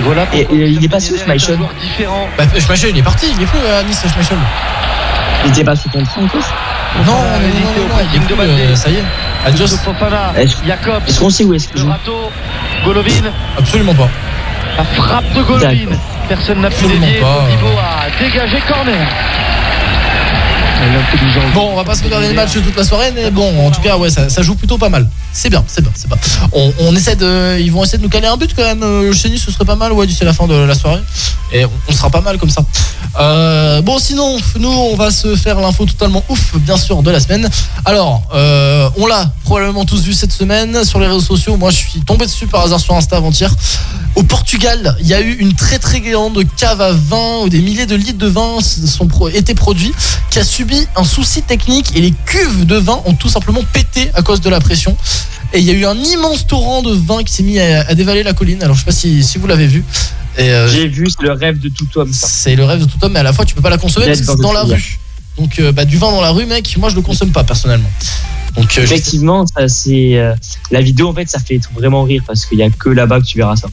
Voilà Et, et il est pas sous Schmeichel. différent. Bah, Schmeichel, il est parti, il est plus à Nice, Schmeichel. Il était pas sous contrat en plus Non, non, non, non, non, il est plus, euh, ça y est. Adios. Jacob, est-ce qu'on sait où est-ce qu'il joue Golovin, Absolument pas. la frappe de Golovin. Personne n'a pu Absolument dévier. pas. Thibaut a dégagé corner. Bon, on va pas se regarder les matchs toute la soirée, mais bon, en tout cas, ouais, ça, joue plutôt pas mal. C'est bien, c'est bien, c'est bien. On, on essaie de, ils vont essayer de nous caler un but quand même. euh, Chez Nice, ce serait pas mal, ouais, d'ici la fin de la soirée. Et on, sera pas mal comme ça. Euh, bon, sinon, nous, on va se faire l'info totalement ouf, bien sûr, de la semaine. Alors, euh, on l'a probablement tous vu cette semaine sur les réseaux sociaux. Moi, je suis tombé dessus par hasard sur Insta avant-hier. Au Portugal, il y a eu une très très grande cave à vin où des milliers de litres de vin sont étaient produits qui a subi un souci technique et les cuves de vin ont tout simplement pété à cause de la pression. Et il y a eu un immense torrent de vin qui s'est mis à, à dévaler la colline. Alors je sais pas si, si vous l'avez vu. Euh, J'ai vu, c'est le rêve de tout homme. c'est le rêve de tout homme, mais à la fois tu peux pas la consommer parce que c'est dans la rue. Donc euh, bah, du vin dans la rue, mec, moi je le consomme pas personnellement. Donc euh, Effectivement, ça, c'est la vidéo en fait, ça fait vraiment rire parce qu'il y a que là-bas que tu verras ça.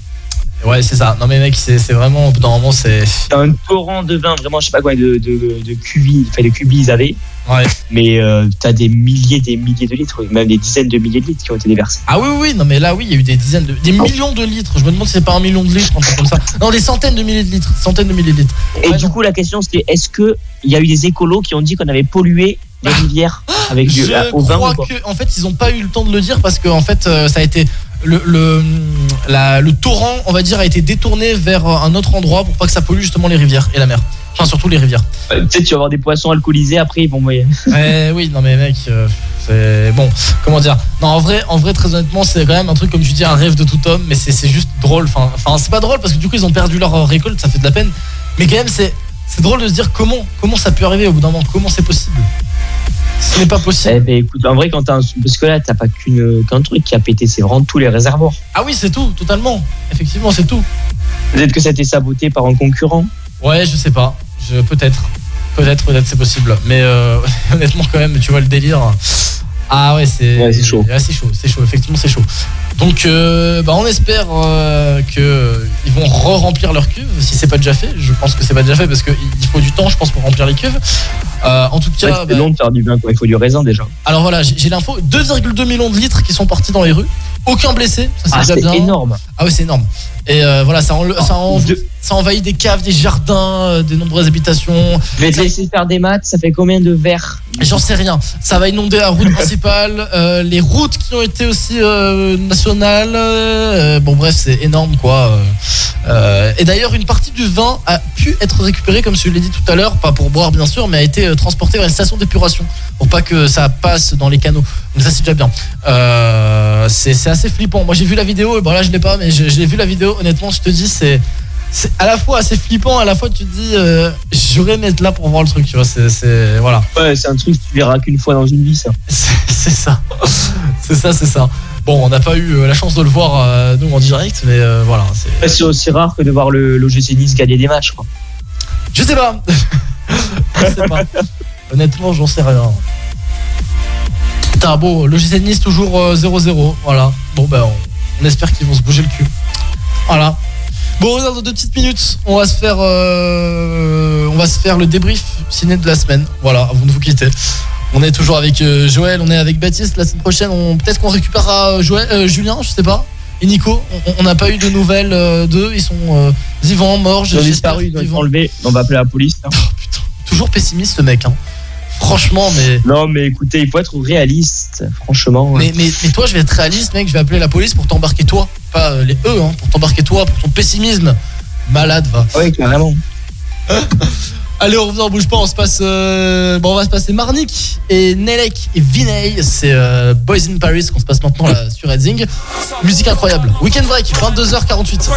Ouais c'est ça. Non mais mec, c'est vraiment au bout d'un moment c'est. T'as un torrent de vin, vraiment, je sais pas quoi, de, de, de cubis, enfin de cubis ils avaient, Ouais. mais euh, t'as des milliers, des milliers de litres, même des dizaines de milliers de litres qui ont été déversés. Ah oui, oui, non mais là oui, il y a eu des dizaines de. des millions de litres. Je me demande si c'est pas un million de litres, un truc comme ça. Non, des centaines de milliers de litres. Centaines de milliers de litres. Et du coup, la question c'était est-ce que il y a eu des écolos qui ont dit qu'on avait pollué les rivières avec du Je au vin crois ou que en fait ils ont pas eu le temps de le dire parce que en fait euh, ça a été le le, la- le torrent on va dire a été détourné vers un autre endroit pour pas que ça pollue justement les rivières et la mer. Enfin surtout les rivières. Euh, Peut-être tu vas avoir des poissons alcoolisés après ils vont. Eh oui non mais mec euh, c'est bon comment dire? Non en vrai en vrai très honnêtement c'est quand même un truc comme tu dis un rêve de tout homme mais c'est juste drôle enfin enfin c'est pas drôle parce que du coup ils ont perdu leur récolte ça fait de la peine mais quand même c'est c'est drôle de se dire comment comment ça peut arriver au bout d'un moment comment c'est possible ce n'est pas possible Eh ben écoute, en vrai quand t'as un... parce que là t'as pas qu'une qu'un truc qui a pété, c'est vraiment tous les réservoirs. ah oui c'est tout totalement effectivement c'est tout Peut-être que ça a été saboté par un concurrent. Ouais, je sais pas. Je peut-être. Peut-être, peut-être, c'est possible. Mais euh, [laughs] honnêtement, quand même, tu vois le délire. Ah ouais, c'est Ouais, chaud. Ah, c'est chaud, c'est chaud, effectivement, c'est chaud. Donc, euh, bah, on espère euh, que ils vont re-remplir leur cuve, si c'est pas déjà fait. Je pense que c'est pas déjà fait parce qu'il faut du temps, je pense, pour remplir les cuves. Euh, en tout cas, c'est bah, long de faire du vin, quoi. Il faut du raisin déjà. alors voilà, j'ai l'info 2,2 millions de litres qui sont partis dans les rues. Aucun blessé, ça c'est Ah, déjà c'est bien. énorme. Ah oui, c'est énorme. Et euh, voilà, ça, enle- ça, en- ça envahit des caves, des jardins, euh, des nombreuses habitations. Je vais te laisser faire des maths, ça fait combien de verres J'en sais rien. Ça va inonder la route principale, euh, les routes qui ont été aussi euh, nationales. euh, bon bref, c'est énorme quoi. Euh, et d'ailleurs, une partie du vin a pu être récupérée, comme je l'ai dit tout à l'heure, pas pour boire bien sûr, mais a été euh, transportée vers une station d'épuration pour pas que ça passe dans les canaux. Donc ça c'est déjà bien. Euh, c'est assez flippant. Moi j'ai vu la vidéo, et bon là je l'ai pas, mais j'ai j'ai vu la vidéo. Honnêtement, je te dis c'est c'est à la fois assez flippant, à la fois tu te dis euh, j'aurais aimé être là pour voir le truc. Tu vois, c'est voilà. Ouais, c'est un truc que tu verras qu'une fois dans une vie, ça. [laughs] C'est ça. C'est ça, c'est ça. Bon, on n'a pas eu euh, la chance de le voir euh, nous en direct, mais euh, voilà. c'est- aussi rare que de voir le l'OGC Nice gagner des matchs, quoi. Je sais pas. [laughs] Je sais pas. Honnêtement, j'en sais rien. Putain, bon, le GC Nice toujours euh, 0-0. Voilà. Bon, ben, on, on espère qu'ils vont se bouger le cul. Voilà. Bon, dans deux petites minutes, on va se faire, euh, on va se faire le débrief ciné de la semaine. Voilà, avant de vous quitter. On est toujours avec euh, Joël, on est avec Baptiste. La semaine prochaine, on peut-être qu'on récupérera euh, Joël, euh, Julien, je sais pas. Et Nico, On- n'a pas eu de nouvelles d'eux. Ils sont vivants, morts. Ils ont disparu, ils ont été enlevés. On va appeler la police. hein. Toujours pessimiste ce mec. Hein. Franchement, mais. Non, mais écoutez, il faut être réaliste, franchement. Mais, mais, mais toi, je vais être réaliste, mec. Je vais appeler la police pour t'embarquer toi. Pas euh, les eux, hein, pour t'embarquer toi, pour ton pessimisme. Malade, va. Oui, carrément. Allez, on revient, on bouge pas. On se passe. euh, Bon, on va se passer Marnik et Nelek et Vinay. C'est euh, Boys in Paris qu'on se passe maintenant là sur Redzing. Musique incroyable. Weekend break, 22h48.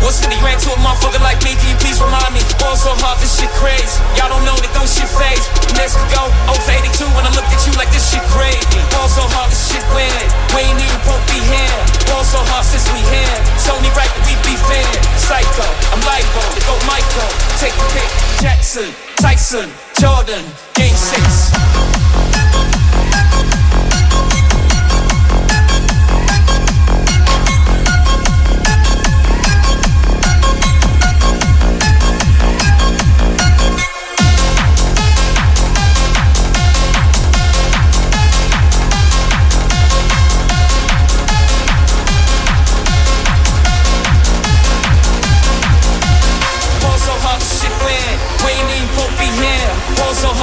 First nigga gotta find me. What city ran to a motherfucker like me? Can you please remind me? Ball so hard, this shit crazy. Y'all don't know that those shit phase. Next go 0 for 82 when I look at you like this shit crazy. Ball so hard, this shit weird. We ain't even to be here. Ball so hard since we here. It's only right that we be fair. Psycho, I'm libo, to go Michael. Take the pick. Jackson, Tyson, Jordan, Game 6.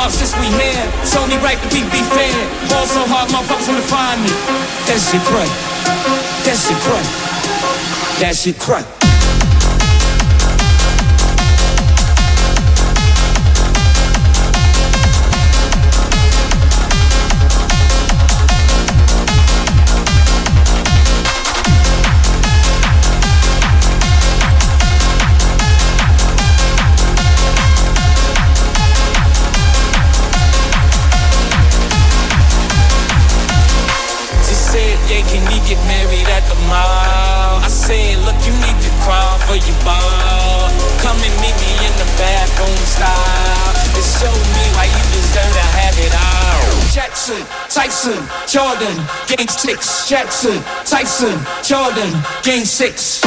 Since we here. It's only right that we be fair. Ball so hard, my motherfuckers wanna find me. That shit crack. That shit crack. That shit crack. For your ball. Come and meet me in the bathroom style. And show me why you deserve to have it all. Jackson, Tyson, Jordan, game six. Jackson, Tyson, Jordan, game six.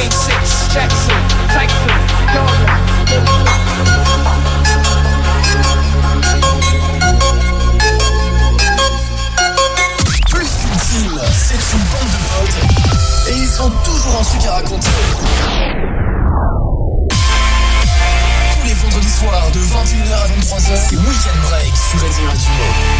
Game six. Jackson, c'est une bande de potes. Et ils ont toujours un truc à raconter. Tous les vendredis soirs de 21h à 23h, c'est Weekend Break sur Radio Radio.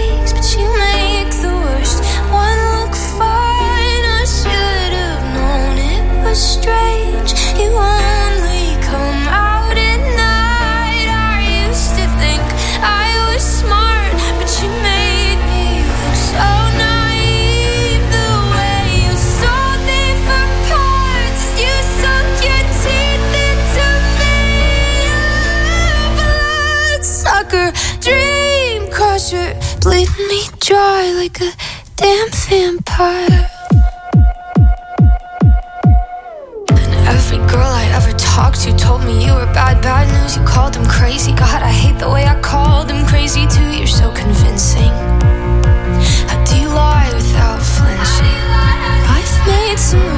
dream crusher, bleeding me dry like a damn vampire. Called them crazy. God, I hate the way I called them crazy too. You're so convincing. How do you lie without flinching? I've made some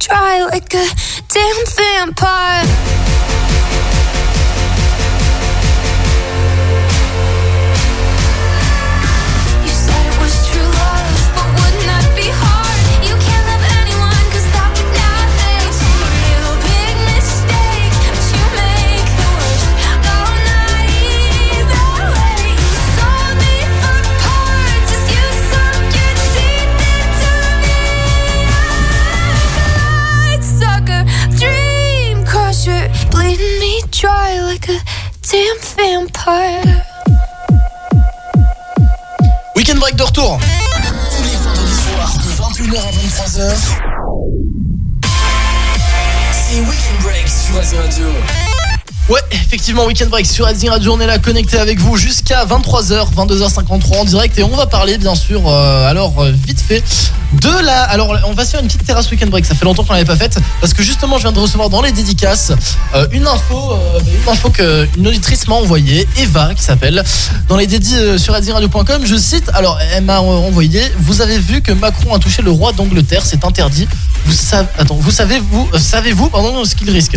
bleeding me dry like a damn vampire. Damn vampire. Weekend break de retour. Tous les vendredis soirs de 21h à 23h. Ouais, effectivement, Weekend Break sur Redzing Radio, on est là connecté avec vous jusqu'à 23h, 22h53 en direct et on va parler bien sûr, euh, alors euh, vite fait, de la... Alors on va se faire une petite terrasse Weekend Break, ça fait longtemps qu'on l'avait pas faite parce que justement je viens de recevoir dans les dédicaces euh, une info, euh, une info qu'une auditrice m'a envoyée, Eva qui s'appelle, dans les dédits euh, sur Radio.com, je cite, alors elle m'a envoyé, vous avez vu que Macron a touché le roi d'Angleterre, c'est interdit, vous savez, attends, vous savez, vous, euh, savez-vous, pardon, ce qu'il risque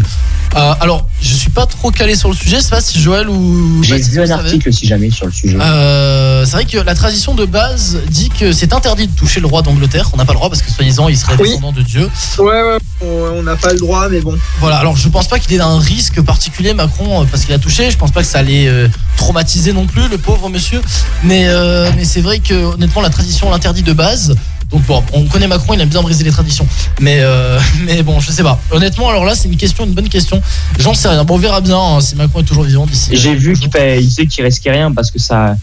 Euh, alors, je suis pas trop calé sur le sujet, je sais pas si Joël ou. J'ai Baptiste, vu un vous savez. article si jamais sur le sujet. Euh, c'est vrai que la tradition de base dit que c'est interdit de toucher le roi d'Angleterre. On n'a pas le droit parce que soi-disant il serait descendant de Dieu. Ouais, ouais, on on n'a pas le droit, mais bon. Voilà, alors je pense pas qu'il ait un risque particulier Macron euh, parce qu'il a touché. Je pense pas que ça allait euh, traumatiser non plus le pauvre monsieur. Mais, euh, mais c'est vrai que honnêtement la tradition l'interdit de base. Donc bon, on connaît Macron, il aime bien briser les traditions. Mais, euh, [laughs] mais bon, je sais pas. Honnêtement, alors là c'est une question, une bonne question. J'en sais rien. Bon, on verra bien hein, si Macron est toujours vivant d'ici. J'ai vu qu'il pa- il sait qu'il risquait rien parce que ça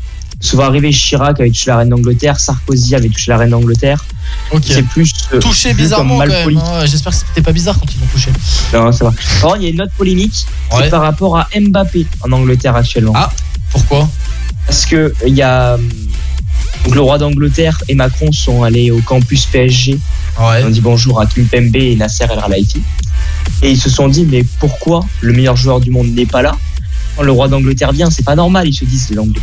souvent arrivé Chirac avait touché la reine d'Angleterre, Sarkozy avait touché la reine d'Angleterre. C'est plus euh, Touché bizarrement quand mal même. poli. hein. J'espère que c'était pas bizarre quand ils l'ont touché. Non, ça va. Contre, il y a une autre polémique c'est par rapport à Mbappé en Angleterre actuellement. Ah, pourquoi? Parce que il y a donc le roi d'Angleterre et Macron sont allés au campus PSG. Ouais. On dit bonjour à Kim Pembe et Nasser El Khelaifi. Et ils se sont dit mais pourquoi le meilleur joueur du monde n'est pas là Quand le roi d'Angleterre vient, c'est pas normal, ils se disent les Anglais.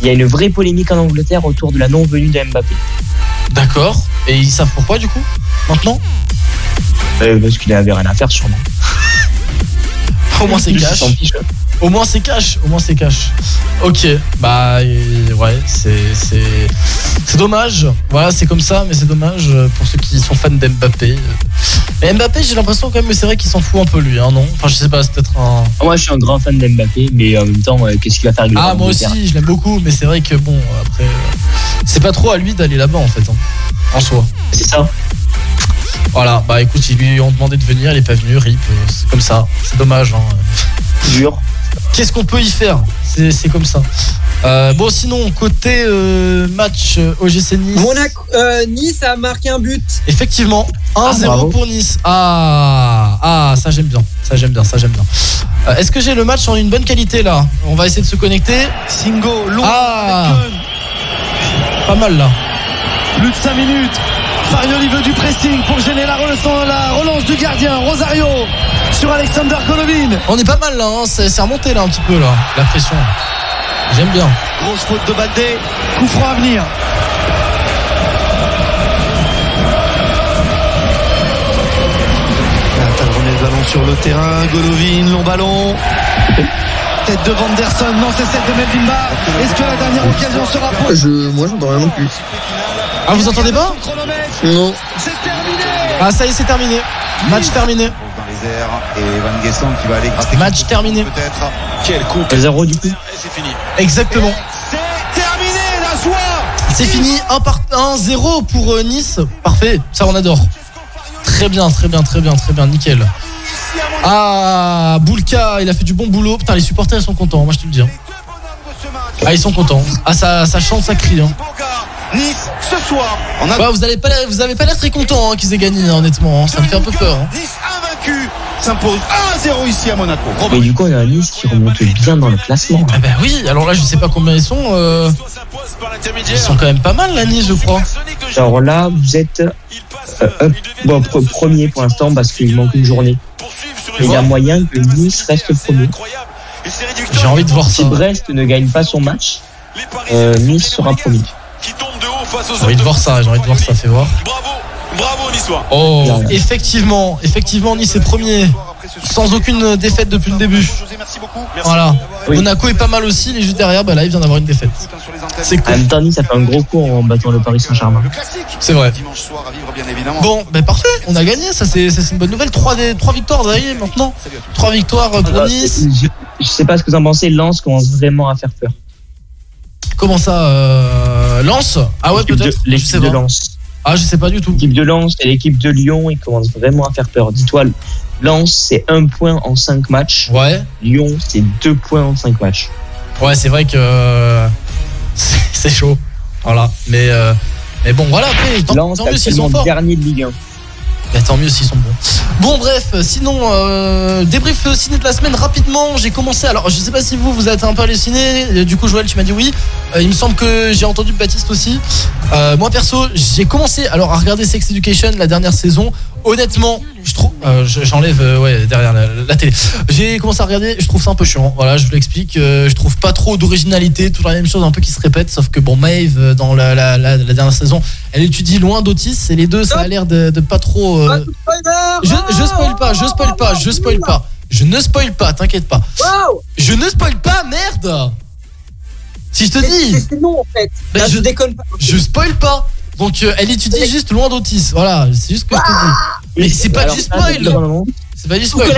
Il y a une vraie polémique en Angleterre autour de la non-venue de Mbappé. D'accord. Et ils savent pourquoi du coup Maintenant? Euh, parce qu'il avait rien à faire sûrement. Au moins c'est cash. Au moins c'est cash. Au moins c'est cash. Ok. Bah ouais, c'est c'est c'est dommage. Voilà, c'est comme ça, mais c'est dommage euh, pour ceux qui sont fans d'Mbappé. Mais Mbappé, j'ai l'impression quand même que c'est vrai qu'il s'en fout un peu lui, hein, non? Enfin, je sais pas, c'est peut-être un. Moi, je suis un grand fan d'Mbappé, mais en même temps, euh, qu'est-ce qu'il va faire le Ah, moi aussi, je l'aime beaucoup, mais c'est vrai que bon, après, euh, c'est pas trop à lui d'aller là-bas en fait, hein, en soi. C'est ça. Voilà, bah écoute, ils lui ont demandé de venir, il est pas venu, rip, euh, c'est comme ça, c'est dommage. Hein. Dur. Qu'est-ce qu'on peut y faire? C'est c'est comme ça. Euh, bon, sinon, côté euh, match OGC Nice. Monaco, euh, Nice a marqué un but. Effectivement, 1-0 bravo. pour Nice. Ah, ah, ça j'aime bien. Ça j'aime bien, ça j'aime bien. Euh, Est-ce que j'ai le match en une bonne qualité là? On va essayer de se connecter. Singo, long. Ah, pas mal là. Plus de 5 minutes. Farioli veut du pressing pour gêner la relance, la relance du gardien. Rosario sur Alexander Golovin. On est pas mal là, hein. c'est remonté là un petit peu là, la pression. J'aime bien. Grosse faute de Baldé. Coup franc à venir. Remet le ballon sur le terrain. Golovin, long ballon. Tête de Vanderson. Non, c'est celle de Melvimba. Est-ce que la dernière occasion sera pour Je, moi, j'entends rien non plus. Ah, vous entendez pas Non. Ah, ça y est, c'est terminé. Match terminé. et Van qui va aller gratter Match terminé. peut-être. Quel coup 0 du coup. c'est fini. Exactement. Terminé la soie C'est fini, 1 par 1-0 pour euh, Nice. Parfait, ça on adore. Très bien, très bien, très bien, très bien, nickel. Ah, Boulka, il a fait du bon boulot. Putain, les supporters ils sont contents, moi je te le dis. hein. Ah, ils sont contents. Ah, ça, ça chante, ça crie. Hein. Nice ce soir. On a Ouais, vous avez pas l'air, vous avez pas l'air très content hein, qu'ils aient gagné, hein, honnêtement. hein. Ça me fait un peu peur. hein. Nice invaincu s'impose 1-0 ici à Monaco. Et du coup, on a un Nice qui remonte bien dans le classement. Ah bah oui, alors là je sais pas combien ils sont. euh, Ils sont quand même pas mal là, Nice, je crois. Alors là, vous êtes euh, up- bon, pre- premier pour l'instant parce qu'il manque une journée. Mais il y a moyen que Nice reste premier. J'ai envie de voir Si Brest ne gagne pas son match, euh, Nice sera premier. J'ai envie de voir ça, j'ai envie de voir ça, fais voir. Bravo Niçois. Oh, effectivement, effectivement, Nice est premier. Sans aucune défaite depuis le début. Voilà. Monaco est pas mal aussi, il est juste derrière, bah là il vient d'avoir une défaite. C'est cool. même temps, Nice a fait un gros coup en battant le Paris Saint-Germain. C'est vrai. Dimanche soir à vivre bien évidemment. Bon, bah parfait, on a gagné, ça c'est une bonne nouvelle. 3 des trois victoires, ça maintenant. 3 victoires pour Alors, Nice. je, je sais pas ce que vous en pensez, Lens commence vraiment à faire peur. Comment ça euh, Lens Ah ouais, peut-être. L'équipe de. Lens. Ah, je sais pas du tout. L'équipe de Lens et l'équipe de Lyon, ils commencent vraiment à faire peur. Dis-toi, Lens, c'est un point en 5 matchs. Ouais. Lyon, c'est deux points en 5 matchs. Ouais, c'est vrai que euh, [laughs] c'est chaud. Voilà, mais euh, mais bon, voilà. Après, tant, Lens, tant mieux s'ils actuellement sont forts. dernier de Ligue 1. Bah, tant mieux s'ils sont bons. Bon, bref, sinon, euh, débrief euh, ciné de la semaine rapidement. J'ai commencé. Alors, je sais pas si vous, vous êtes un peu allé au ciné. Euh, Du coup, Joël, tu m'as dit oui. Euh, il me semble que j'ai entendu Baptiste aussi. Euh, moi, perso, j'ai commencé alors à regarder Sex Education la dernière saison. Honnêtement, je trouve. euh, je- J'enlève, euh, ouais, derrière la, la télé. J'ai commencé à regarder. Je trouve ça un peu chiant. Voilà, je vous l'explique. Je trouve pas trop d'originalité. Toujours la même chose, un peu qui se répète. Sauf que bon, Maeve, dans la, la, dernière saison, elle étudie loin d'Otis. Et les deux, ça a l'air de, de pas trop. je, je spoil pas, je spoil pas, je spoil pas. Je ne spoil pas, t'inquiète pas. Je ne spoil pas, merde Si je te dis C'est non en fait. Là, je- je déconne pas. Je spoil pas Donc euh, elle étudie juste loin d'Otis, voilà, c'est juste ce que je te dis. Mais c'est pas du spoil C'est pas du spoil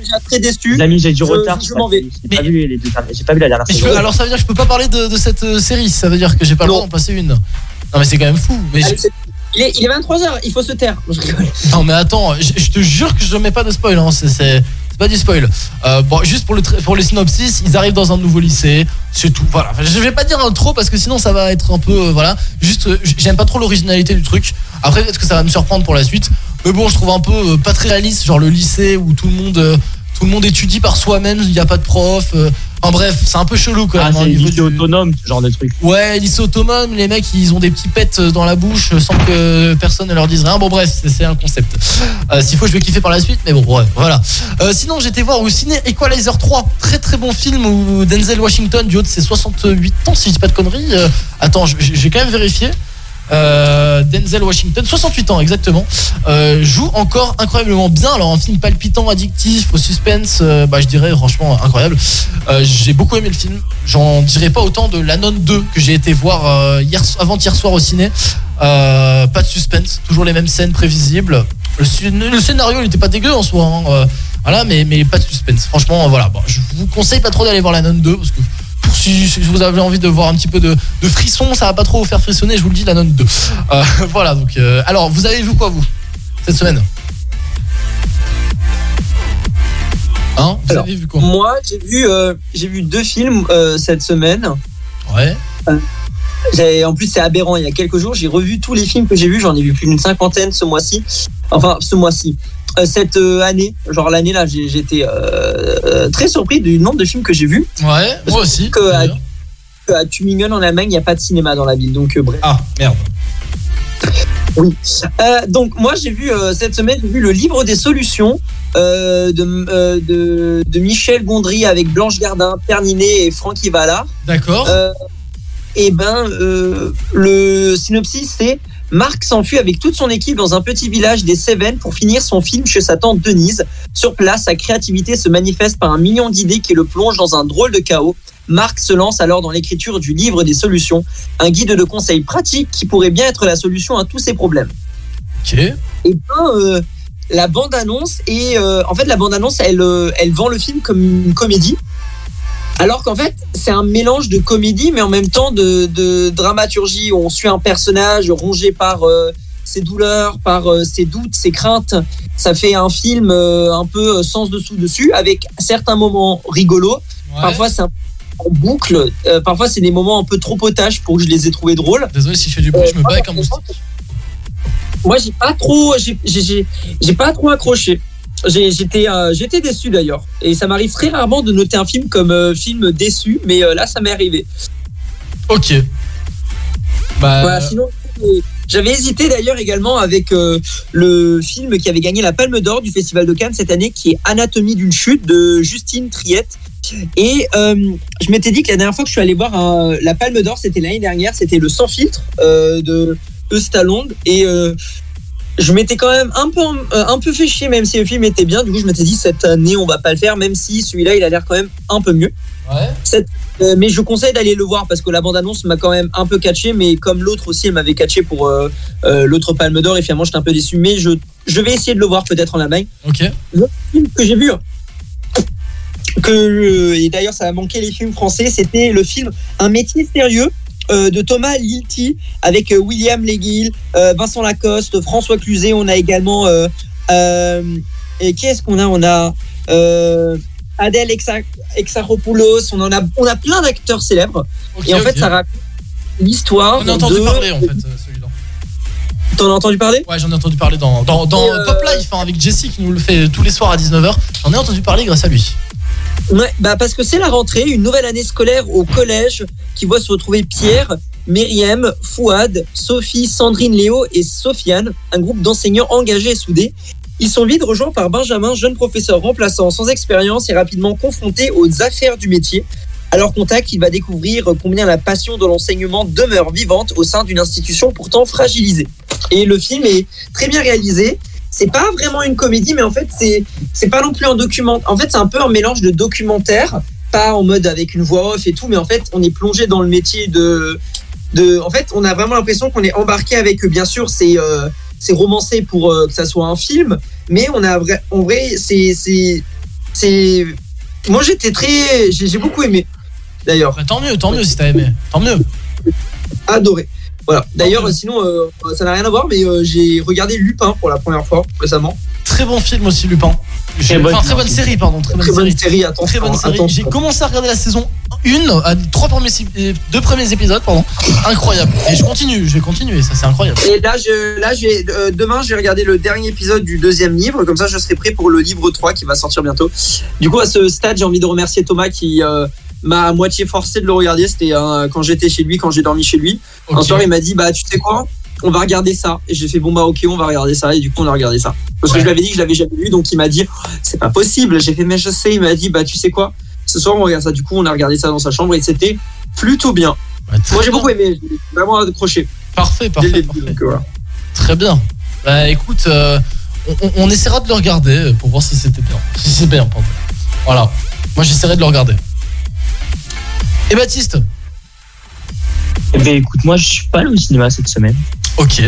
déjà très déçu. Les amis, j'ai du retard. je m'en vais. J'ai pas, vu les deux dernières- j'ai pas vu la dernière saison. Alors ça veut dire que je peux pas parler de, de cette euh, série, ça veut dire que j'ai pas le droit d'en passer une. Non mais c'est quand même fou. Mais Allez, c'est- Il est, il est 23h, il faut se taire. Je rigole. Non mais attends, je, je te jure que je ne mets pas de spoil, hein. c'est pas du spoil. Euh, bon, juste pour le pour les synopsis, ils arrivent dans un nouveau lycée, c'est tout. Voilà, je vais pas dire un trop parce que sinon ça va être un peu euh, voilà. Juste, euh, j'aime pas trop l'originalité du truc. Après peut-être que ça va me surprendre pour la suite, mais bon, je trouve un peu pas très réaliste, genre le lycée où tout le monde tout le monde étudie par soi-même, il n'y a pas de prof. euh, en bref, c'est un peu chelou quand Ah, même. hein, au niveau lycée du- autonome, ce genre de truc. Ouais, lycée autonome, les mecs ils ont des petits pets dans la bouche sans que personne ne leur dise rien. Bon bref, c'est- un concept. Euh, S'il faut, je vais kiffer par la suite, mais bon, ouais, voilà. Euh, sinon, j'étais voir au ciné Equalizer 3, très très bon film où Denzel Washington, du haut de ses 68 ans, si je dis pas de conneries. euh, attends, vais quand même vérifier. Euh, Denzel Washington, 68 ans exactement, euh, joue encore incroyablement bien. Alors un film palpitant, addictif, au suspense, euh, bah je dirais franchement incroyable. Euh, j'ai beaucoup aimé le film. J'en dirais pas autant de La Nonne 2 que j'ai été voir euh, hier, avant hier soir au ciné. Pas de suspense, toujours les mêmes scènes prévisibles. Le, le scénario il était pas dégueu en soi, hein, voilà, mais, mais pas de suspense. Franchement, voilà. Bon, je vous conseille pas trop d'aller voir La Nonne 2 parce que pour si, si vous avez envie de voir un petit peu de, de frisson, ça va pas trop vous faire frissonner, je vous le dis, La Nonne 2. Euh, [laughs] voilà, donc. euh, alors, vous avez vu quoi vous cette semaine? Hein Vous Alors, avez vu quoi? Moi, j'ai vu, euh, j'ai vu deux films cette semaine. Ouais. En plus, c'est aberrant. Il y a quelques jours, j'ai revu tous les films que j'ai vus. J'en ai vu plus d'une cinquantaine ce mois-ci. Enfin, ce mois-ci. Euh, cette euh, année, genre l'année là, j'étais euh, très surpris du nombre de films que j'ai vus. Ouais, moi aussi. Que à, que à Tübingen en Allemagne, il n'y a pas de cinéma dans la ville. Donc, bref. Ah, merde. Oui. Euh, donc moi j'ai vu euh, cette semaine j'ai vu le livre des solutions euh, de, de, de Michel Gondry avec Blanche Gardin, Pierre Ninet et Francky Vallard. D'accord. Et ben le synopsis c'est Marc s'enfuit avec toute son équipe dans un petit village des Cévennes pour finir son film chez sa tante Denise. Sur place, sa créativité se manifeste par un million d'idées qui le plongent dans un drôle de chaos. Marc se lance alors dans l'écriture du livre des solutions, un guide de conseils pratiques qui pourrait bien être la solution à tous ses problèmes. Ok. Et ben, euh, la bande-annonce et en fait la bande-annonce elle euh, elle vend le film comme une comédie. Alors qu'en fait, c'est un mélange de comédie, mais en même temps de, de dramaturgie. où On suit un personnage rongé par euh, ses douleurs, par euh, ses doutes, ses craintes. Ça fait un film euh, un peu sens dessous dessus, avec certains moments rigolos. Parfois, c'est un en boucle. Parfois, c'est des moments un peu trop potaches pour que je les ai trouvés drôles. Désolé si je fais du bruit, je me bats moustique. Moi, j'ai pas trop, j'ai pas trop accroché. J'étais euh, j'étais déçu d'ailleurs. Et ça m'arrive très rarement de noter un film comme euh, film déçu, mais euh, là, ça m'est arrivé. Ok. Bah, Voilà, sinon, j'avais hésité d'ailleurs également avec le film qui avait gagné la Palme d'Or du Festival de Cannes cette année, qui est Anatomie d'une chute de Justine Triette. Et je m'étais dit que la dernière fois que je suis allé voir la Palme d'Or, c'était l'année dernière, c'était le Sans filtre de Eustalonde. Et je m'étais quand même un peu, euh, un peu fait chier, même si le film était bien. Du coup, je m'étais dit cette année, on va pas le faire, même si celui-là, il a l'air quand même un peu mieux. Ouais. Cette- euh, mais je conseille d'aller le voir parce que la bande-annonce m'a quand même un peu catché, mais comme l'autre aussi, elle m'avait catché pour euh, euh, l'autre Palme d'Or et finalement j'étais un peu déçu. Mais je, je vais essayer de le voir peut-être en Allemagne. Ok. L'autre film que j'ai vu, que et d'ailleurs ça a manqué les films français, c'était le film Un métier sérieux de Thomas Lilti avec euh, William Leguil, euh, Vincent Lacoste, François Cluzet. On a également euh, euh, et qui est-ce qu'on a? On a euh, Adèle Exa- Exarchopoulos. On en a on a plein d'acteurs célèbres. Et en fait ça raconte l'histoire. J'en ai entendu de- parler en fait, euh. T'en as entendu parler? Ouais, j'en ai entendu parler dans, dans, euh, Pop Life hein, avec Jessie qui nous le fait tous les soirs à 19h. J'en ai entendu parler grâce à lui. Ouais, bah parce que c'est la rentrée, une nouvelle année scolaire au collège qui voit se retrouver Pierre, Myriam, Fouad, Sophie, Sandrine, Léo et Sofiane, un groupe d'enseignants engagés et soudés. Ils sont vite rejoints par Benjamin, jeune professeur remplaçant sans expérience et rapidement confronté aux affaires du métier. À leur contact, il va découvrir combien la passion de l'enseignement demeure vivante au sein d'une institution pourtant fragilisée. Et le film est très bien réalisé. C'est pas vraiment une comédie, mais en fait, c'est pas non plus un document. En fait, c'est un peu un mélange de documentaire, pas en mode avec une voix off et tout, mais en fait, on est plongé dans le métier de. de en fait, on a vraiment l'impression qu'on est embarqué avec. Bien sûr, c'est euh, romancé pour euh, que ça soit un film, mais on a en vrai, c'est. Moi, j'étais très, j'ai beaucoup aimé. D'ailleurs, Bah, tant mieux, tant mieux si t'as aimé. Tant mieux. adoré. Voilà. D'ailleurs, sinon, euh, ça n'a rien à voir, mais euh, j'ai regardé Lupin pour la première fois récemment. Très bon film aussi, Lupin. J'ai- bonne- enfin, très bonne série, pardon. Très bonne Très bonne série. série, attention, Très bonne série. J'ai commencé à regarder la saison 1, à trois premiers, euh, deux premiers épisodes, pardon. Incroyable. Et je continue, je vais continuer, ça c'est incroyable. Et là, je, là je vais, euh, demain, je vais regarder le dernier épisode du deuxième livre. Comme ça, je serai prêt pour le livre 3 qui va sortir bientôt. Du coup, à ce stade, j'ai envie de remercier Thomas qui euh, m'a à moitié forcé de le regarder. C'était quand j'étais chez lui, quand j'ai dormi chez lui. Un Ok. soir, il m'a dit Bah, tu sais quoi? On va regarder ça. Et j'ai fait Bon, bah, ok, on va regarder ça. Et du coup, on a regardé ça. Parce que je lui avais dit que je l'avais jamais vu. Donc, il m'a dit C'est pas possible. J'ai fait Mais je sais. Il m'a dit Bah, tu sais quoi? Ce soir, on regarde ça. Du coup, on a regardé ça dans sa chambre et c'était plutôt bien. Moi, j'ai beaucoup aimé. J'ai vraiment accroché. Parfait, parfait, donc, voilà. Très bien. Bah écoute, euh, on, on- on essaiera de le regarder pour voir si c'était bien. Si c'est bien, pardon. Voilà. Moi j'essaierai de le regarder. Et Baptiste Eh ben, écoute, moi, je suis pas allé au cinéma cette semaine. Ok.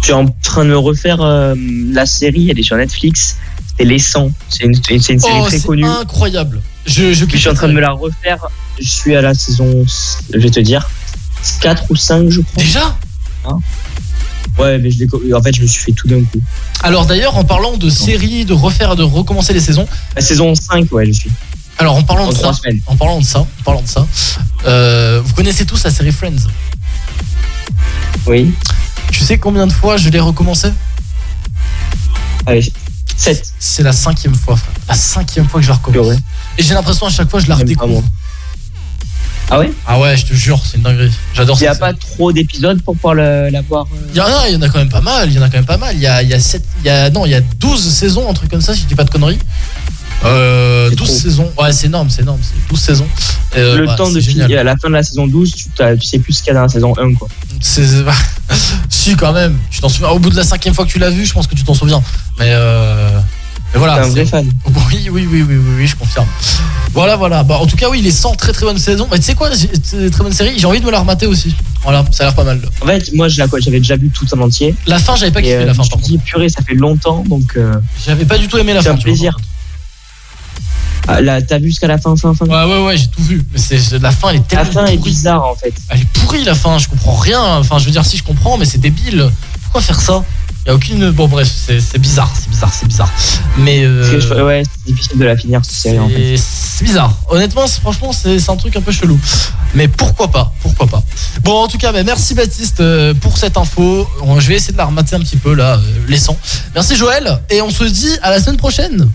Je suis en train de me refaire euh, la série, elle est sur Netflix. C'est Les 100. C'est une, série Oh, très c'est connue. incroyable. Je, je, Je suis en train de me la refaire. Je suis à la saison, je vais te dire, 4 ou 5, je crois. Déjà? Ouais, mais je en fait, je me suis fait tout d'un coup. Alors d'ailleurs, en parlant de séries, de refaire, de recommencer les saisons. La saison 5, ouais, je suis. Alors en parlant En de ça, en parlant de ça, en parlant de ça, vous connaissez tous la série Friends? Oui. Tu sais combien de fois je l'ai recommencé? Allez, 7. C'est la cinquième fois, frère. La cinquième fois que je la recommence. Et j'ai l'impression à chaque fois je la redécouvre. Ah ouais? Ah ouais, je te jure, c'est une dinguerie. J'adore Il n'y ça. a pas trop d'épisodes pour pouvoir le- la voir. euh? Il y, en a, il y en a quand même pas mal, il y en a quand même pas mal. Il y a, il y a sept- il y a, non, il y a 12 saisons, un truc comme ça, si je dis pas de conneries. Euh, 12 saisons, ouais, c'est énorme, c'est énorme, c'est 12 saisons. Euh, le bah, temps de c'est génial. finir, à la fin de la saison 12, tu, tu sais plus ce qu'il y a dans la saison 1, quoi. C'est- [laughs] si, quand même, tu t'en souviens. Au bout de la cinquième fois que tu l'as vu, je pense que tu t'en souviens. Mais, euh, mais voilà. T'es un vrai c'est- fan. [laughs] Oui, oui, oui, oui, oui, oui, je confirme. Voilà, voilà. Bah, en tout cas, oui, les 100 très très bonnes saisons. Mais tu sais quoi, c'est très bonne série. J'ai envie de me la remater aussi. Voilà, ça a l'air pas mal. En fait, moi, j'avais déjà vu tout en entier. La fin, j'avais pas kiffé euh, la fin, Je me suis dit, purée, ça fait longtemps, donc. euh, J'avais pas du tout aimé la c'est fin. un tu vois, plaisir. Là, T'as vu jusqu'à la fin, fin, fin Ouais, ouais, ouais, j'ai tout vu. Mais c'est la fin, elle est La tellement. fin est bizarre, en fait. Elle est pourrie la fin, je comprends rien. Enfin, je veux dire, si je comprends, mais c'est débile. Pourquoi faire ça? Il y a aucune. Bon, bref, c'est c'est bizarre, c'est bizarre, c'est bizarre. Mais. euh, je- ouais, c'est difficile de la finir, cette série, en fait. c'est c'est bizarre. Honnêtement, c'est- franchement, c'est c'est un truc un peu chelou. Mais pourquoi pas Pourquoi pas Bon, en tout cas, bah, merci Baptiste euh, pour cette info. Je vais essayer de la remater un petit peu là, euh, 100. Merci Joël, et on se dit à la semaine prochaine.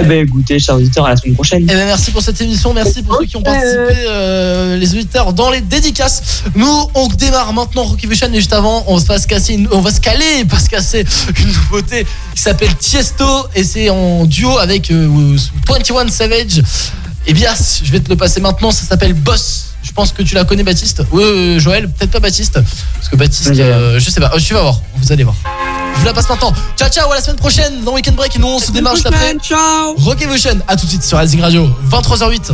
Eh ben, écoutez, chers auditeurs, à la semaine prochaine. Eh ben merci pour cette émission, merci pour ceux qui ont participé, euh, les auditeurs dans les dédicaces. Nous, on démarre maintenant Rocky Vision, et juste avant, on va se casser, une- on va se caler, pas se casser une nouveauté qui s'appelle Tiesto et c'est en duo avec euh, 21 Savage. Et bien, je vais te le passer maintenant, ça s'appelle Boss. Je pense que tu la connais Baptiste. Oui, euh, Joël, peut-être pas Baptiste, parce que Baptiste, Oui, euh, je sais pas. Euh, Tu vas voir, vous allez voir. Je vous la passe maintenant. Ciao ciao, à la semaine prochaine dans Weekend Break. Nous on se démarre juste après. Ciao. Rock Evolution, à tout de suite sur Rising Radio, 23h08.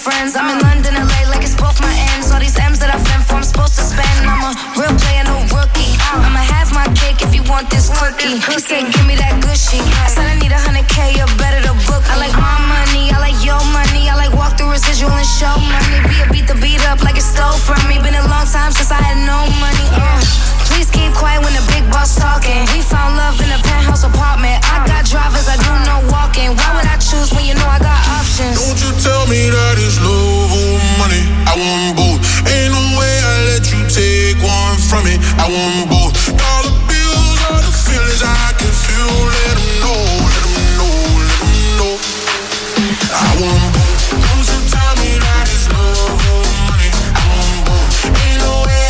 Friends. I'm in London, LA, like it's both my ends. All these M's that I fend for, I'm supposed to spend. I'm a real player, no rookie. I'ma have my cake if you want this cookie. He said, give me that gushy. I said, I need a hundred K, you better to book. I like my money, I like your money. I like walk through residual and show money. Be a beat the beat up like it stole from me. Been a long time since I had no money. Uh. Please keep quiet when the big boss talking. We found love in a penthouse apartment. I got drivers, I do no walking. Why would I choose when you know I got options? Don't you tell me that it's love or money. I want both. Ain't no way I let you take one from me. I want both. Dollar bills are the feelings I can feel. Let 'em know, let 'em know, let 'em know. I want both. Don't you tell me that it's love or money. I want both. Ain't no way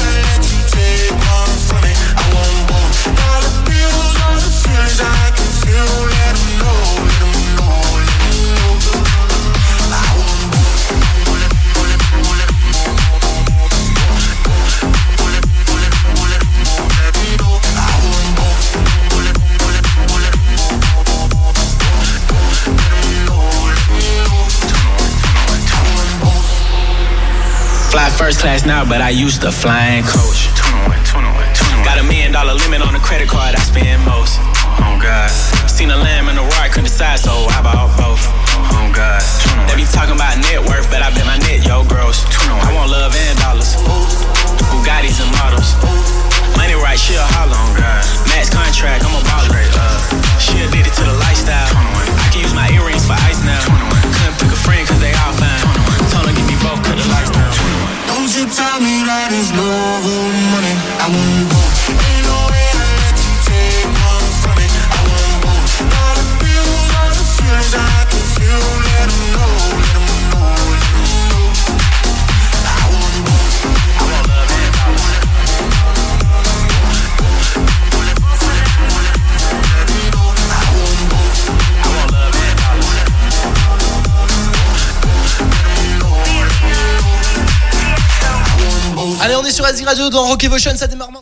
Fly first class now, but I used to fly flying coach. Got million dollar limit on the credit card, I spend most. Oh God. Seen a lamb and a roar, couldn't decide, so I bought both. Oh God. They be talking about net worth, but I bet my net, yo, gross. I want love and dollars. Bugattis and models. Money right, she a holler. Oh God. Max contract, I'm a baller. Uh, she addicted to the lifestyle. I can use my earrings for ice now. Couldn't pick a friend cause they all fine. Told her give me both cause the lifestyle. Don't you tell me that it's love or money. I want both. Allez, on est sur Asie Radio dans Rock Evolution, ça démarre.